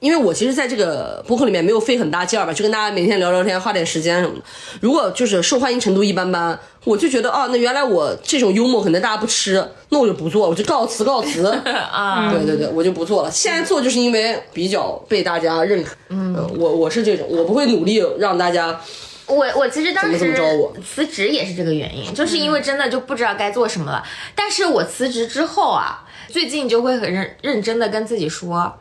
B: 因为我其实在这个播客里面没有费很大劲儿吧，就跟大家每天聊聊天，花点时间什么的。如果就是受欢迎程度一般般，我就觉得哦，那原来我这种幽默可能大家不吃，那我就不做，我就告辞告辞 啊。对对对，我就不做了。现在做就是因为比较被大家认可。嗯，我我是这种，我不会努力让大家。
A: 我我其实当时
B: 着我
A: 辞职也是这个原因，就是因为真的就不知道该做什么了。但是我辞职之后啊，最近就会很认认真的跟自己说。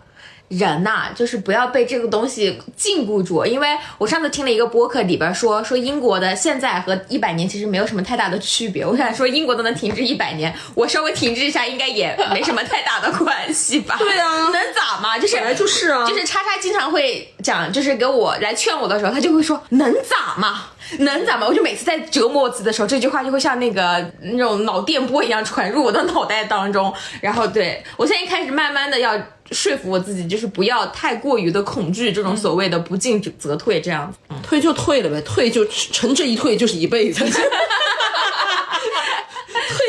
A: 人呐、就是不要被这个东西禁锢住，因为我上次听了一个播客，里边说说英国的现在和一百年其实没有什么太大的区别。我想说英国都能停滞一百年，我稍微停滞一下应该也没什么太大的关系吧？
B: 对啊
A: 能咋嘛？就是
B: 本来就是啊
A: 就是叉叉经常会讲，就是给我来劝我的时候，他就会说能咋嘛？能咋嘛？我就每次在折磨自己的时候，这句话就会像那个那种脑电波一样传入我的脑袋当中。然后对我现在开始慢慢的要说服我自己，就是不要太过于的恐惧这种所谓的不进则退这样子。
B: 退就退了呗，退就成这一退就是一辈子。退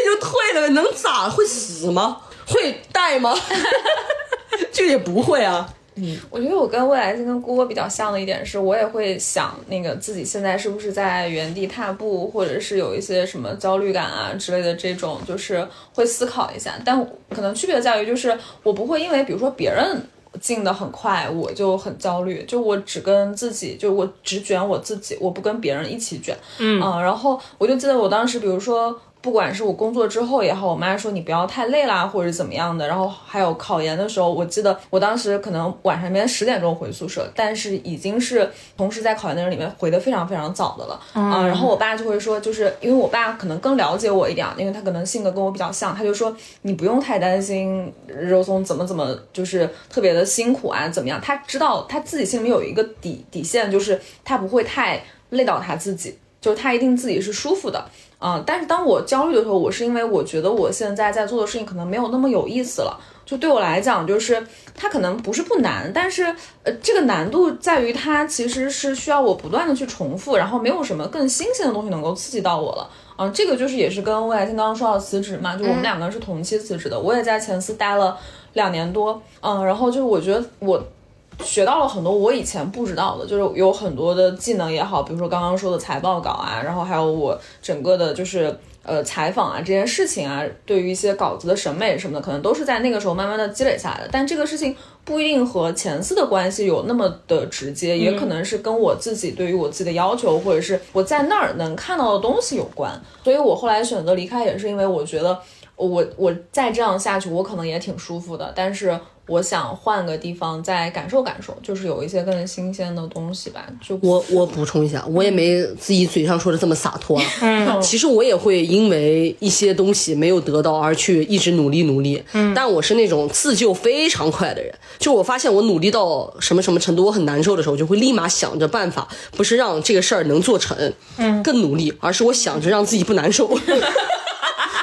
B: 就退了呗，能咋会死吗？会带吗？这也不会啊。
D: 嗯我觉得我跟未来星跟郭郭比较像的一点是，我也会想那个自己现在是不是在原地踏步，或者是有一些什么焦虑感啊之类的这种，就是会思考一下。但可能区别在于，就是我不会因为比如说别人进的很快，我就很焦虑，就我只跟自己，就我只卷我自己，我不跟别人一起卷。嗯然后我就记得我当时，比如说。不管是我工作之后也好，我妈说你不要太累啦，或者怎么样的。然后还有考研的时候，我记得我当时可能晚上边十点钟回宿舍，但是已经是同时在考研的人里面回的非常非常早的了啊、然后我爸就会说，就是因为我爸可能更了解我一点，因为他可能性格跟我比较像，他就说你不用太担心肉松怎么怎么就是特别的辛苦啊，怎么样？他知道他自己心里有一个底底线，就是他不会太累到他自己。就是他一定自己是舒服的，嗯，但是当我焦虑的时候，我是因为我觉得我现在在做的事情可能没有那么有意思了。就对我来讲，就是它可能不是不难，但是呃，这个难度在于它其实是需要我不断的去重复，然后没有什么更新鲜的东西能够刺激到我了。嗯，这个就是也是跟魏来星刚刚说到辞职嘛，就我们两个人是同期辞职的，我也在前司待了两年多，嗯，然后就是我觉得我学到了很多我以前不知道的，就是有很多的技能也好，比如说刚刚说的财报稿啊，然后还有我整个的就是呃采访啊这件事情啊，对于一些稿子的审美什么的，可能都是在那个时候慢慢的积累下来的。但这个事情不一定和前四的关系有那么的直接，也可能是跟我自己对于我自己的要求，或者是我在那儿能看到的东西有关。所以我后来选择离开，也是因为我觉得我我再这样下去，我可能也挺舒服的，但是。我想换个地方再感受感受，就是有一些更新鲜的东西吧。就
B: 我我补充一下，我也没自己嘴上说的这么洒脱啊。嗯，其实我也会因为一些东西没有得到而去一直努力努力。嗯，但我是那种自救非常快的人。就我发现我努力到什么什么程度，我很难受的时候，就会立马想着办法，不是让这个事儿能做成，嗯，更努力，而是我想着让自己不难受。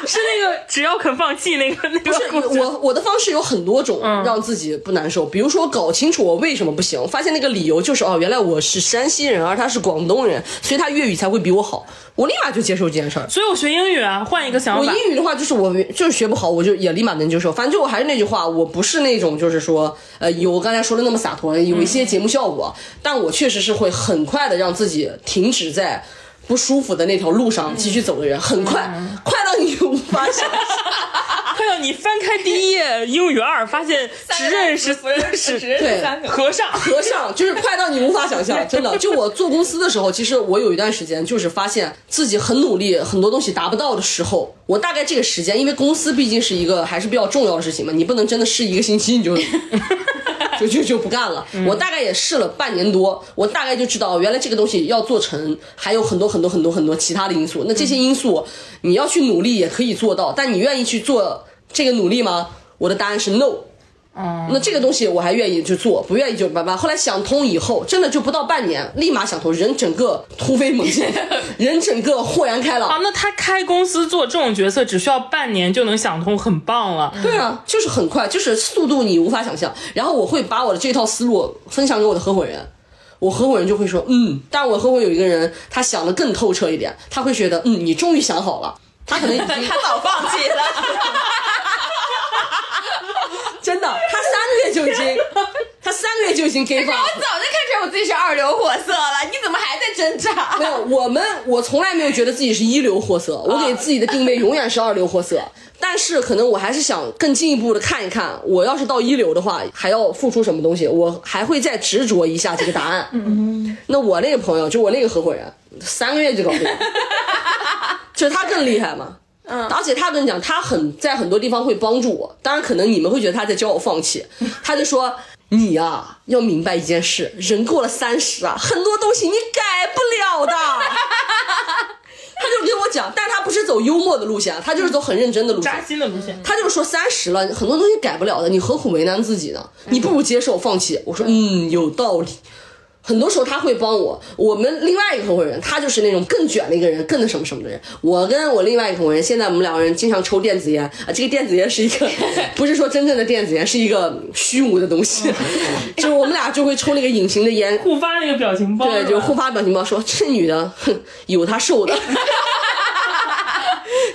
C: 是那个只要肯放弃那个那个
B: 不是我，我的方式有很多种，让自己不难受。比如说，搞清楚我为什么不行，发现那个理由就是哦，原来我是山西人，而他是广东人，所以他粤语才会比我好。我立马就接受这件事儿。
C: 所以我学英语啊，换一个想法我。
B: 英语的话，就是我就是学不好，我就也立马能接受。反正就我还是那句话，我不是那种就是说，呃，有我刚才说的那么洒脱，有一些节目效果，但我确实是会很快的让自己停止在不舒服的那条路上继续走的人，很快，快到你无法想象。
C: 快到你翻开第一页英语二，发现只认识
D: 不认识，
B: 对。
C: 和尚。
B: 和尚就是快到你无法想象，真的。就我做公司的时候，其实我有一段时间就是发现自己很努力，很多东西达不到的时候，我大概这个时间，因为公司毕竟是一个还是比较重要的事情嘛，你不能真的试一个星期你就。就就就不干了。我大概也试了半年多，我大概就知道原来这个东西要做成，还有很多很多很多很多其他的因素。那这些因素你要去努力也可以做到，但你愿意去做这个努力吗？我的答案是 no。那这个东西我还愿意去做，不愿意就拜拜。后来想通以后，真的就不到半年，立马想通，人整个突飞猛进，人整个豁然开朗。
C: 啊，那他开公司做这种角色，只需要半年就能想通，很棒了。
B: 对啊，就是很快，就是速度你无法想象。然后我会把我的这套思路分享给我的合伙人，我合伙人就会说，嗯，但我合伙有一个人，他想的更透彻一点，他会觉得，嗯，你终于想好了。他可能已经
A: 他早放弃了。
B: 真的，他三个月就已经，他三个月就已经 give
A: 我早就看出来我自己是二流货色了，你怎么还在挣扎？
B: 没有，我们我从来没有觉得自己是一流货色，我给自己的定位永远是二流货色。但是可能我还是想更进一步的看一看，我要是到一流的话，还要付出什么东西，我还会再执着一下这个答案。嗯，那我那个朋友，就我那个合伙人，三个月就搞定了，就是他更厉害嘛。嗯，而且他跟你讲，他很在很多地方会帮助我。当然，可能你们会觉得他在教我放弃，他就说你呀、要明白一件事，人过了三十啊，很多东西你改不了的。他就跟我讲，但他不是走幽默的路线，他就是走很认真的路线
C: 扎。心的路线。
B: 他就是说三十了，很多东西改不了的，你何苦为难自己呢？你不如接受放弃。我说嗯，有道理。很多时候他会帮我，我们另外一个合伙人，他就是那种更卷的一个人，更那什么什么的人。我跟我另外一个合伙人，现在我们两个人经常抽电子烟啊，这个电子烟是一个，不是说真正的电子烟，是一个虚无的东西，就 是我们俩就会抽那个隐形的烟，
C: 互发那个表情包，
B: 对，就互发表情包说这女的，哼，有她受的。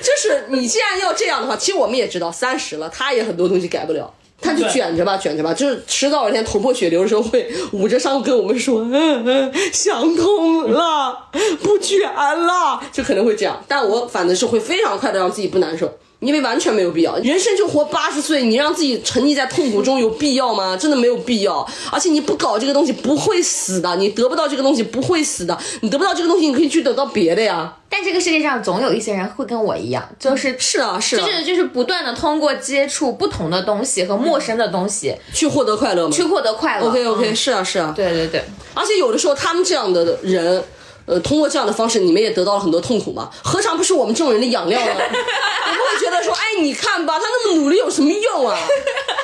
B: 就是你既然要这样的话，其实我们也知道三十了，她也很多东西改不了。她就卷着吧，卷着吧，就是迟早有一天头破血流的时候，会捂着伤口跟我们说：“嗯嗯，想通了，不卷了。”就可能会这样。但我反正是会非常快的让自己不难受，因为完全没有必要。人生就活八十岁，你让自己沉溺在痛苦中有必要吗？真的没有必要。而且你不搞这个东西不会死的，你得不到这个东西不会死的，你得不到这个东西，你可以去得到别的呀。
A: 但这个世界上总有一些人会跟我一样，就是
B: 是啊，是啊，
A: 就是就是不断的通过接触不同的东西和陌生的东西
B: 去获得快乐嘛。
A: 去获得快乐。
B: OK OK，、
A: 嗯
B: 是啊是啊。
A: 对对对，
B: 而且有的时候他们这样的人，呃，通过这样的方式，你们也得到了很多痛苦嘛？何尝不是我们这种人的养料呢？我们会觉得说，哎，你看吧，他那么努力有什么用啊？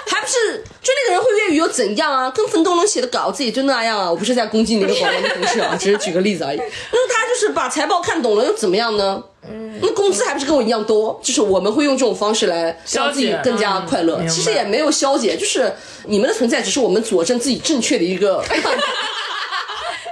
B: 还不是就那个人会粤语又怎样啊？跟冯东龙写的稿子也就那样啊。我不是在攻击你的广东的同事啊，只是举个例子而已。那他就是把财报看懂了又怎么样呢？嗯，那工资还不是跟我一样多？就是我们会用这种方式来让自己更加快乐。
C: 嗯
B: 其实也没有消解，就是你们的存在只是我们佐证自己正确的一个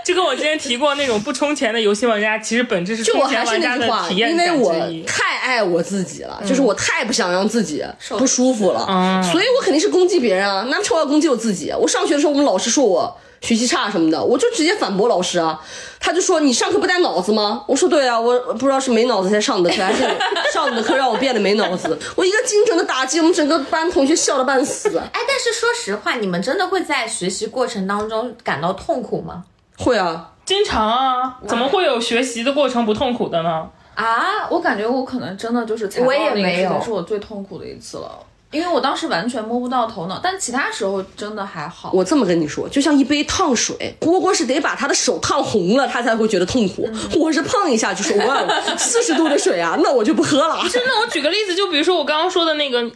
C: 就跟我之前提过那种不充钱的游戏玩家，其实本质是
B: 就我
C: 充钱
B: 还是
C: 玩家的
B: 那句话，
C: 体验感
B: 因为我。太爱我自己了，就是我太不想让自己不舒服了，所以我肯定是攻击别人啊。那臭要攻击我自己。我上学的时候，我们老师说我学习差什么的，我就直接反驳老师啊。他就说你上课不带脑子吗？我说对啊，我不知道是没脑子才上的课，还是 上的课让我变得没脑子。我一个精准的打击，我们整个班同学笑得半死。
A: 哎，但是说实话，你们真的会在学习过程当中感到痛苦吗？
B: 会啊，
C: 经常啊，怎么会有学习的过程不痛苦的呢？
A: 啊，
D: 我感觉我可能真的就是财报
A: 我也
D: 那个
A: 没有
D: 事情是我最痛苦的一次了，因为我当时完全摸不到头脑，但其他时候真的还好。
B: 我这么跟你说，就像一杯烫水，蝈蝈是得把他的手烫红了，他才会觉得痛苦。我是碰一下就说哇，四十度的水啊，那我就不喝了。
C: 真的，我举个例子，就比如说我刚刚说的那个，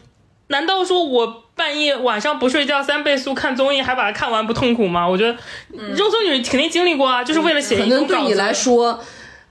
C: 难道说我半夜晚上不睡觉三倍速看综艺，还把它看完不痛苦吗？我觉得肉松女肯定经历过啊，就是为了写一个
B: 对你来说，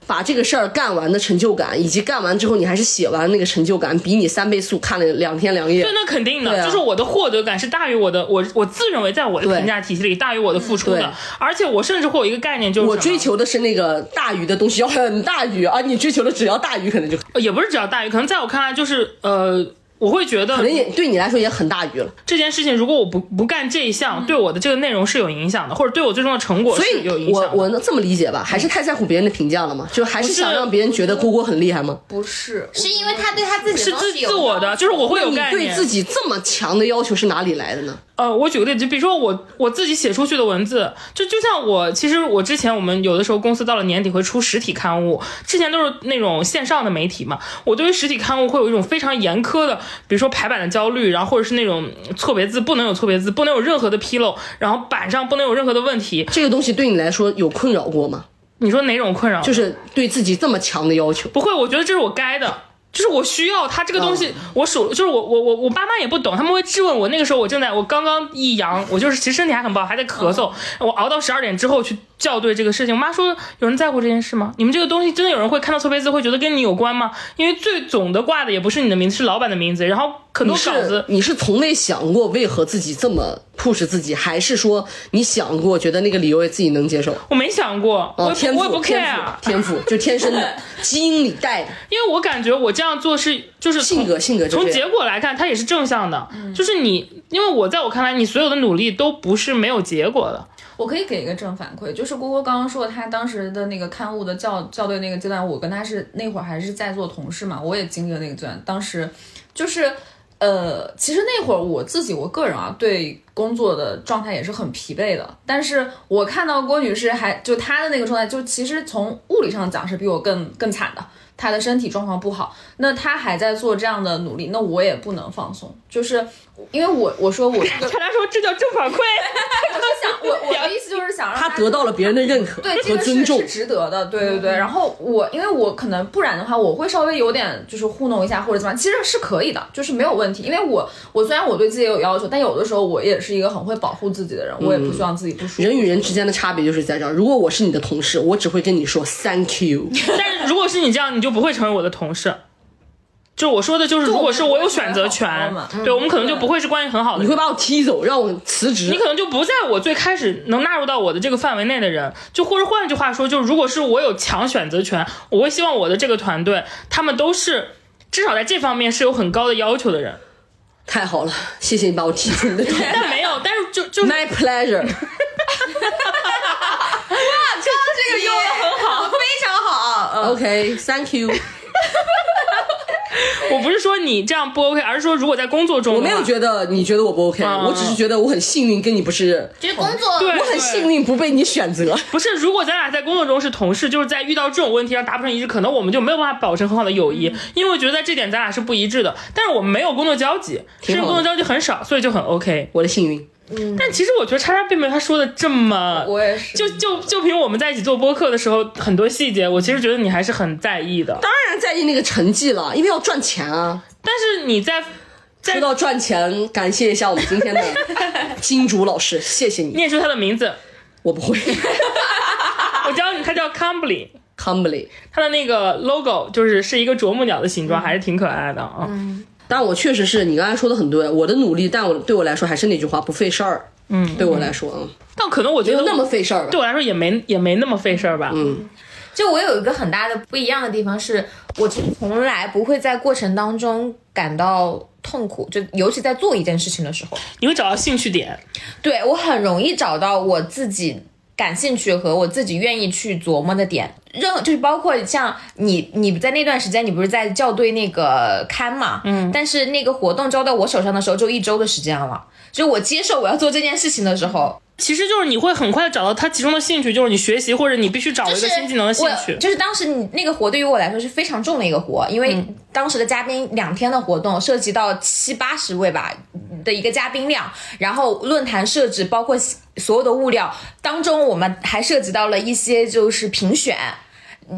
B: 把这个事儿干完的成就感，以及干完之后你还是写完那个成就感，比你三倍速看了两天两夜。
C: 对，。那肯定的，
B: 啊。
C: 就是我的获得感是大于我的，我我自认为在我的评价体系里大于我的付出的，而且我甚至会有一个概念，就是
B: 我追求的是那个大于的东西要很大于，而你追求的只要大于，可能就
C: 也不是只要大于，可能在我看来就是呃，我会觉得可
B: 能也对你来说也很大鱼了。
C: 这件事情如果我不不干这一项，对我的这个内容是有影响的，或者对我最终的成果
B: 所以
C: 是有影响的。
B: 我我能这么理解吧？还是太在乎别人的评价了吗？就还是想让别人觉得郭郭很厉害吗？
D: 不是，
A: 是因为他对他自己
C: 是自我的，就是我会有
B: 你
C: 概念。
B: 对自己这么强的要求是哪里来的呢？
C: 呃，我举个例子，就比如说我我自己写出去的文字，就就像我其实我之前我们有的时候公司到了年底会出实体刊物，之前都是那种线上的媒体嘛，我对于实体刊物会有一种非常严苛的，比如说排版的焦虑，然后或者是那种错别字不能有错别字，不能有任何的纰漏，然后版上不能有任何的问题。
B: 这个东西对你来说有困扰过吗？
C: 你说哪种困扰？
B: 就是对自己这么强的要求。
C: 不会，我觉得这是我该的。就是我需要它这个东西，我手就是我我我我爸妈也不懂，他们会质问我。那个时候我正在我刚刚一阳，我就是其实身体还很不好，还在咳嗽。我熬到十二点之后去校对这个事情，我妈说有人在乎这件事吗？你们这个东西真的有人会看到错别字会觉得跟你有关吗？因为最总的挂的也不是你的名字，是老板的名字，然后很多稿子
B: 是你是从未想过为何自己这么 push 自己，还是说你想过觉得那个理由也自己能接受？
C: 我没想过，我
B: 天赋，
C: 也不 care，
B: 天
C: 啊
B: 赋，天赋就天生的，基因里带的，
C: 因为我感觉我这样做是就是从
B: 性格性格就
C: 从结果来看，它也是正向的，就是你，因为我在我看来，你所有的努力都不是没有结果的。
D: 我可以给一个正反馈，就是郭郭刚刚说他当时的那个刊物的校校对那个阶段，我跟他是那会儿还是在做同事嘛，我也经历了那个阶段。当时就是呃，其实那会儿我自己我个人啊，对工作的状态也是很疲惫的。但是我看到郭女士还就她的那个状态，就其实从物理上讲是比我更更惨的。她的身体状况不好，那他还在做这样的努力，那我也不能放松，就是因为我我说我这个
C: 大家说这叫正反馈，
D: 我是想，我我的意思就是想让
B: 他得到了别人的认可
D: 对，这
B: 和尊重
D: 个是是。值得的，对对对。然后我，因为我可能不然的话，我会稍微有点就是糊弄一下或者怎么样，其实是可以的，就是没有问题。因为我我虽然我对自己有要求，但有的时候我也是一个很会保护自己的人，我也不希望自己不舒服。
B: 人与人之间的差别就是在这儿。如果我是你的同事，我只会跟你说 thank you。
C: 但是如果是你这样，你就不会成为我的同事。就我说的就是，如果是我有选择权，对我们可能就不会是关系很好的。
B: 你会把我踢走，让我辞职
C: 你。可能就不在我最开始能纳入到我的这个范围内的人，就或者换句话说，就如果是我有强选择权，我会希望我的这个团队，他们都是至少在这方面是有很高的要求的人。
B: 太好了，谢谢你把我踢出你的团队。
C: 但没有，但是就就是
B: My pleasure。
D: 这个用的很好，非常好。嗯
B: OK，Thank you。
C: 我不是说你这样不 OK，而是说如果在工作中，
B: 我没有觉得你觉得我不 OK，
C: 嗯
B: 我只是觉得我很幸运跟你不是，
A: 就是工作
C: 对
B: 我很幸运不被你选择。
C: 不是，如果咱俩在工作中是同事，就是在遇到这种问题上达不成一致，可能我们就没有办法保持很好的友谊，因为我觉得在这点咱俩是不一致的。但是我们没有工作交集，甚至工作交集很少，所以就很 OK。
B: 我的幸运，
C: 但其实我觉得叉叉并没有他说的这么，
D: 我也是
C: 就就就凭我们在一起做播客的时候，很多细节，我其实觉得你还是很在意的。
B: 当然在意那个成绩了，因为要赚钱啊。
C: 但是你在在
B: 说到赚钱，感谢一下我们今天的 金主老师，谢谢你。
C: 念出他的名字，
B: 我不会
C: 我教你，他叫 Cambly。
B: ，humbly。
C: 他的那个 logo 就是是一个啄木鸟的形状，还是挺可爱的啊。
B: 但我确实是你刚才说的很对，我的努力，但我对我来说还是那句话，不费事儿。嗯，对我来说，嗯，
C: 但可能我觉得
B: 那么费事儿吧
C: 对。我来说也没也没那么费事儿吧。嗯，
A: 就我有一个很大的不一样的地方是，我其实从来不会在过程当中感到痛苦，就尤其在做一件事情的时候，
C: 你会找到兴趣点。
A: 对我很容易找到我自己感兴趣和我自己愿意去琢磨的点。任何就是包括像你，你在那段时间，你不是在校对那个刊嘛？嗯，但是那个活动交到我手上的时候，就一周的时间了。就我接受我要做这件事情的时候，
C: 其实就是你会很快地找到它其中的兴趣，就是你学习或者你必须找一个新技能的兴趣
A: 我。就是当时你那个活对于我来说是非常重的一个活，因为当时的嘉宾两天的活动涉及到七八十位吧的一个嘉宾量，然后论坛设置包括所有的物料当中，我们还涉及到了一些就是评选，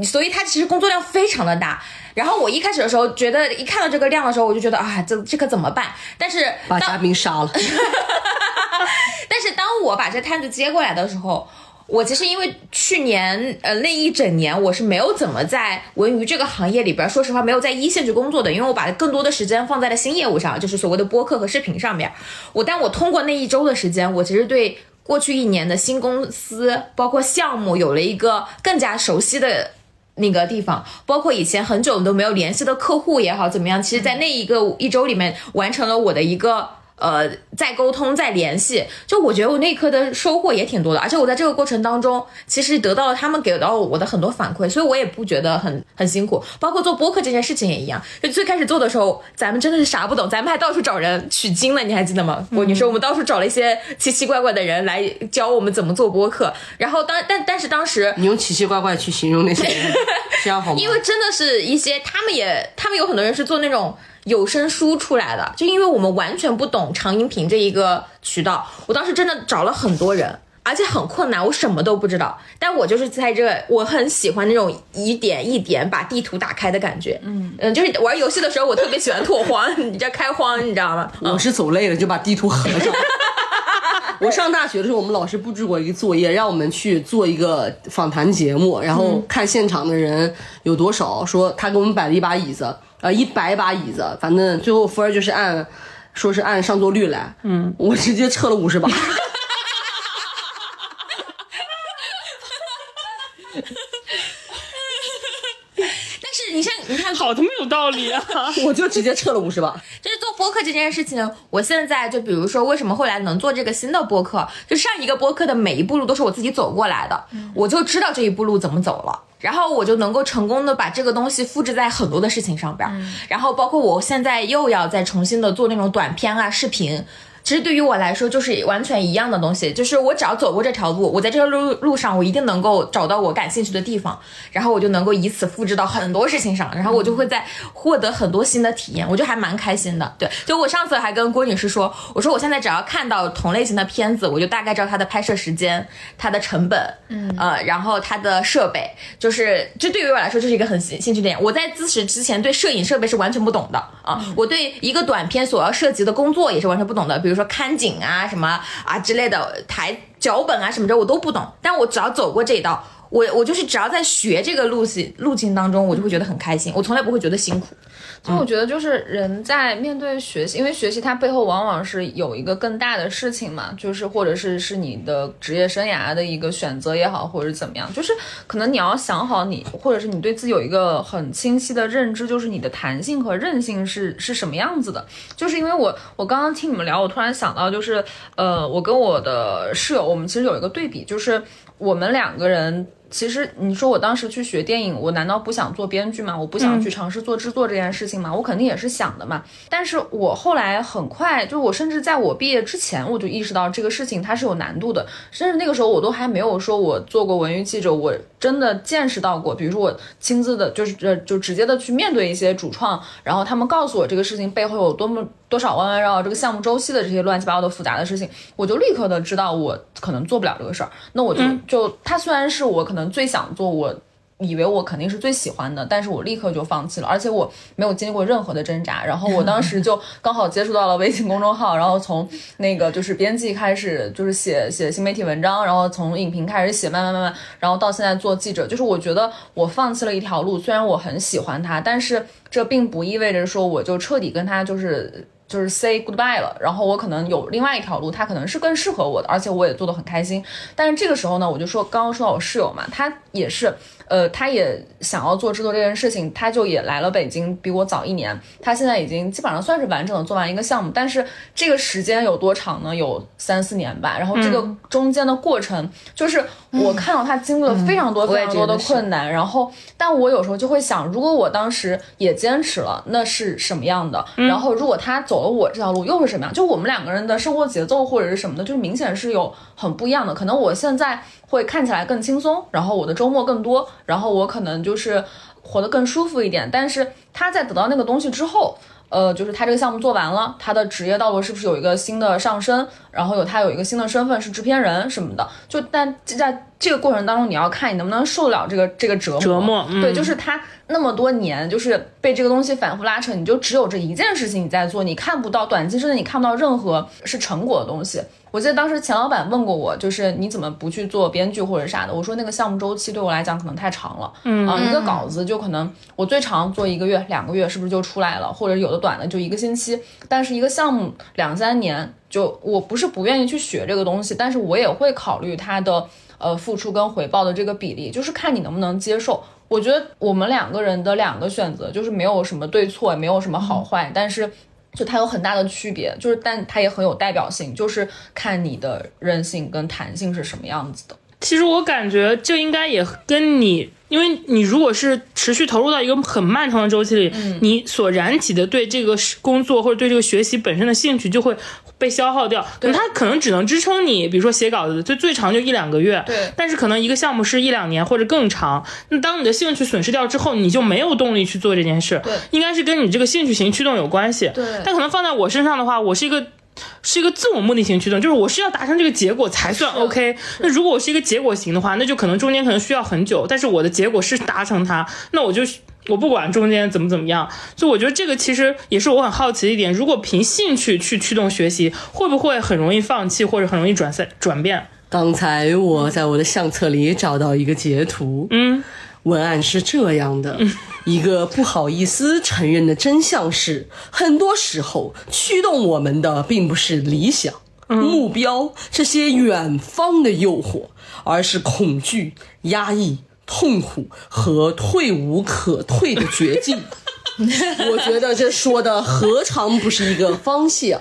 A: 所以它其实工作量非常的大。然后我一开始的时候觉得一看到这个量的时候，我就觉得啊，这这可怎么办？但是
B: 把嘉宾杀了，
A: 但是当我把这摊子接过来的时候，我其实因为去年呃那一整年我是没有怎么在文娱这个行业里边，说实话没有在一线去工作的，因为我把更多的时间放在了新业务上，就是所谓的播客和视频上面。我但我通过那一周的时间，我其实对过去一年的新公司包括项目有了一个更加熟悉的。那个地方，包括以前很久都没有联系的客户也好，怎么样？其实，在那一个一周里面，完成了我的一个呃再沟通、再联系。就我觉得我那一刻的收获也挺多的，而且我在这个过程当中，其实得到了他们给到我的很多反馈，所以我也不觉得很很辛苦。包括做播客这件事情也一样，就最开始做的时候，咱们真的是啥不懂，咱们还到处找人取经呢，你还记得吗？我、你说我们到处找了一些奇奇怪怪的人来教我们怎么做播客，然后当但但是当时
B: 你用奇奇怪怪去形容那些人，这样好吗？
A: 因为真的是一些他们也，他们有很多人是做那种有声书出来的，就因为我们完全不懂长音频这一个渠道，我当时真的找了很多人。而且很困难，我什么都不知道。但我就是在这，我很喜欢那种一点一点把地图打开的感觉。嗯嗯，就是玩游戏的时候，我特别喜欢拓荒，你这开荒，你知道吗？
B: 我是走累了就把地图合上。我上大学的时候，我们老师布置过一个作业，让我们去做一个访谈节目，然后看现场的人有多少。说他给我们摆了一把椅子，呃，一百把椅子，反正最后分儿就是按，说是按上座率来。嗯，我直接撤了五十把。
A: 但是你像你看，
C: 好他妈有道理啊！
B: 我就直接撤了五十把。
A: 就是做播客这件事情，我现在就比如说，为什么后来能做这个新的播客？就上一个播客的每一步路都是我自己走过来的，我就知道这一步路怎么走了，然后我就能够成功的把这个东西复制在很多的事情上边儿，然后包括我现在又要再重新的做那种短片啊、视频。其实对于我来说，就是完全一样的东西，就是我只要走过这条路，我在这条路路上，我一定能够找到我感兴趣的地方，然后我就能够以此复制到很多事情上，然后我就会在获得很多新的体验，我就还蛮开心的。对，就我上次还跟郭女士说，我说我现在只要看到同类型的片子，我就大概知道它的拍摄时间、它的成本，嗯，呃，然后它的设备，就是这对于我来说就是一个很兴兴趣点。我在咨询之前对摄影设备是完全不懂的啊，我对一个短片所要涉及的工作也是完全不懂的，比如比如说看景啊什么啊之类的，台脚本啊什么的我都不懂，但我只要走过这一道。我我就是只要在学这个路径路径当中，我就会觉得很开心，我从来不会觉得辛苦。
D: 所以我觉得就是人在面对学习，因为学习它背后往往是有一个更大的事情嘛，就是或者是是你的职业生涯的一个选择也好，或者怎么样，就是可能你要想好你，或者是你对自己有一个很清晰的认知，就是你的弹性和韧性是是什么样子的。就是因为我我刚刚听你们聊，我突然想到，就是呃，我跟我的室友，我们其实有一个对比，就是我们两个人。其实你说我当时去学电影，我难道不想做编剧吗？我不想去尝试做制作这件事情吗？我肯定也是想的嘛。但是我后来很快，就我甚至在我毕业之前，我就意识到这个事情它是有难度的。甚至那个时候我都还没有说我做过文娱记者，我真的见识到过，比如说我亲自的，就是呃，就直接的去面对一些主创，然后他们告诉我这个事情背后有多么多少弯弯绕绕，这个项目周期的这些乱七八糟的复杂的事情，我就立刻的知道我可能做不了这个事儿。那我就就它虽然是我可能最想做，我以为我肯定是最喜欢的，但是我立刻就放弃了，而且我没有经历过任何的挣扎。然后我当时就刚好接触到了微信公众号，然后从那个就是编辑开始，就是写写新媒体文章，然后从影评开始写，慢慢慢慢，然后到现在做记者，就是我觉得我放弃了一条路，虽然我很喜欢它，但是这并不意味着说我就彻底跟它就是。就是 say goodbye 了，然后我可能有另外一条路，它可能是更适合我的，而且我也做得很开心。但是这个时候呢，我就说刚刚说到我室友嘛，他也是，呃，他也想要做制作这件事情，他就也来了北京，比我早一年。他现在已经基本上算是完整的做完一个项目，但是这个时间有多长呢？有三四年吧。然后这个中间的过程，就是我看到他经历了非常多非常多的困难，然后，但我有时候就会想，如果我当时也坚持了，那是什么样的？然后，如果他走了我这条路，又是什么样？就我们两个人的生活节奏或者是什么的，就是明显是有很不一样的。可能我现在会看起来更轻松，然后我的周末更多，然后我可能就是活得更舒服一点。但是他在得到那个东西之后。呃，就是他这个项目做完了，他的职业道路是不是有一个新的上升？然后有他有一个新的身份是制片人什么的。就但在这个过程当中，你要看你能不能受得了这个这个折磨。
C: 折磨嗯
D: 对，就是他那么多年，就是被这个东西反复拉扯，你就只有这一件事情你在做，你看不到短期之内你看不到任何是成果的东西。我记得当时钱老板问过我，就是你怎么不去做编剧或者啥的？我说那个项目周期对我来讲可能太长了，嗯啊、一个稿子就可能我最长做一个月、两个月，是不是就出来了？或者有的短的就一个星期，但是一个项目两三年，就我不是不愿意去学这个东西，但是我也会考虑它的呃付出跟回报的这个比例，就是看你能不能接受。我觉得我们两个人的两个选择就是没有什么对错，也没有什么好坏，但是就它有很大的区别，就是但它也很有代表性，就是看你的韧性跟弹性是什么样子的。
C: 其实我感觉这应该也跟你，因为你如果是持续投入到一个很漫长的周期里，你所燃起的对这个工作或者对这个学习本身的兴趣就会被消耗掉。对，它可能只能支撑你，比如说写稿子，最最长就一两个月。
D: 对
C: 但是可能一个项目是一两年或者更长。那当你的兴趣损失掉之后，你就没有动力去做这件事。
D: 对
C: 应该是跟你这个兴趣型驱动有关系。
D: 对
C: 但可能放在我身上的话，我是一个是一个自我目的型驱动，就是我是要达成这个结果才算 OK。那如果我是一个结果型的话，那就可能中间可能需要很久，但是我的结果是达成它，那我就我不管中间怎么怎么样。所以我觉得这个其实也是我很好奇的一点，如果凭兴趣去驱动学习，会不会很容易放弃，或者很容易转赛转变？
B: 刚才我在我的相册里找到一个截图，
C: 嗯，
B: 文案是这样的：一个不好意思承认的真相是，很多时候驱动我们的并不是理想、目标这些远方的诱惑，而是恐惧、压抑、痛苦和退无可退的绝境。我觉得这说的何尝不是一个方向？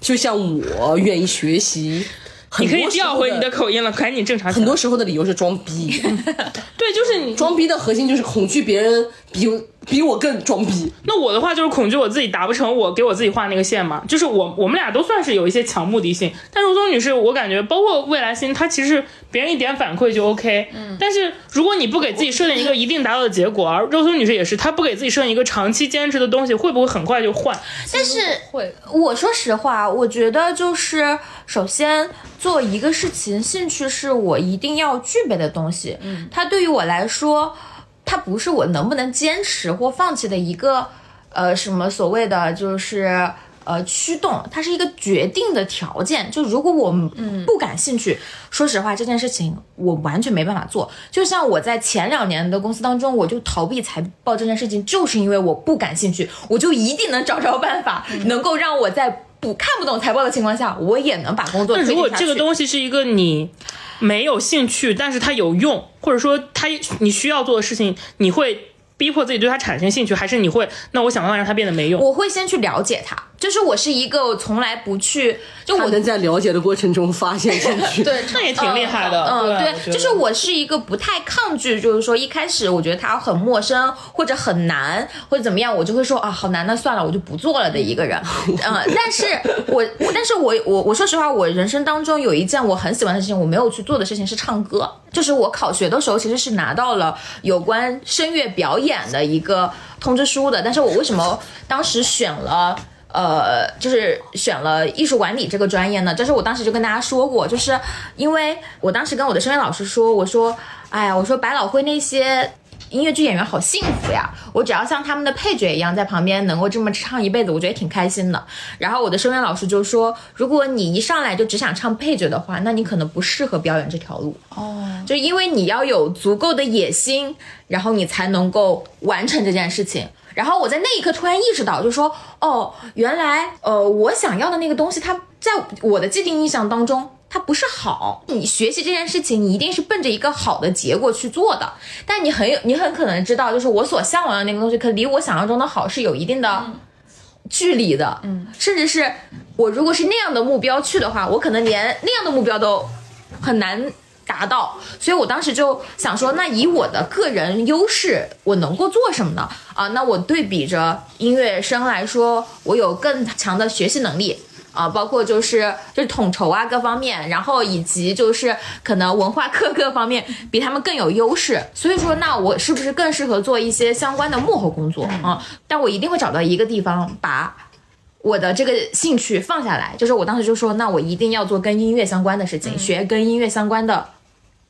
B: 就像我愿意学习，很
C: 你可以调回你的口音了，赶紧正常。
B: 很多时候的理由是装逼，
C: 对，就是你
B: 装逼的核心就是恐惧别人比比我更装逼。
C: 那我的话就是恐惧我自己达不成我给我自己画那个线嘛，就是我我们俩都算是有一些强目的性，但肉松女士我感觉包括未来星，她其实别人一点反馈就 OK，嗯，但是如果你不给自己设定一个一定达到的结果，而肉松女士也是，她不给自己设定一个长期坚持的东西，会不会很快就换？
A: 但是
D: 会
A: 我说实话，我觉得就是首先做一个事情，兴趣是我一定要具备的东西。嗯，它对于我来说，它不是我能不能坚持或放弃的一个呃什么所谓的就是。呃，驱动它是一个决定的条件。就如果我不感兴趣，说实话，这件事情我完全没办法做。就像我在前两年的公司当中，我就逃避财报这件事情，就是因为我不感兴趣，我就一定能找着办法，能够让我在不看不懂财报的情况下，我也能把工作
C: 那如果这个东西是一个你没有兴趣，但是它有用，或者说它你需要做的事情，你会逼迫自己对它产生兴趣，还是你会那我想办法让它变得没用？
A: 我会先去了解它，就是我是一个从来不去，就我
B: 我能在了解的过程中发现兴趣。
A: 对，
C: 那也挺厉害的。
A: 嗯，
C: 对，
A: 对，就是我是一个不太抗拒，就是说一开始我觉得它很陌生或者很难或者怎么样，我就会说啊好难，那算了，我就不做了的一个人。嗯，但是我我但是我我我说实话，我人生当中有一件我很喜欢的事情，我没有去做的事情是唱歌。就是我考学的时候，其实是拿到了有关声乐表演的一个通知书的，但是我为什么当时选了？呃，就是选了艺术管理这个专业呢，但是我当时就跟大家说过，就是因为我当时跟我的声乐老师说，我说，哎呀，我说百老汇那些音乐剧演员好幸福呀，我只要像他们的配角一样在旁边能够这么唱一辈子，我觉得挺开心的。然后我的声乐老师就说，如果你一上来就只想唱配角的话，那你可能不适合表演这条路。哦，就因为你要有足够的野心，然后你才能够完成这件事情。然后我在那一刻突然意识到，就说哦，原来呃，我想要的那个东西，它在我的既定印象当中，它不是好。你学习这件事情，你一定是奔着一个好的结果去做的。但你很有，你很可能知道，就是我所向往的那个东西，可离我想象中的好是有一定的距离的。嗯，甚至是我如果是那样的目标去的话，我可能连那样的目标都很难达到，所以我当时就想说，那以我的个人优势，我能够做什么呢？啊，那我对比着音乐生来说，我有更强的学习能力。啊，包括就是就是统筹啊各方面，然后以及就是可能文化课各方面比他们更有优势，所以说那我是不是更适合做一些相关的幕后工作啊？但我一定会找到一个地方把我的这个兴趣放下来，就是我当时就说，那我一定要做跟音乐相关的事情，学跟音乐相关的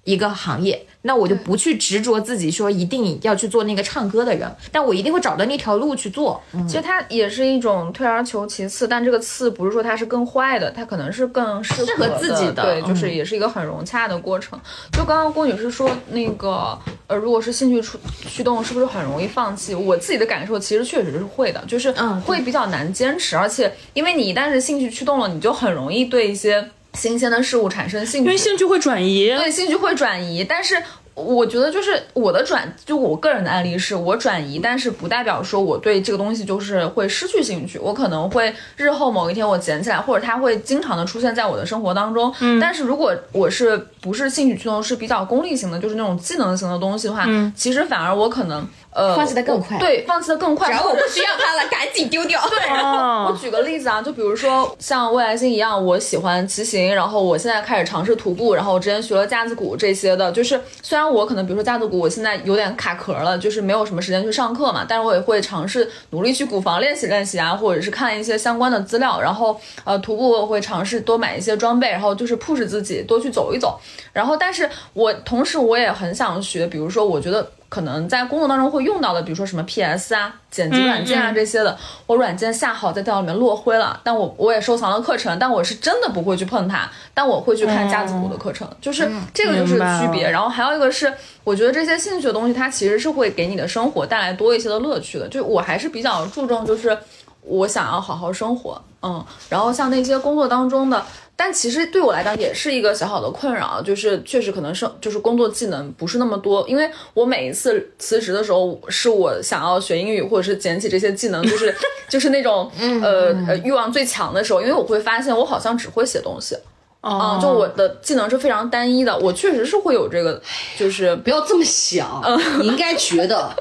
A: 一个行业，那我就不去执着自己说一定要去做那个唱歌的人，但我一定会找到那条路去做。嗯
D: 其实它也是一种退而求其次，但这个次不是说它是更坏的，它可能是更适合
A: 自己的
D: 对，
A: 嗯
D: 就是也是一个很融洽的过程。就刚刚郭女士说那个，呃，如果是兴趣驱驱动，是不是很容易放弃？我自己的感受其实确实是会的，就是
A: 嗯
D: 会比较难坚持，而且因为你一旦是兴趣驱动了，你就很容易对一些新鲜的事物产生兴趣，
C: 因为兴趣会转移。
D: 对，兴趣会转移，但是我觉得就是我的转，就我个人的案例是我转移，但是不代表说我对这个东西就是会失去兴趣，我可能会日后某一天我捡起来，或者它会经常的出现在我的生活当中。嗯，但是如果我是不是兴趣驱动，是比较功利型的，就是那种技能型的东西的话，嗯，其实反而我可能。呃
A: 放弃的更快
D: 对，放弃的更快，
A: 然后我不需要它了，赶紧丢掉。
D: 对，然后我举个例子啊，就比如说像未来星一样，我喜欢骑行，然后我现在开始尝试徒步，然后我之前学了架子鼓这些的，就是虽然我可能比如说架子鼓，我现在有点卡壳了，就是没有什么时间去上课嘛，但是我也会尝试努力去鼓房练习练习啊，或者是看一些相关的资料，然后呃徒步我会尝试多买一些装备，然后就是 push 自己多去走一走，然后但是我同时我也很想学，比如说我觉得。可能在工作当中会用到的，比如说什么 PS 啊、剪辑软件啊这些的，我软件下好在电脑里面落灰了，但我我也收藏了课程，但我是真的不会去碰它，但我会去看架子鼓的课程，就是这个就是区别。然后还有一个是，我觉得这些兴趣的东西，它其实是会给你的生活带来多一些的乐趣的。就我还是比较注重，就是我想要好好生活，嗯，然后像那些工作当中的。但其实对我来讲也是一个小小的困扰，就是确实可能是就是工作技能不是那么多，因为我每一次辞职的时候，是我想要学英语或者是捡起这些技能，就是 就是那种呃呃欲望最强的时候，因为我会发现我好像只会写东西，啊、就我的技能是非常单一的，我确实是会有这个，就是
B: 不要这么想，你应该觉得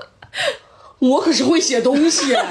B: 我可是会写东西。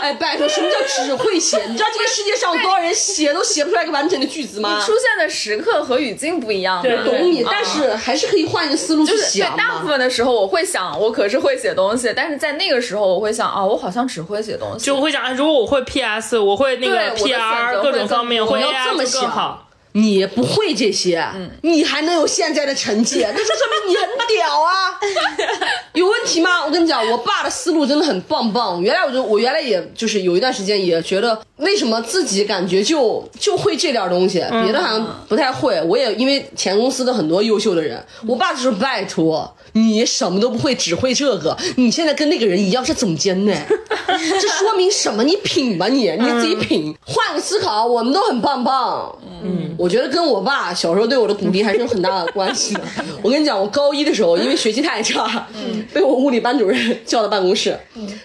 B: 哎，拜托，什么叫只会写？你知道这个世界上有多少人写都写不出来一个完整的句子吗？
D: 你出现的时刻和语境不一样嘛。
C: 对
B: 懂你，
D: 嗯
B: 但是还是可以换一个思路去
D: 就是对大部。分的时候，我会想我可是会写东西，但是在那个时候，我会想啊，我好像只会写东西。
C: 就我会想，哎如果我会 PS，我会那个 PR 各种方面，会
B: 你要这么
C: 就更好
B: 想。你不会这些，你还能有现在的成绩，那就说明你很屌啊！有问题吗？我跟你讲，我爸的思路真的很棒棒。原来我就我原来也就是有一段时间也觉得，为什么自己感觉就就会这点东西，别的好像不太会。我也因为前公司的很多优秀的人，我爸就说拜托。你什么都不会，只会这个。你现在跟那个人一样是总监呢，这说明什么？你品吧你，你自己品，换个思考，我们都很棒棒。嗯，我觉得跟我爸小时候对我的鼓励还是有很大的关系的。我跟你讲，我高一的时候因为学习太差，被我物理班主任叫到办公室，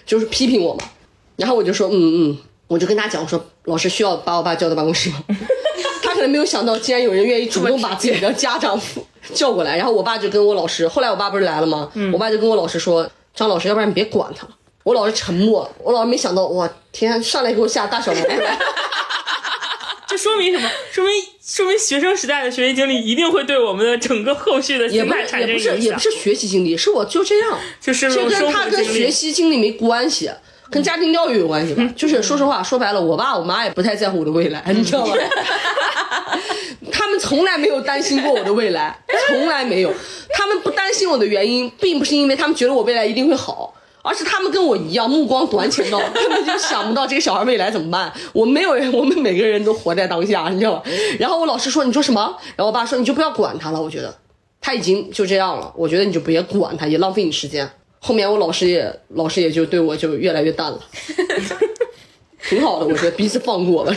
B: 就是批评我嘛。然后我就说，嗯嗯，我就跟他讲，我说老师需要把我爸叫到办公室吗？他可能没有想到，竟然有人愿意主动把自己的家长叫过来。然后我爸就跟我老师，后来我爸不是来了吗？我爸就跟我老师说，张老师，要不然你别管他了。我老师沉默，我老师没想到，哇天，上来给我下大小毛病。
C: 这说明什么？说明说明学生时代的学习经历一定会对我们的整个后续的
B: 也不
C: 心态产生
B: 是也不是也不。是学习经历，是我就这样，
C: 就是
B: 这跟
C: 生
B: 他跟学
C: 活经历。
B: 习经历没关系，跟家庭教育有关系吧。就是说实话，说白了，我爸我妈也不太在乎我的未来，你知道吗？他们从来没有担心过我的未来，从来没有。他们不担心我的原因，并不是因为他们觉得我未来一定会好。而是他们跟我一样目光短浅到 根本就想不到这个小孩未来怎么办。我没有人，我们每个人都活在当下，你知道吧？然后我老师说你说什么？然后我爸说你就不要管他了。我觉得他已经就这样了，我觉得你就别管他，也浪费你时间。后面我老师也老师也就对我就越来越淡了，挺好的，我觉得彼此放过了。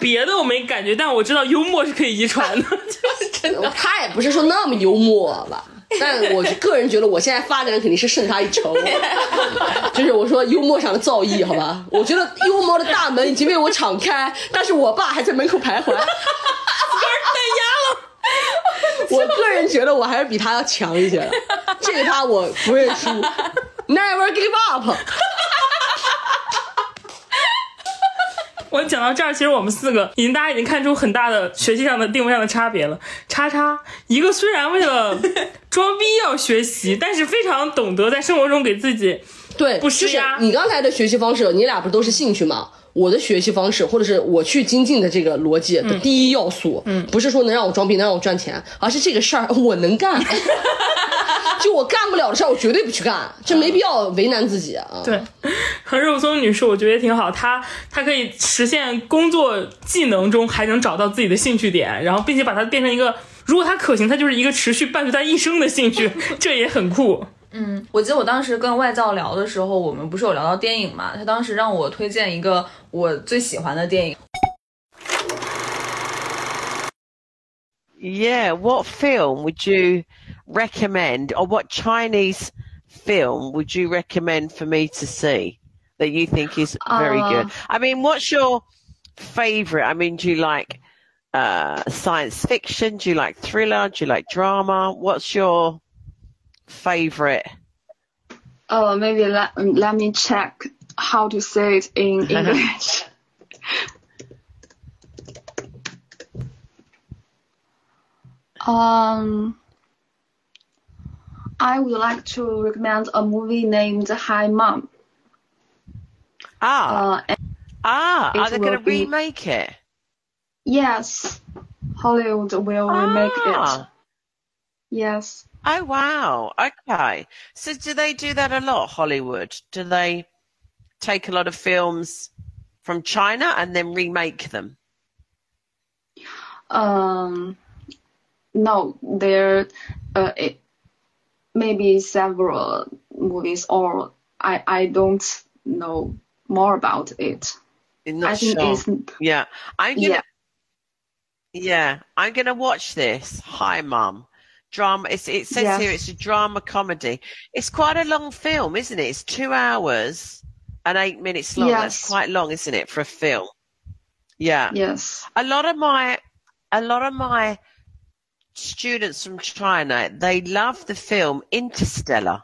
C: 别的我没感觉，但我知道幽默是可以遗传的，就是真的。
B: 他也不是说那么幽默吧，但我个人觉得我现在发展肯定是胜他一筹。就是我说幽默上的造诣，好吧？我觉得幽默的大门已经被我敞开，但是我爸还在门口徘徊。我个人觉得我还是比他要强一些的，这一趴我不认输，Never give up。
C: 我讲到这儿，其实我们四个已经大家已经看出很大的学习上的定位上的差别了。叉叉，一个虽然为了 装逼要学习，但是非常懂得在生活中给自己
B: 对，
C: 不施压
B: 就是你刚才的学习方式，你俩不都是兴趣吗？我的学习方式，或者是我去精进的这个逻辑的第一要素，嗯，不是说能让我装逼，能让我赚钱，而是这个事儿我能干。就我干不了的事儿，我绝对不去干，这没必要为难自己啊。
C: 对，和肉松女士，我觉得挺好。她她可以实现工作技能中还能找到自己的兴趣点，然后并且把它变成一个，如果它可行，它就是一个持续伴随她一生的兴趣，这也很酷。
D: 我记得我当时跟外教聊的时候，我们不是有聊到电影嘛？他当时让我推荐一个我最喜欢的电影，
I: Yeah, what film would you recommend, or what Chinese film would you recommend for me to see that you think is very
F: Uh,
I: good? I mean, what's your favorite? I mean, do you like uh, science fiction? Do you like thriller? Do you like drama? What's your favorite
D: Oh, maybe let let me check how to say it in English. um, I would like to recommend a movie named Hi Mom.
I: Ah,
D: Uh,
I: ah, are they going to remake it?
D: yes, Hollywood will remake it.
I: Ah.
D: Yes.
I: Oh wow. Okay. So do they do that a lot, Hollywood? Do they take a lot of films from China and then remake them?
D: Um, no, there, uh, it, maybe several movies, or I I don't know more about it. I think
I: sure.
D: it's
I: Yeah. I'm gonna
D: yeah.
I: Yeah, I'm gonna watch this. Hi, Mum. Drama. It's, it says
D: Yes.
I: here it's a drama comedy. It's quite a long film, isn't it? It's two hours and eight minutes long. That's quite long, isn't it, for a film? Yeah.
D: Yes.
I: A lot of my, a lot of my students from China, they love the film Interstellar.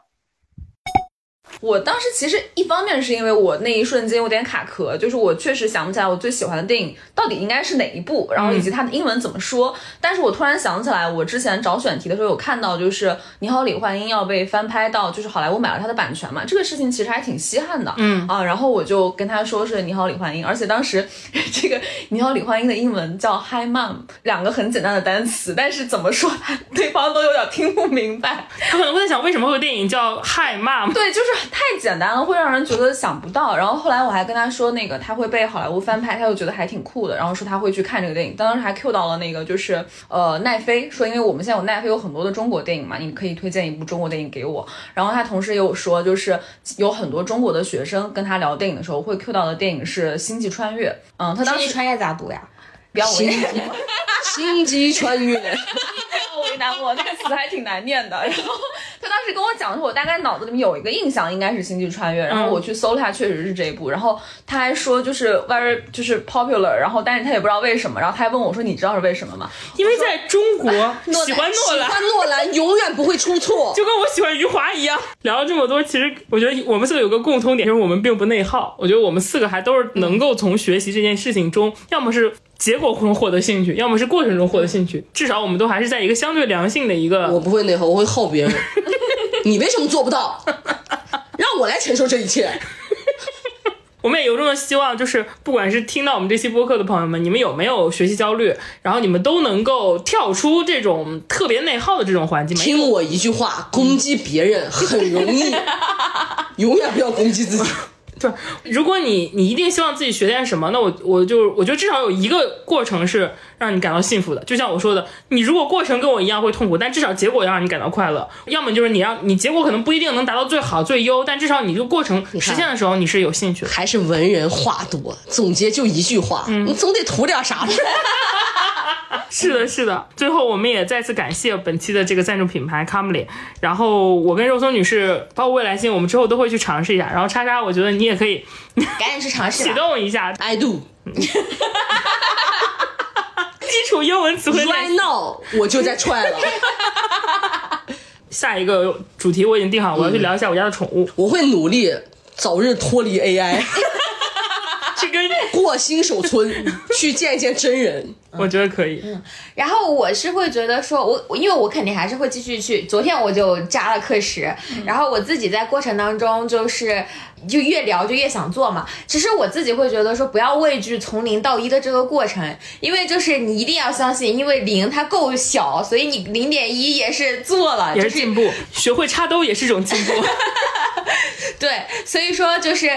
D: 我当时其实一方面是因为我那一瞬间有点卡壳，就是我确实想不起来我最喜欢的电影到底应该是哪一部，然后以及它的英文怎么说。但是我突然想起来，我之前找选题的时候有看到，就是《你好，李焕英》要被翻拍到，就是好莱坞买了它的版权嘛，这个事情其实还挺稀罕的。嗯啊，然后我就跟他说是《你好，李焕英》，而且当时这个《你好，李焕英》的英文叫 Hi Mom，两个很简单的单词，但是怎么说对方都有点听不明白。
C: 他可能会在想，为什么会有电影叫《Hi Mom？》？
D: 对，就是 太简单了，会让人觉得想不到。然后后来我还跟他说，那个他会被好莱坞翻拍，他就觉得还挺酷的，然后说他会去看这个电影。当时还 Q 到了那个就是呃奈飞，说因为我们现在有奈飞有很多的中国电影嘛，你可以推荐一部中国电影给我。然后他同时也有说，就是有很多中国的学生跟他聊电影的时候会 Q 到的电影是《星际穿越》。嗯，他当时
A: 星际穿越咋读呀？
D: 不要为
B: 难我星际穿越，
D: 不要为难我，那个词还挺难念的。然后他当时跟我讲的时候，我大概脑子里面有一个印象，应该是《星际穿越》。然后我去搜了下，确实是这一部。然后他还说就是 very 就是 popular，然后但是他也不知道为什么。然后他还问我说：“你知道是为什么吗
C: 因为在中国喜 欢诺兰。
B: 喜欢诺兰永远不会出错。
C: 就跟我喜欢余华一样，聊了这么多，其实我觉得我们四个有个共通点，就是我们并不内耗。我觉得我们四个还都是能够从学习这件事情中，要么是结果中获得兴趣，要么是过程中获得兴趣。至少我们都还是在一个相对良性的一个。
B: 我不会内耗，我会耗别人。你为什么做不到？让我来承受这一切。
C: 我们也由衷的希望，就是不管是听到我们这期播客的朋友们，你们有没有学习焦虑，然后你们都能够跳出这种特别内耗的这种环境
B: 听我一句话，攻击别人很容易，永远不要攻击自己。
C: 对，如果你你一定希望自己学点什么，那我我就我觉得至少有一个过程是让你感到幸福的。就像我说的，你如果过程跟我一样会痛苦，但至少结果要让你感到快乐。要么就是你让你结果可能不一定能达到最好最优，但至少你这个过程实现的时候你是有兴趣的。
B: 还是文人话多，总结就一句话，你总得图点啥吧？
C: 是的，是的。最后，我们也再次感谢本期的这个赞助品牌 Comly。然后，我跟肉松女士，包括未来星，我们之后都会去尝试一下。然后，叉叉，我觉得你也可以
A: 赶紧去尝试
C: 启。动一下
B: I do
C: 基础英文词汇练
B: right
C: 习。
B: now，我就在踹了。
C: 下一个主题我已经定好，我要去聊一下我家的宠物。
B: 我会努力早日脱离 AI，
C: 去跟
B: 过新手村，去见见真人。
C: 我觉得可以。
A: 嗯然后我是会觉得说，我我因为我肯定还是会继续去。昨天我就扎了课时，然后我自己在过程当中就是就越聊就越想做嘛。其实我自己会觉得说，不要畏惧从零到一的这个过程，因为就是你一定要相信，因为零它够小，所以你零点一也是做了，
C: 也
A: 是
C: 进步，学会插兜也是一种进步。
A: 对，所以说就是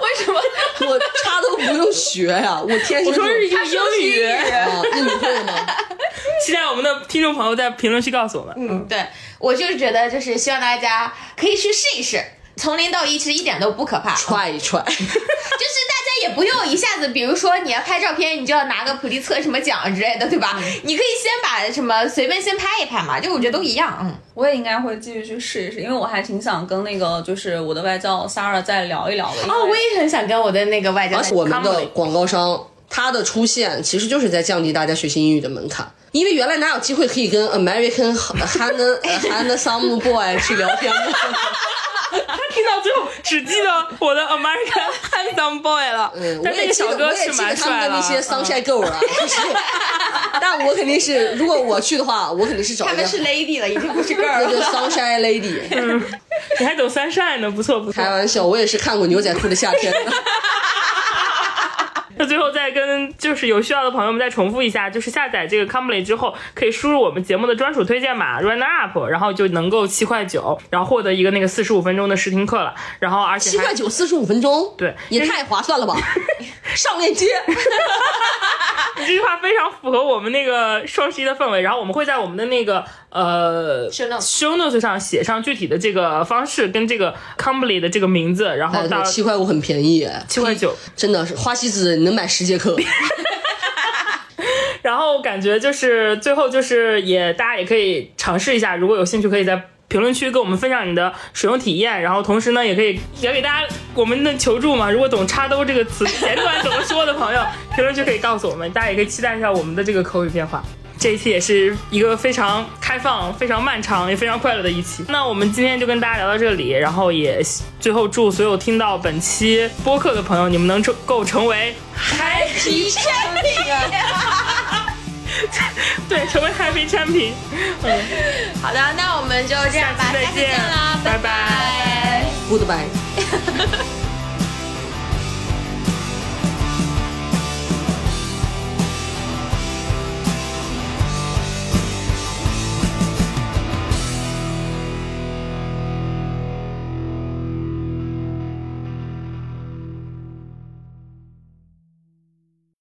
A: 为什么？
B: 我插都不用学呀、我天生就
C: 我说是用英语，
B: 啊，那你会吗？
C: 期待我们的听众朋友在评论区告诉我们。
A: 嗯，对我就是觉得就是希望大家可以去试一试，从零到一其实一点都不可怕。
B: 踹一踹，
A: 就是大家也不用一下子，比如说你要拍照片，你就要拿个普利策什么奖之类的，对吧？你可以先把什么随便先拍一拍嘛，就我觉得都一样，嗯。
D: 我也应该会继续去试一试，因为我还挺想跟那个就是我的外教 Sarah 再聊一聊的。
A: 哦，我也很想跟我的那个外教
B: 而且我们的广告商他的出现其实就是在降低大家学习英语的门槛，因为原来哪有机会可以跟 American Han handsome boy 去聊天呢？
C: 听到最后只记得我的 American Handsome Boy 了，
B: 嗯，
C: 但那个小哥是
B: 记得他们
C: 蛮帅的。
B: 那些 Sunshine Girl 啊，就是，但我肯定是，如果我去的话，我肯定是找
A: 他们是 lady 了，已经不是
B: 对
A: girl 了。
B: Sunshine Lady。
C: 嗯，你还懂 Sunshine 呢，不错不错
B: 开。玩笑，我也是看过牛仔裤的夏天的。
C: 那最后再跟就是有需要的朋友们再重复一下，就是下载这个 Cambly 之后，可以输入我们节目的专属推荐码 Run Up，然后就能够七块九，然后获得一个那个四十五分钟的试听课了。然后而且还
B: 七块九四十五分钟，
C: 对
B: 也太划算了吧！上链接，
C: 这句话非常符合我们那个双十一的氛围。然后我们会在我们的那个呃
A: Show notes
C: show notes 上写上具体的这个方式跟这个 Cambly 的这个名字，然后
B: 哎，
C: 到
B: 对，七块五很便宜，哎
C: 七块九。
B: 真的是花西子能买十节课。
C: 然后感觉就是最后就是也大家也可以尝试一下，如果有兴趣可以在。评论区跟我们分享你的使用体验，然后同时呢，也可以也给大家我们的求助嘛。如果懂“插兜”这个词前段怎么说的朋友，评论区可以告诉我们，大家也可以期待一下我们的这个口语变化。这一期也是一个非常开放、非常漫长也非常快乐的一期。那我们今天就跟大家聊到这里，然后也最后祝所有听到本期播客的朋友，你们能够成为 Happy Champion，对，成为 Happy Champion。嗯，
A: 好的，那我们就这样吧，
C: 下次再
A: 见
C: 见
A: 啦，
C: 拜拜
A: 拜
B: Goodbye。